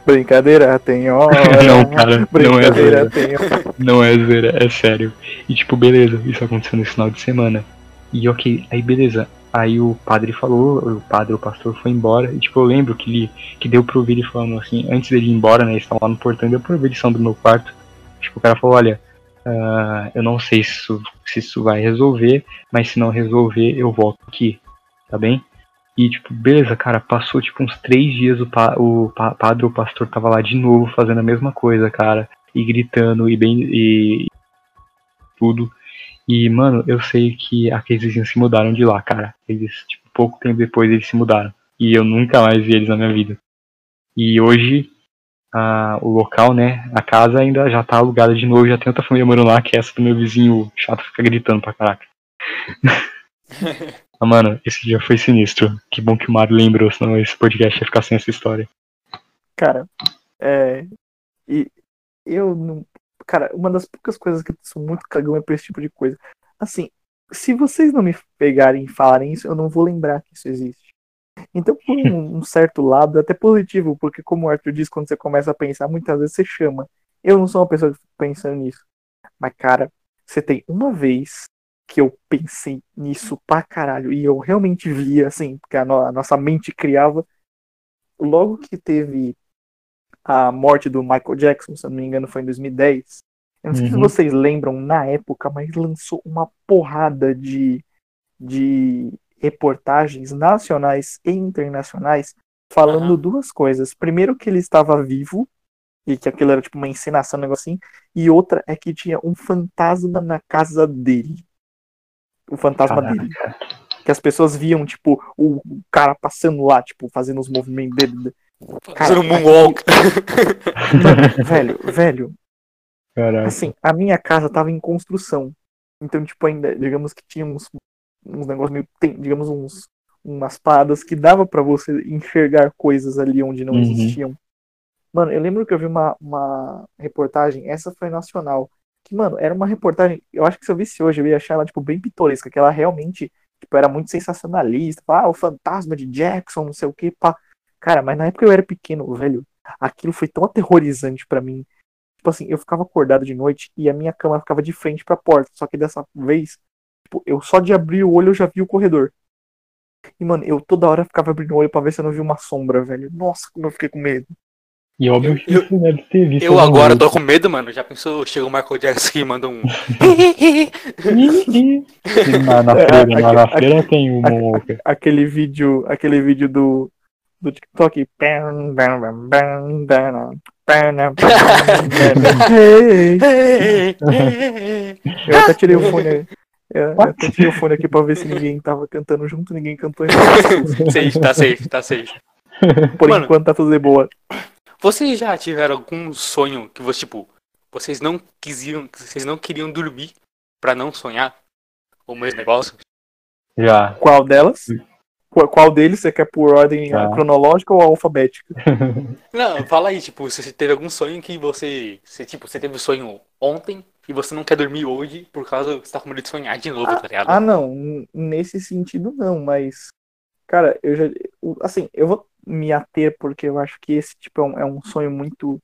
Brincadeira tem hora. Não, cara, não é Brincadeira zoeira. Não é zoeira, é sério. E tipo, beleza, isso aconteceu nesse final de semana. E ok, aí beleza. Aí o padre falou, o padre, o pastor foi embora. E tipo, eu lembro que ele que deu pra ouvir ele falando assim, antes dele ir embora, né? Eles estavam lá no portão, deu pra ouvir do meu quarto. Tipo, o cara falou, olha, ah, eu não sei se isso, se isso vai resolver, mas se não resolver, eu volto aqui, tá bem? E tipo, beleza, cara, passou tipo uns três dias o, pa o pa padre, o pastor tava lá de novo fazendo a mesma coisa, cara e gritando e bem e tudo. E, mano, eu sei que aqueles vizinhos se mudaram de lá, cara. Eles, tipo, pouco tempo depois eles se mudaram. E eu nunca mais vi eles na minha vida. E hoje, a, o local, né, a casa ainda já tá alugada de novo, já tem outra família morando lá, que é essa do meu vizinho chato fica gritando pra caraca. ah, mano, esse dia foi sinistro. Que bom que o Mário lembrou, senão esse podcast ia ficar sem essa história. Cara, é. E eu não. Cara, uma das poucas coisas que eu sou muito cagão é pra esse tipo de coisa. Assim, se vocês não me pegarem e falarem isso, eu não vou lembrar que isso existe. Então, por um, um certo lado, é até positivo, porque como o Arthur diz, quando você começa a pensar, muitas vezes você chama. Eu não sou uma pessoa que fica pensando nisso. Mas, cara, você tem uma vez que eu pensei nisso pra caralho, e eu realmente via, assim, porque a, no- a nossa mente criava. Logo que teve a morte do Michael Jackson, se eu não me engano, foi em 2010. Eu não sei se Uhum. vocês lembram na época, mas lançou uma porrada de, de reportagens nacionais e internacionais falando Aham. duas coisas. Primeiro, que ele estava vivo, e que aquilo era tipo uma encenação, um negocinho. E outra é que tinha um fantasma na casa dele. O fantasma Caraca. dele. Que as pessoas viam, tipo, o cara passando lá, tipo, fazendo os movimentos dele. Cara, um moonwalk. Velho, velho, Caraca. assim, a minha casa tava em construção. Então, tipo, ainda, digamos que tinha uns, uns negócios meio, tem, digamos, uns, umas paradas que dava pra você enxergar coisas ali onde não Uhum. existiam. Mano, eu lembro que eu vi uma, uma reportagem, essa foi nacional, que, mano, era uma reportagem, eu acho que se eu visse hoje, eu ia achar ela, tipo, bem pitoresca, que ela realmente, tipo, era muito sensacionalista, ah, o fantasma de Jackson, não sei o que, pá. Cara, mas na época eu era pequeno, velho, aquilo foi tão aterrorizante pra mim. Tipo assim, eu ficava acordado de noite e a minha cama ficava de frente pra porta, só que dessa vez, tipo, eu só de abrir o olho eu já vi o corredor. E, mano, eu toda hora ficava abrindo o olho pra ver se eu não vi uma sombra, velho. Nossa, como eu fiquei com medo. E óbvio que Eu- deve ter visto. Eu agora tô com medo, mano. Já pensou, chega o Michael Jackson e manda um. na, na É, feira, aqui- na, na aqui- feira tem um. Aquele vídeo, aquele vídeo do, do TikTok. Eu até tirei o fone. Eu eu até tirei o fone aqui pra ver se ninguém tava cantando junto, ninguém cantou. safe, tá safe, tá safe. Por Mano. enquanto tá tudo de boa. Vocês já tiveram algum sonho que você, tipo, vocês não quisiam, vocês não queriam dormir pra não sonhar? O mesmo negócio? Já. Qual delas? Qual, deles você quer por ordem Tá. cronológica ou alfabética? Não, fala aí, tipo, se você teve algum sonho que você, você, tipo, você teve um sonho ontem e você não quer dormir hoje por causa que você tá com medo de sonhar de novo, tá ligado? Ah, não. Nesse sentido, não, mas. Cara, eu já. o- Assim, eu vou me ater porque eu acho que esse tipo é um, é um sonho muito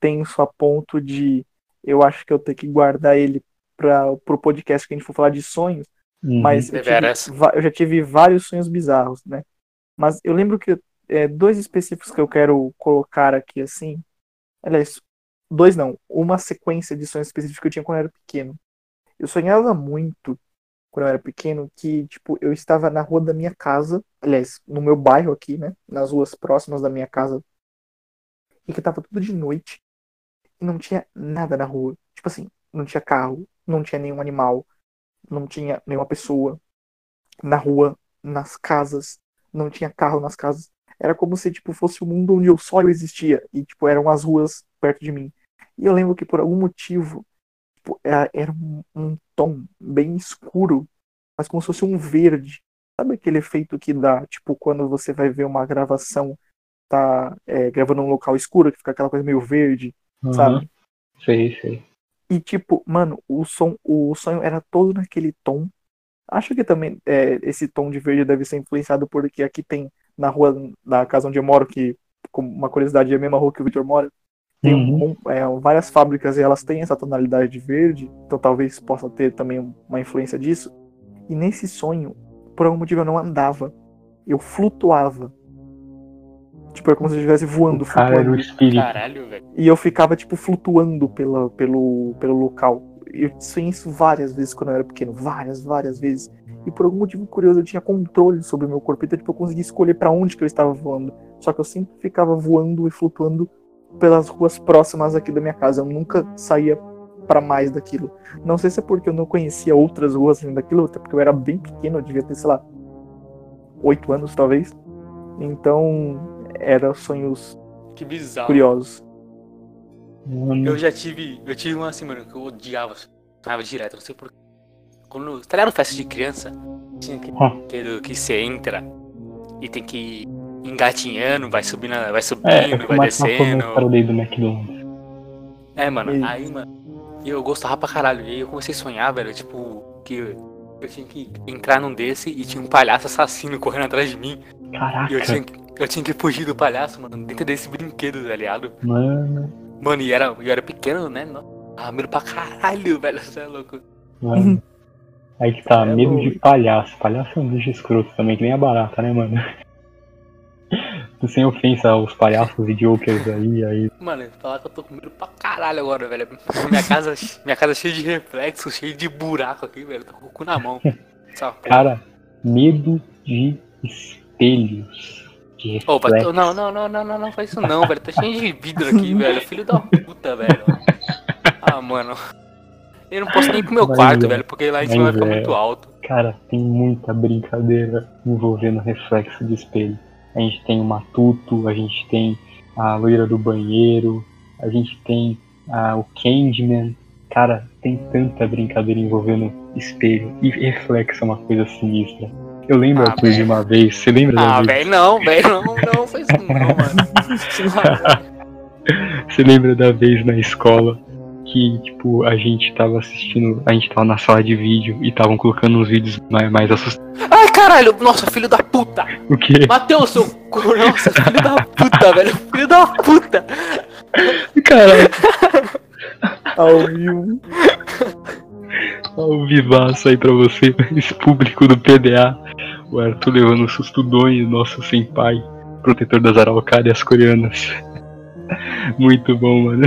tenso a ponto de. Eu acho que eu tenho que guardar ele para pro podcast que a gente for falar de sonhos. Uhum. Mas eu, tive eu já tive vários sonhos bizarros, né? Mas eu lembro que é, dois específicos que eu quero colocar aqui assim. Aliás, dois não. Uma sequência de sonhos específicos que eu tinha quando eu era pequeno. Eu sonhava muito quando eu era pequeno, que, tipo, eu estava na rua da minha casa, aliás, no meu bairro aqui, né? Nas ruas próximas da minha casa, e que tava tudo de noite, e não tinha nada na rua. Tipo assim, não tinha carro, não tinha nenhum animal, não tinha nenhuma pessoa na rua, nas casas, não tinha carro nas casas. Era como se, tipo, fosse o um mundo onde eu só eu existia, e, tipo, eram as ruas perto de mim. E eu lembro que, por algum motivo, tipo, era, era um, um tom bem escuro, mas como se fosse um verde. Sabe aquele efeito que dá, tipo, quando você vai ver uma gravação, tá é, gravando num local escuro, que fica aquela coisa meio verde, Uhum. sabe? Sei, sei. E tipo, mano, o som, o sonho era todo naquele tom. Acho que também é, esse tom de verde deve ser influenciado porque aqui tem na rua da casa onde eu moro, que como uma curiosidade é a mesma rua que o Victor mora, tem Uhum. um- é, várias fábricas e elas têm essa tonalidade de verde, então talvez possa ter também uma influência disso. E nesse sonho, por algum motivo eu não andava, eu flutuava. Tipo, é como se eu estivesse voando, cara era o flutuando. espírito. Caralho, velho. E eu ficava, tipo, flutuando pela, pelo, pelo local. Eu sonhei isso várias vezes quando eu era pequeno. Várias, várias vezes. E por algum motivo curioso eu tinha controle sobre o meu corpo. Então, tipo, eu conseguia escolher pra onde que eu estava voando. Só que eu sempre ficava voando e flutuando pelas ruas próximas aqui da minha casa. Eu nunca saía pra mais daquilo. Não sei se é porque eu não conhecia outras ruas além daquilo, até porque eu era bem pequeno, eu devia ter, sei lá, oito anos talvez. Então, eram sonhos Que bizarro. curiosos. Mano, Eu já tive. Eu tive uma assim, mano, que eu odiava. Sonhava direto, não sei porquê. Quando. Tá ligado festa de criança? Tinha que, Ah. que, que você entra e tem que ir engatinhando, vai subindo, vai subindo, É, é vai descendo. do McDonald's. É, mano, E- aí, mano, e eu gostava pra caralho. E aí eu comecei a sonhar, velho, tipo, que eu tinha que entrar num desse e tinha um palhaço assassino correndo atrás de mim. E Caraca, eu tinha, que- eu tinha que fugir do palhaço, mano, dentro desse brinquedo, tá ligado? mano, Mano, e era, eu era pequeno, né? Ah, medo pra caralho, velho, você é louco. mano. Aí que tá, É medo louco. de palhaço. Palhaço é um bicho escroto também, que nem a barata, né, mano? Sem ofensa aos palhaços e jokers aí, aí. Mano, falar que eu tô com medo pra caralho agora, velho. Minha casa, minha casa é cheia de reflexo, cheia de buraco aqui, velho. Tô com o cu na mão. Cara, medo de espelhos. Ô, vai- reflexo. não, não, não, não, não, não faz isso não, velho. Tá cheio de vidro aqui, velho. Filho da puta, velho. Ah, mano. Eu não posso nem ir pro meu Mas quarto, é, velho, porque lá em cima vai ficar é. muito alto. Cara, tem muita brincadeira envolvendo reflexo de espelho. A gente tem o Matuto, a gente tem a loira do banheiro, a gente tem ah, o Candyman. Cara, tem tanta brincadeira envolvendo espelho. E reflexo é uma coisa sinistra. Eu lembro, Ah, Arthur, de uma vez. Você lembra da Ah, vez? velho, não, velho, não, não, faz isso não, mano. Você lembra da vez na escola que, tipo, a gente tava assistindo, a gente tava na sala de vídeo e estavam colocando uns vídeos mais, mais assustadores. Ai, caralho, nossa, filho da puta. O quê? Matheus, seu. cu- Nossa, filho da puta, velho. Filho da puta. Caralho, Ao vivo. Ao vivaço aí pra você, esse público do PDA. O Arthur levando um susto doido, nosso senpai, protetor das araucárias coreanas. Muito bom, mano.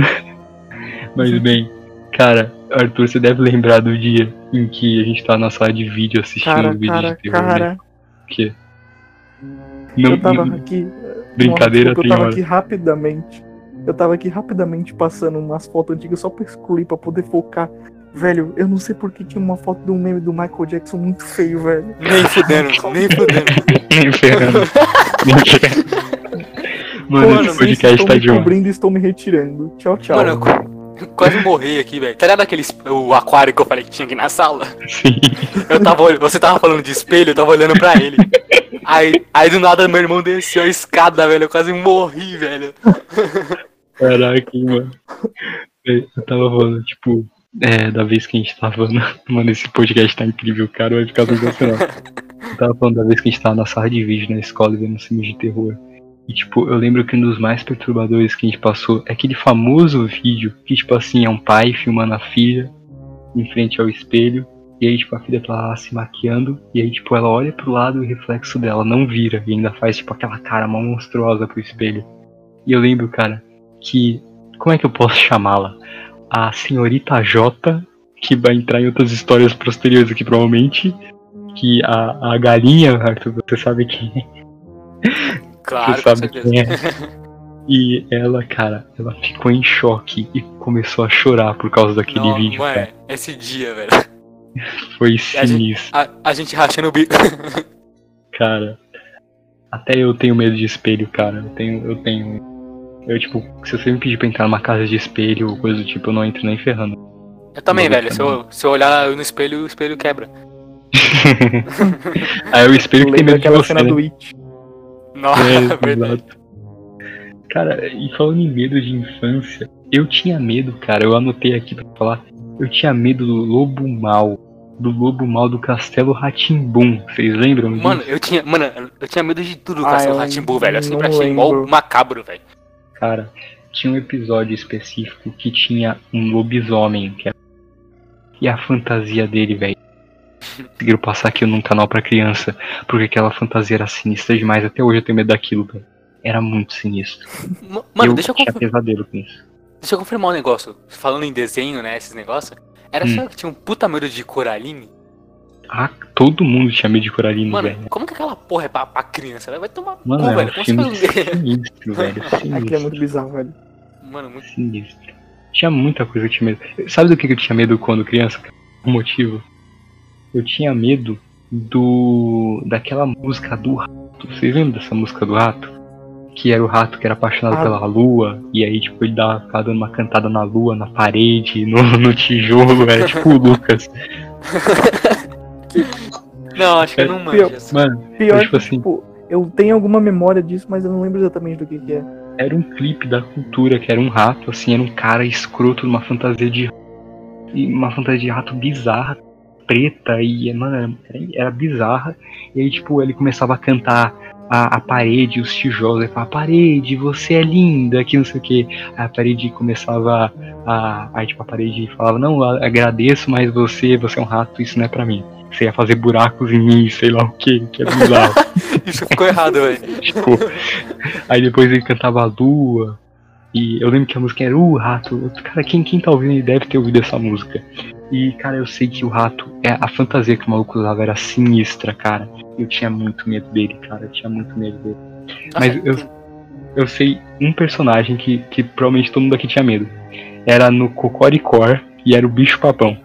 Mas bem, cara, Arthur, você deve lembrar do dia em que a gente tá na sala de vídeo assistindo Cara, um vídeo cara, de terror, né? cara. O quê? Não, eu tava não- aqui. brincadeira Nossa, desculpa, tem Eu tava hora. aqui rapidamente. Eu tava aqui rapidamente passando umas fotos antigas só pra excluir, pra poder focar. Velho, eu não sei por que tinha uma foto de um meme do Michael Jackson muito feio, velho. Nem fudendo, nem fudendo. Nem ferrando. Nem ferrando. Mano, Mano, esse podcast estou tá me demais. cobrindo e estou me retirando. Tchau, tchau. Mano, eu qu- quase morri aqui, velho. Tá ligado aquele o aquário que eu falei que tinha aqui na sala? Sim. Eu tava, você tava falando de espelho, eu tava olhando pra ele. Aí, aí do nada meu irmão desceu a escada, velho. Eu quase morri, velho. Caraca, mano. Eu tava falando, tipo, é, da vez que a gente tava. na- Mano, esse podcast tá incrível, cara. Vai ficar sensacional. Eu tava falando da vez que a gente tava na sala de vídeo na escola vendo filmes de terror. E, tipo, eu lembro que um dos mais perturbadores que a gente passou é aquele famoso vídeo que, tipo assim, é um pai filmando a filha em frente ao espelho. E aí, tipo, a filha tá lá se maquiando. E aí, tipo, ela olha pro lado e o reflexo dela não vira. E ainda faz, tipo, aquela cara monstruosa pro espelho. E eu lembro, cara, que. Como é que eu posso chamá-la? A senhorita J que vai entrar em outras histórias posteriores aqui, provavelmente. Que a, a galinha, Arthur, você sabe quem é. Claro, você sabe quem é. E ela, cara, ela ficou em choque e começou a chorar por causa daquele Não, vídeo, mano, cara. esse dia, velho. Foi a gente- sinistro, A, a gente rachando o bico. cara. Até eu tenho medo de espelho, cara. Eu tenho. Eu tenho. Eu, tipo, se você me pedir pra entrar numa casa de espelho ou coisa do tipo, eu não entro nem ferrando. Eu também, Não, velho. Se eu, se eu olhar no espelho, o espelho quebra. Aí o espelho que tem medo de aquela você, cena né? do It. Nossa, É, exato. Cara, e falando em medo de infância, eu tinha medo, cara, eu anotei aqui pra falar, eu tinha medo do lobo mal, do lobo mal do Castelo Ratimbum. Vocês lembram disso? Mano, eu tinha, mano, eu tinha medo de tudo com Ah, Castelo eu Ratimbu, velho. Eu sempre achei mó lembro. macabro, velho. Cara, tinha um episódio específico que tinha um lobisomem, que era... e a fantasia dele, velho. Conseguiram passar aqui num canal pra criança, porque aquela fantasia era sinistra demais. Até hoje eu tenho medo daquilo, velho. Era muito sinistro. Mano, eu deixa eu, tinha confir- pesadelo com isso. deixa eu confirmar um negócio. Falando em desenho, né, esses negócios. Era Hum. só que tinha um puta medo de Coraline? Ah, todo mundo tinha medo de Coralino, Mano, velho. como que aquela porra é pra, pra criança? Ela vai tomar Mano, cu, é velho. um Como filme você faz um... sinistro, velho. Aquilo é Sinistro. muito bizarro, velho. Mano, muito... Sinistro. Tinha muita coisa que eu tinha medo. Sabe do que que eu tinha medo quando criança? O motivo? Eu tinha medo do. daquela música do rato. Vocês lembram dessa música do rato? Que era o rato que era apaixonado Ah. pela lua, e aí, tipo, ele dava, ficava dando uma cantada na lua, na parede, no, no tijolo, era tipo o Lucas. Não, acho que eu É, não pior- manjo. essa. Mano, Pior tipo assim, tipo, eu tenho alguma memória disso, mas eu não lembro exatamente do que, que é. era um clipe da cultura, que era um rato, assim, era um cara escroto numa fantasia de e uma fantasia de rato bizarra, preta, e, mano, era, era bizarra. E aí, tipo, ele começava a cantar a, a parede, os tijolos, ele falava, parede, você é linda, que não sei o que. Aí a parede começava a. Aí, tipo, a parede falava, não, eu agradeço, mas você, você é um rato, isso não é pra mim. Você ia fazer buracos em mim, sei lá o que, que é bizarro. Isso ficou errado, velho. tipo, aí depois ele cantava a lua. E eu lembro que a música era o rato. Cara, quem, quem tá ouvindo aí deve ter ouvido essa música. E, cara, eu sei que o rato, é a fantasia que o maluco usava era sinistra, cara. Eu tinha muito medo dele, cara. Eu tinha muito medo dele. Mas Nossa, eu- Eu sei um personagem que, que provavelmente todo mundo aqui tinha medo. Era no Cocoricor e era o bicho papão.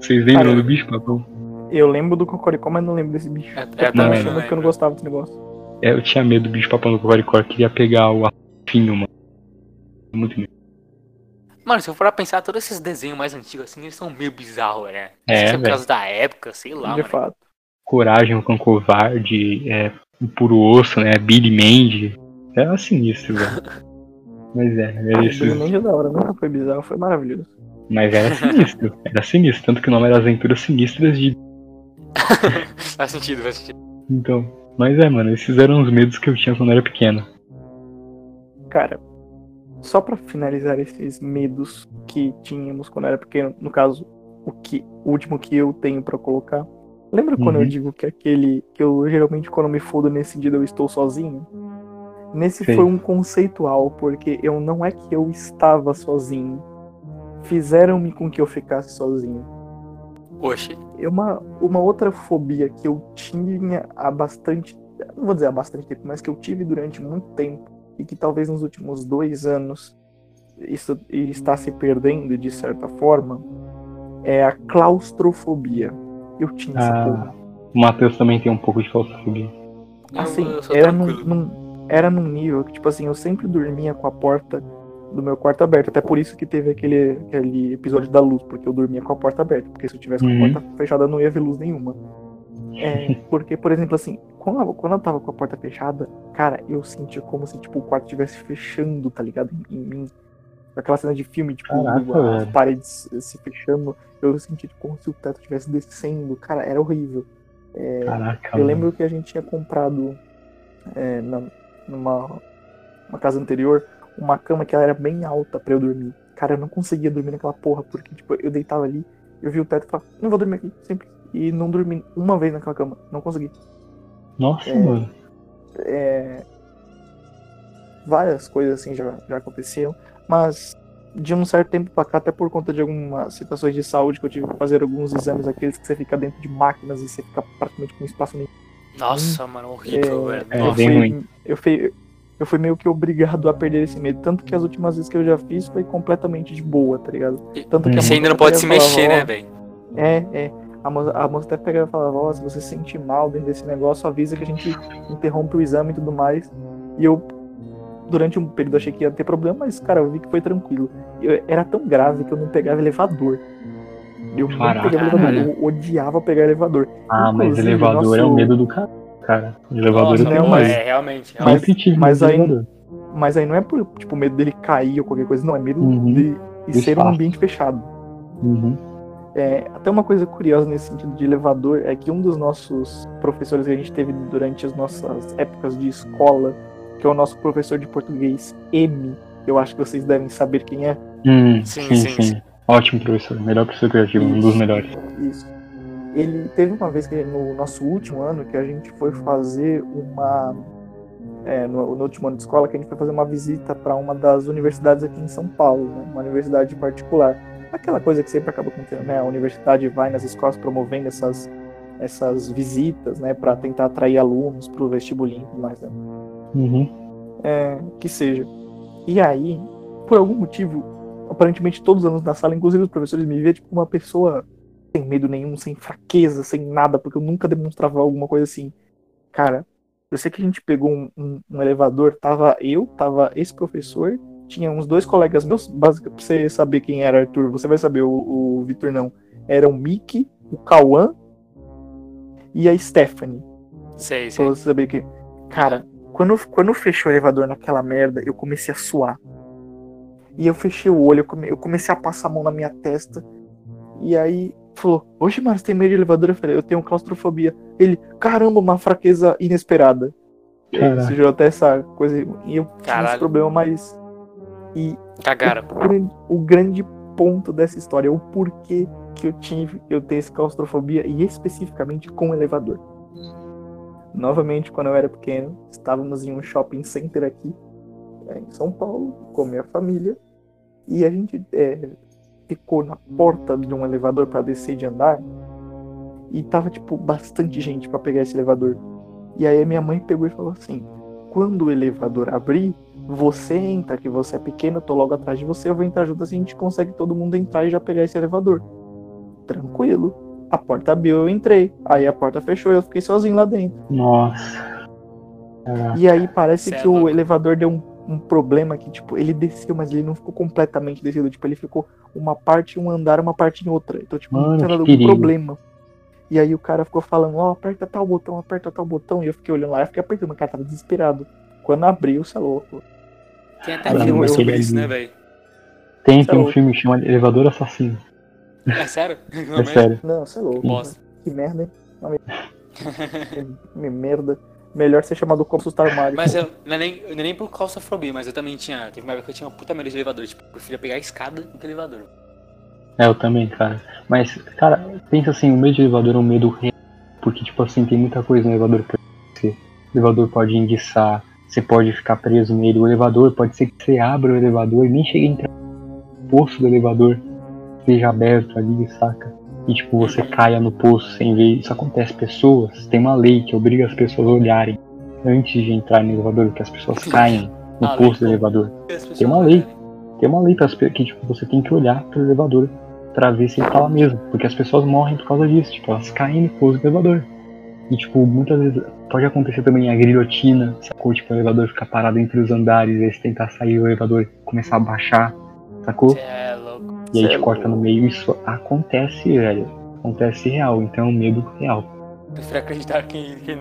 Vocês lembram Cara, do bicho papão? Eu lembro do Cocoricó, mas não lembro desse bicho. É, Eu é, tava não, também achando não que eu não gostava desse negócio. É, eu tinha medo do bicho papão do Cocoricor. Queria pegar o arfinho, mano. Muito medo. Mano, se eu for pra pensar, todos esses desenhos mais antigos, assim, eles são meio bizarros, né? É, se é por causa da época, sei lá, de mano. fato. Coragem, o Cão Covarde, é, o Puro Osso, né? Billy Mandy. Era sinistro, velho. Mas é, era Ah, o esses- Billy Mandy é da hora, nunca foi bizarro, foi maravilhoso. Mas era sinistro. Era sinistro. Tanto que o nome era Aventuras Sinistras de. Faz sentido, faz sentido. Então. Mas é, mano, esses eram os medos que eu tinha quando eu era pequeno. Cara, só pra finalizar esses medos que tínhamos quando era pequeno, no caso, o que o último que eu tenho pra colocar. Lembra quando eu Uhum. digo que aquele que eu geralmente quando me fodo nesse dia eu estou sozinho? Nesse Sei. foi um conceitual, porque eu não é que eu estava sozinho. Fizeram-me com que eu ficasse sozinho. Oxe, É Uma, uma outra fobia que eu tinha há bastante. Não vou dizer há bastante tempo, mas que eu tive durante muito tempo. E que talvez nos últimos dois anos isso está se perdendo de certa forma. É a claustrofobia. Eu tinha essa Ah, porra. O Matheus também tem um pouco de claustrofobia. Assim, era num, num- era num nível que, tipo assim, eu sempre dormia com a porta do meu quarto aberta. Até por isso que teve aquele, aquele episódio da luz, porque eu dormia com a porta aberta. Porque se eu tivesse com a Uhum. porta fechada, não ia ver luz nenhuma. É, porque, por exemplo, assim, quando eu, quando eu tava com a porta fechada, cara, eu sentia como se, tipo, o quarto estivesse fechando, tá ligado? Em, mim. Aquela cena de filme, tipo, Caraca, as paredes se fechando. Eu sentia tipo, como se o teto estivesse descendo. Cara, era horrível. Caraca, Eu mano. lembro que a gente tinha comprado é, na, numa uma casa anterior uma cama que ela era bem alta pra eu dormir. Cara, eu não conseguia dormir naquela porra, porque tipo, eu deitava ali, eu vi o teto e falava, não vou dormir aqui, sempre. E não dormi uma vez naquela cama, não consegui. Nossa, É. mano. É, várias coisas assim já, já aconteceram, mas de um certo tempo pra cá, até por conta de algumas situações de saúde que eu tive que fazer alguns exames, aqueles que você fica dentro de máquinas e você fica praticamente com espaço nenhum. Nossa, mano, horrível, velho. é, bem fui, ruim. eu, fui, eu fui meio que obrigado a perder esse medo. Tanto que as últimas vezes que eu já fiz foi completamente de boa, tá ligado? E- Tanto que a Você ainda não pode se falava, mexer, "Ó, né, velho? É, é. A moça, a moça até pegava e falava, ó, se você se sentir mal dentro desse negócio, avisa que a gente interrompe o exame e tudo mais. E eu, durante um período, achei que ia ter problema, mas, cara, eu vi que foi tranquilo. Eu, era tão grave que eu não pegava elevador. Eu não Caraca, pegava elevador, eu odiava pegar elevador. Ah, mas Inclusive, elevador é o nosso- medo do cara. Cara, elevador Nossa, eu tenho não, é, realmente. mas- realmente. Sempre tive mas de aí- elevador. Mas aí não é por, tipo, medo dele cair ou qualquer coisa, não, é medo Uhum. de, de ser um ambiente fechado. Uhum. É, até uma coisa curiosa nesse sentido de elevador é que um dos nossos professores que a gente teve durante as nossas épocas de escola, que é o nosso professor de português M, eu acho que vocês devem saber quem é. Hum, Sim, sim, sim, sim, sim. Ótimo professor. Melhor professor que eu já tive, um dos melhores. Isso. Ele teve uma vez que no nosso último ano que a gente foi fazer uma é, no, no último ano de escola que a gente foi fazer uma visita para uma das universidades aqui em São Paulo, né? uma universidade particular. Aquela coisa que sempre acaba acontecendo, né? A universidade vai nas escolas promovendo essas essas visitas, né, para tentar atrair alunos para o vestibulinho e mais, né? Uhum. é, que seja. E aí, por algum motivo, aparentemente todos os alunos da sala, inclusive os professores, me vêem tipo uma pessoa sem medo nenhum, sem fraqueza, sem nada, porque eu nunca demonstrava alguma coisa assim. Cara, eu sei que a gente pegou um, um- um elevador, tava eu, tava esse professor, tinha uns dois colegas meus, basicamente, pra você saber quem era Arthur, você vai saber, o, o Vitor não. Era o Mickey, o Cauã e a Stephanie. Sei, Pra sei. você saber que. Cara, quando, quando fechou o elevador naquela merda, eu comecei a suar. E eu fechei o olho, eu comecei a passar a mão na minha testa. E aí falou: Oxe, você tem medo de elevador? Eu falei: Eu tenho claustrofobia. Ele, caramba, uma fraqueza inesperada. Você gerou até essa coisa. E eu tinha esse Caralho. problema, mas. E Cagaram. o grande, o grande ponto dessa história é o porquê que eu tive, eu tenho essa claustrofobia e especificamente com elevador. Novamente, quando eu era pequeno, estávamos em um shopping center aqui, é, em São Paulo, com a minha família, e a gente é, ficou na porta de um elevador para descer de andar, e tava, tipo, bastante gente para pegar esse elevador. E aí a minha mãe pegou e falou assim: quando o elevador abrir, você entra, que você é pequeno, eu tô logo atrás de você, eu vou entrar junto assim, a gente consegue todo mundo entrar e já pegar esse elevador. Tranquilo. A porta abriu, eu entrei. Aí a porta fechou, eu fiquei sozinho lá dentro. Nossa. Caraca. E aí parece Cê é que o louco. elevador deu um, um problema que, tipo, ele desceu, mas ele não ficou completamente descido. Tipo, ele ficou uma parte em um andar, uma parte em outra. Então, tipo, Mano, não tinha que dado algum problema. E aí o cara ficou falando, ó, aperta tal botão, aperta tal botão. E eu fiquei olhando lá, eu fiquei apertando, mas o cara tava desesperado. Quando abriu, você é louco. Tem até Caramba, filme sobre isso, né, velho? Tem, é tem um filme que chama Elevador Assassino. É sério? É sério. Não, você é louco. Bosta. Que merda, hein? Me- merda. Melhor ser chamado como assustar o Mario. Mas eu, não, é nem, não é nem por claustrofobia, mas eu também tinha. Teve uma época que eu tinha uma puta medo de elevador. Tipo, eu preferia pegar a escada do que elevador. É, eu também, cara. Mas, cara, pensa assim, o medo de elevador é um medo real. Porque, tipo assim, tem muita coisa no elevador pra você. O elevador pode enguiçar, você pode ficar preso nele. O elevador pode ser que você abra o elevador e nem chegue a entrar no poço do elevador. Esteja aberto ali, saca? E, tipo, você caia no poço sem ver. Isso acontece. Pessoas, tem uma lei que obriga as pessoas a olharem antes de entrar no elevador, que as pessoas caem no A lei poço do elevador. Tem uma lei. Tem uma lei que tipo, você tem que olhar pro elevador pra ver se ele tá lá mesmo. Porque as pessoas morrem por causa disso, tipo, elas caem no pouso do elevador. E tipo, muitas vezes pode acontecer também a guilhotina, sacou? Tipo, o elevador ficar parado entre os andares, aí você tentar sair o elevador começar a baixar, sacou? É louco. E aí Cê te é corta no meio, isso acontece, velho. Acontece real, então é um medo real. Prefiro acreditar que. que...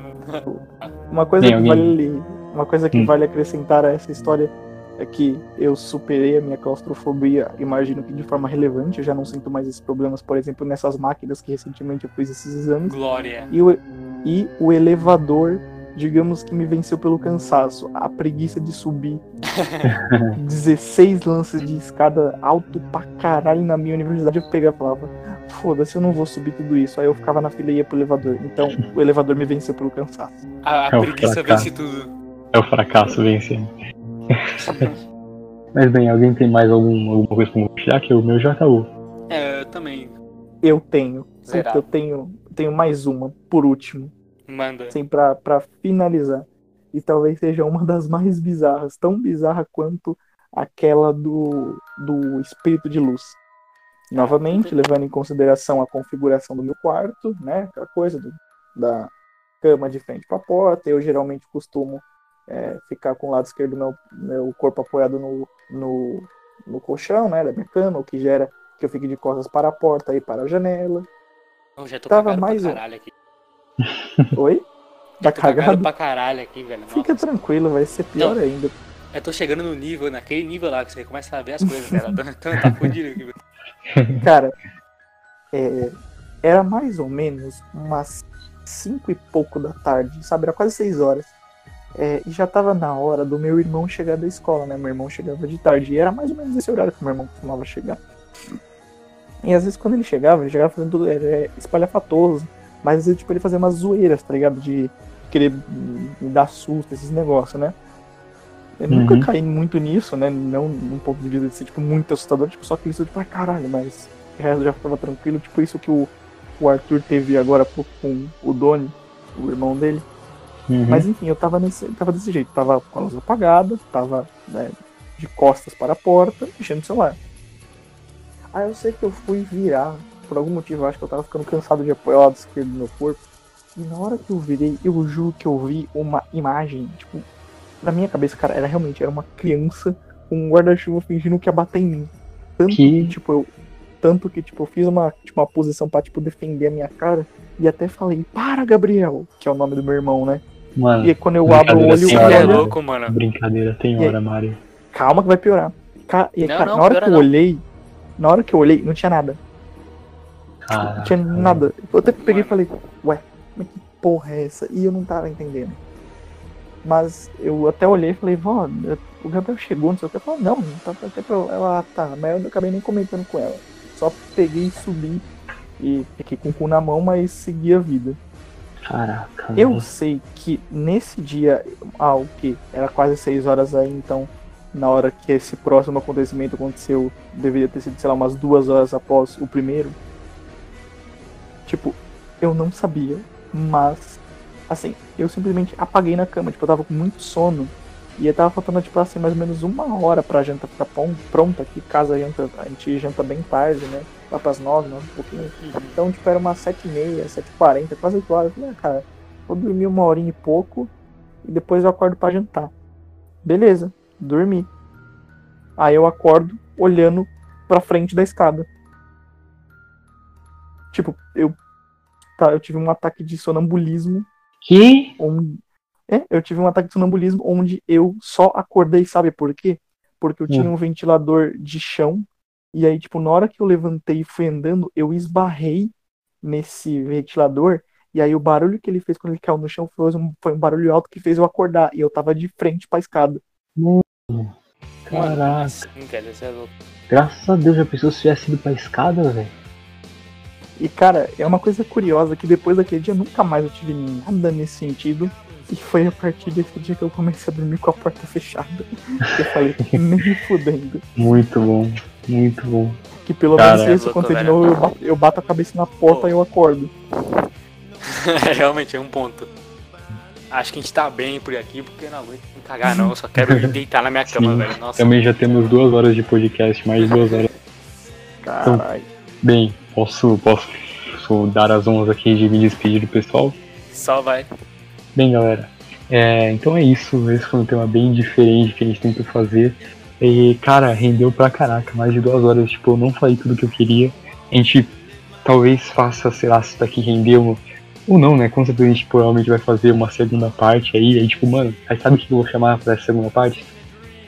Uma coisa que alguém- vale, uma coisa que Hum. vale acrescentar a essa história é que eu superei a minha claustrofobia, imagino que de forma relevante, eu já não sinto mais esses problemas, por exemplo, nessas máquinas que recentemente eu fiz esses exames. Glória. E o, e o elevador, digamos que me venceu pelo cansaço, a preguiça de subir 16 lances de escada alto pra caralho na minha universidade, eu pegava e falava, foda-se, eu não vou subir tudo isso. Aí eu ficava na fila e ia pro elevador. Então o elevador me venceu pelo cansaço. A, a É preguiça fracasso. vence tudo. É o fracasso vencendo. Mas bem, alguém tem mais algum, alguma coisa pra compartilhar? Que o meu já acabou. É, eu também. Eu tenho. Zerado. eu tenho, tenho mais uma, por último. Manda. Assim, pra, pra finalizar. E talvez seja uma das mais bizarras. Tão bizarra quanto aquela do, do espírito de luz. Novamente, levando em consideração a configuração do meu quarto, né? Aquela coisa do- da cama de frente para a porta. Eu geralmente costumo é, ficar com o lado esquerdo do meu, meu corpo apoiado no, no, no colchão, né? Da minha cama, o que gera que eu fique de costas para a porta e para a janela. Eu já tô Tava mais pra caralho aqui. Oi? Tá Tô cagado cagado? pra caralho aqui, velho. Nossa. Fica tranquilo, vai ser pior Não. ainda. Eu tô chegando no nível, naquele nível lá que você começa a ver as coisas, cara. Então tá fudido aqui, velho. Cara, é, era mais ou menos umas cinco e pouco da tarde, sabe? Era quase seis horas. É, e já tava na hora do meu irmão chegar da escola, né? Meu irmão chegava de tarde. E era mais ou menos esse horário que meu irmão costumava chegar. E às vezes quando ele chegava, ele chegava fazendo tudo é, espalhafatoso. Mas tipo, ele fazia umas zoeiras, tá ligado? De querer me dar susto, esses negócios, né? Eu nunca Uhum. caí muito nisso, né? Não num ponto de vista de ser, tipo, muito assustador, tipo, só que isso, tipo, ah, caralho, mas o resto já ficava tranquilo. Tipo, isso que o, o Arthur teve agora pouco com o Doni, o irmão dele. Uhum. Mas enfim, eu tava, nesse, tava desse jeito, tava com a luz apagada, tava né, de costas para a porta, mexendo no celular. Aí eu sei que eu fui virar, por algum motivo, eu acho que eu tava ficando cansado de apoiar o lado esquerdo do meu corpo. E na hora que eu virei, eu juro que eu vi uma imagem, tipo, na minha cabeça, cara, era realmente, era uma criança com um guarda-chuva fingindo que ia bater em mim. Tanto Que- que, tipo, eu. Tanto que, tipo, eu fiz uma, tipo, uma posição pra, tipo, defender a minha cara. E até falei, para, Gabriel, que é o nome do meu irmão, né? Mano, E aí, quando eu abro o olho, eu hora, Você é louco, mano. brincadeira tem E aí? hora, Mário. calma que vai piorar. Ca- E aí, Não, cara, não, na hora que eu não. olhei, na hora que eu olhei, não tinha nada. Não Caraca. tinha nada. Eu até peguei e falei, ué, mas que porra é essa? E eu não tava entendendo. Mas eu até olhei e falei, vó, o Gabriel chegou, não sei o que. Eu falei, não, não tá até pra ela. Ah, tá, mas eu acabei nem comentando com ela. Só peguei e subi e fiquei com o cu na mão, mas segui a vida. Caraca. Eu mano. sei que nesse dia, ah, o que? Era quase 6 horas aí, então na hora que esse próximo acontecimento aconteceu, deveria ter sido, sei lá, umas duas horas após o primeiro. Tipo, eu não sabia, mas assim, eu simplesmente apaguei na cama, tipo, eu tava com muito sono. E eu tava faltando, tipo, assim, mais ou menos uma hora pra janta ficar pronta aqui, caso a janta, a gente janta bem tarde, né? Lá pras nove, nove, um pouquinho. Então, tipo, era umas sete e meia, sete e quarenta, quase oito horas. Eu falei, ah, cara, vou dormir uma horinha e pouco e depois eu acordo pra jantar. Beleza, dormi. Aí eu acordo olhando pra frente da escada. Tipo, eu, tá, eu tive um ataque de sonambulismo Que? onde. É, eu tive um ataque de sonambulismo onde eu só acordei, sabe por quê? Porque eu tinha um ventilador de chão. E aí, tipo, na hora que eu levantei e fui andando, eu esbarrei nesse ventilador. E aí o barulho que ele fez quando ele caiu no chão foi um, foi um barulho alto que fez eu acordar. E eu tava de frente pra escada. Mano, Caraca. você é. Graças a Deus, já pensou se tivesse ido pra escada, velho? E cara, é uma coisa curiosa que depois daquele dia nunca mais eu tive nada nesse sentido. E foi a partir desse dia que eu comecei a dormir com a porta fechada. Eu falei, nem fudendo. Muito bom, muito bom. Que pelo Cara, menos se isso louco, acontecer de velho. novo, eu bato, eu bato a cabeça na porta e eu acordo. Realmente é um ponto. Acho que a gente tá bem por aqui, porque eu não aguento me cagar, não. Eu só quero ir deitar na minha cama, Sim. velho. Nossa. Também já temos duas horas de podcast, mais de duas horas. Caralho. Bem, posso, posso, posso dar as honras aqui de me despedir do pessoal? Só vai. Bem, galera, é, então é isso. Esse foi um tema bem diferente que a gente tentou fazer. E, cara, rendeu pra caraca, mais de duas horas. Tipo, eu não falei tudo que eu queria. A gente talvez faça, sei lá, se daqui rendeu. Ou não, né? Com certeza a gente provavelmente vai fazer uma segunda parte aí. Aí, tipo, mano, aí sabe o que eu vou chamar pra essa segunda parte?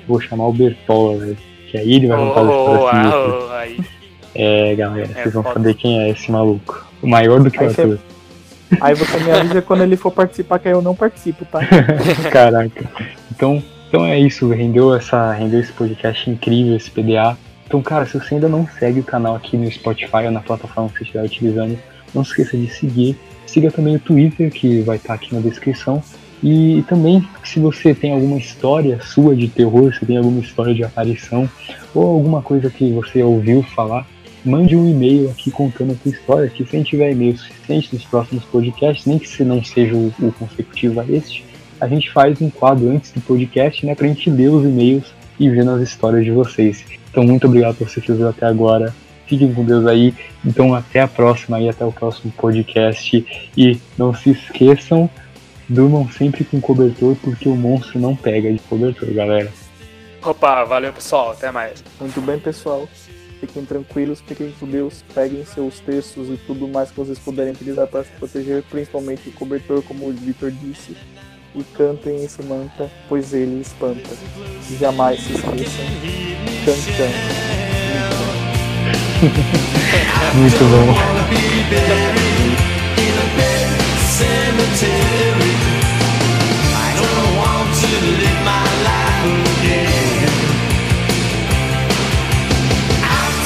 Vou chamar o Bertola, velho. Que aí ele vai contar Oh, a oh, história ah, sinistra. oh, aí. É, galera, É vocês vão foda. saber quem é esse maluco. O maior do que o Aí você- Arthur. Aí você me avisa quando ele for participar, que aí eu não participo, tá? Caraca. Então, então é isso, rendeu, essa, rendeu esse podcast incrível, esse PDA. Então, cara, se você ainda não segue o canal aqui no Spotify ou na plataforma que você estiver utilizando, não se esqueça de seguir. Siga também o Twitter, que vai estar aqui na descrição. E também, se você tem alguma história sua de terror, se tem alguma história de aparição, ou alguma coisa que você ouviu falar, mande um e-mail aqui contando a sua história, que se a gente tiver e-mail suficiente nos próximos podcasts, nem que se não seja o, o consecutivo a este, a gente faz um quadro antes do podcast, né, pra gente ler os e-mails e ver as histórias de vocês. Então, muito obrigado por você que ouviu até agora. Fiquem com Deus aí. Então, até a próxima e até o próximo podcast. E não se esqueçam Durmam sempre com cobertor porque o monstro não pega de cobertor, galera. Opa, valeu pessoal, até mais. Muito bem, pessoal fiquem tranquilos, fiquem com Deus, peguem seus textos e tudo mais que vocês puderem utilizar para se proteger, principalmente o cobertor, como o Victor disse, e cantem esse manta, pois ele espanta. Jamais se esqueçam, cantando. Muito bom. Muito bom.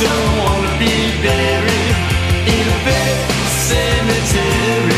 don't wanna be buried in a pet cemetery.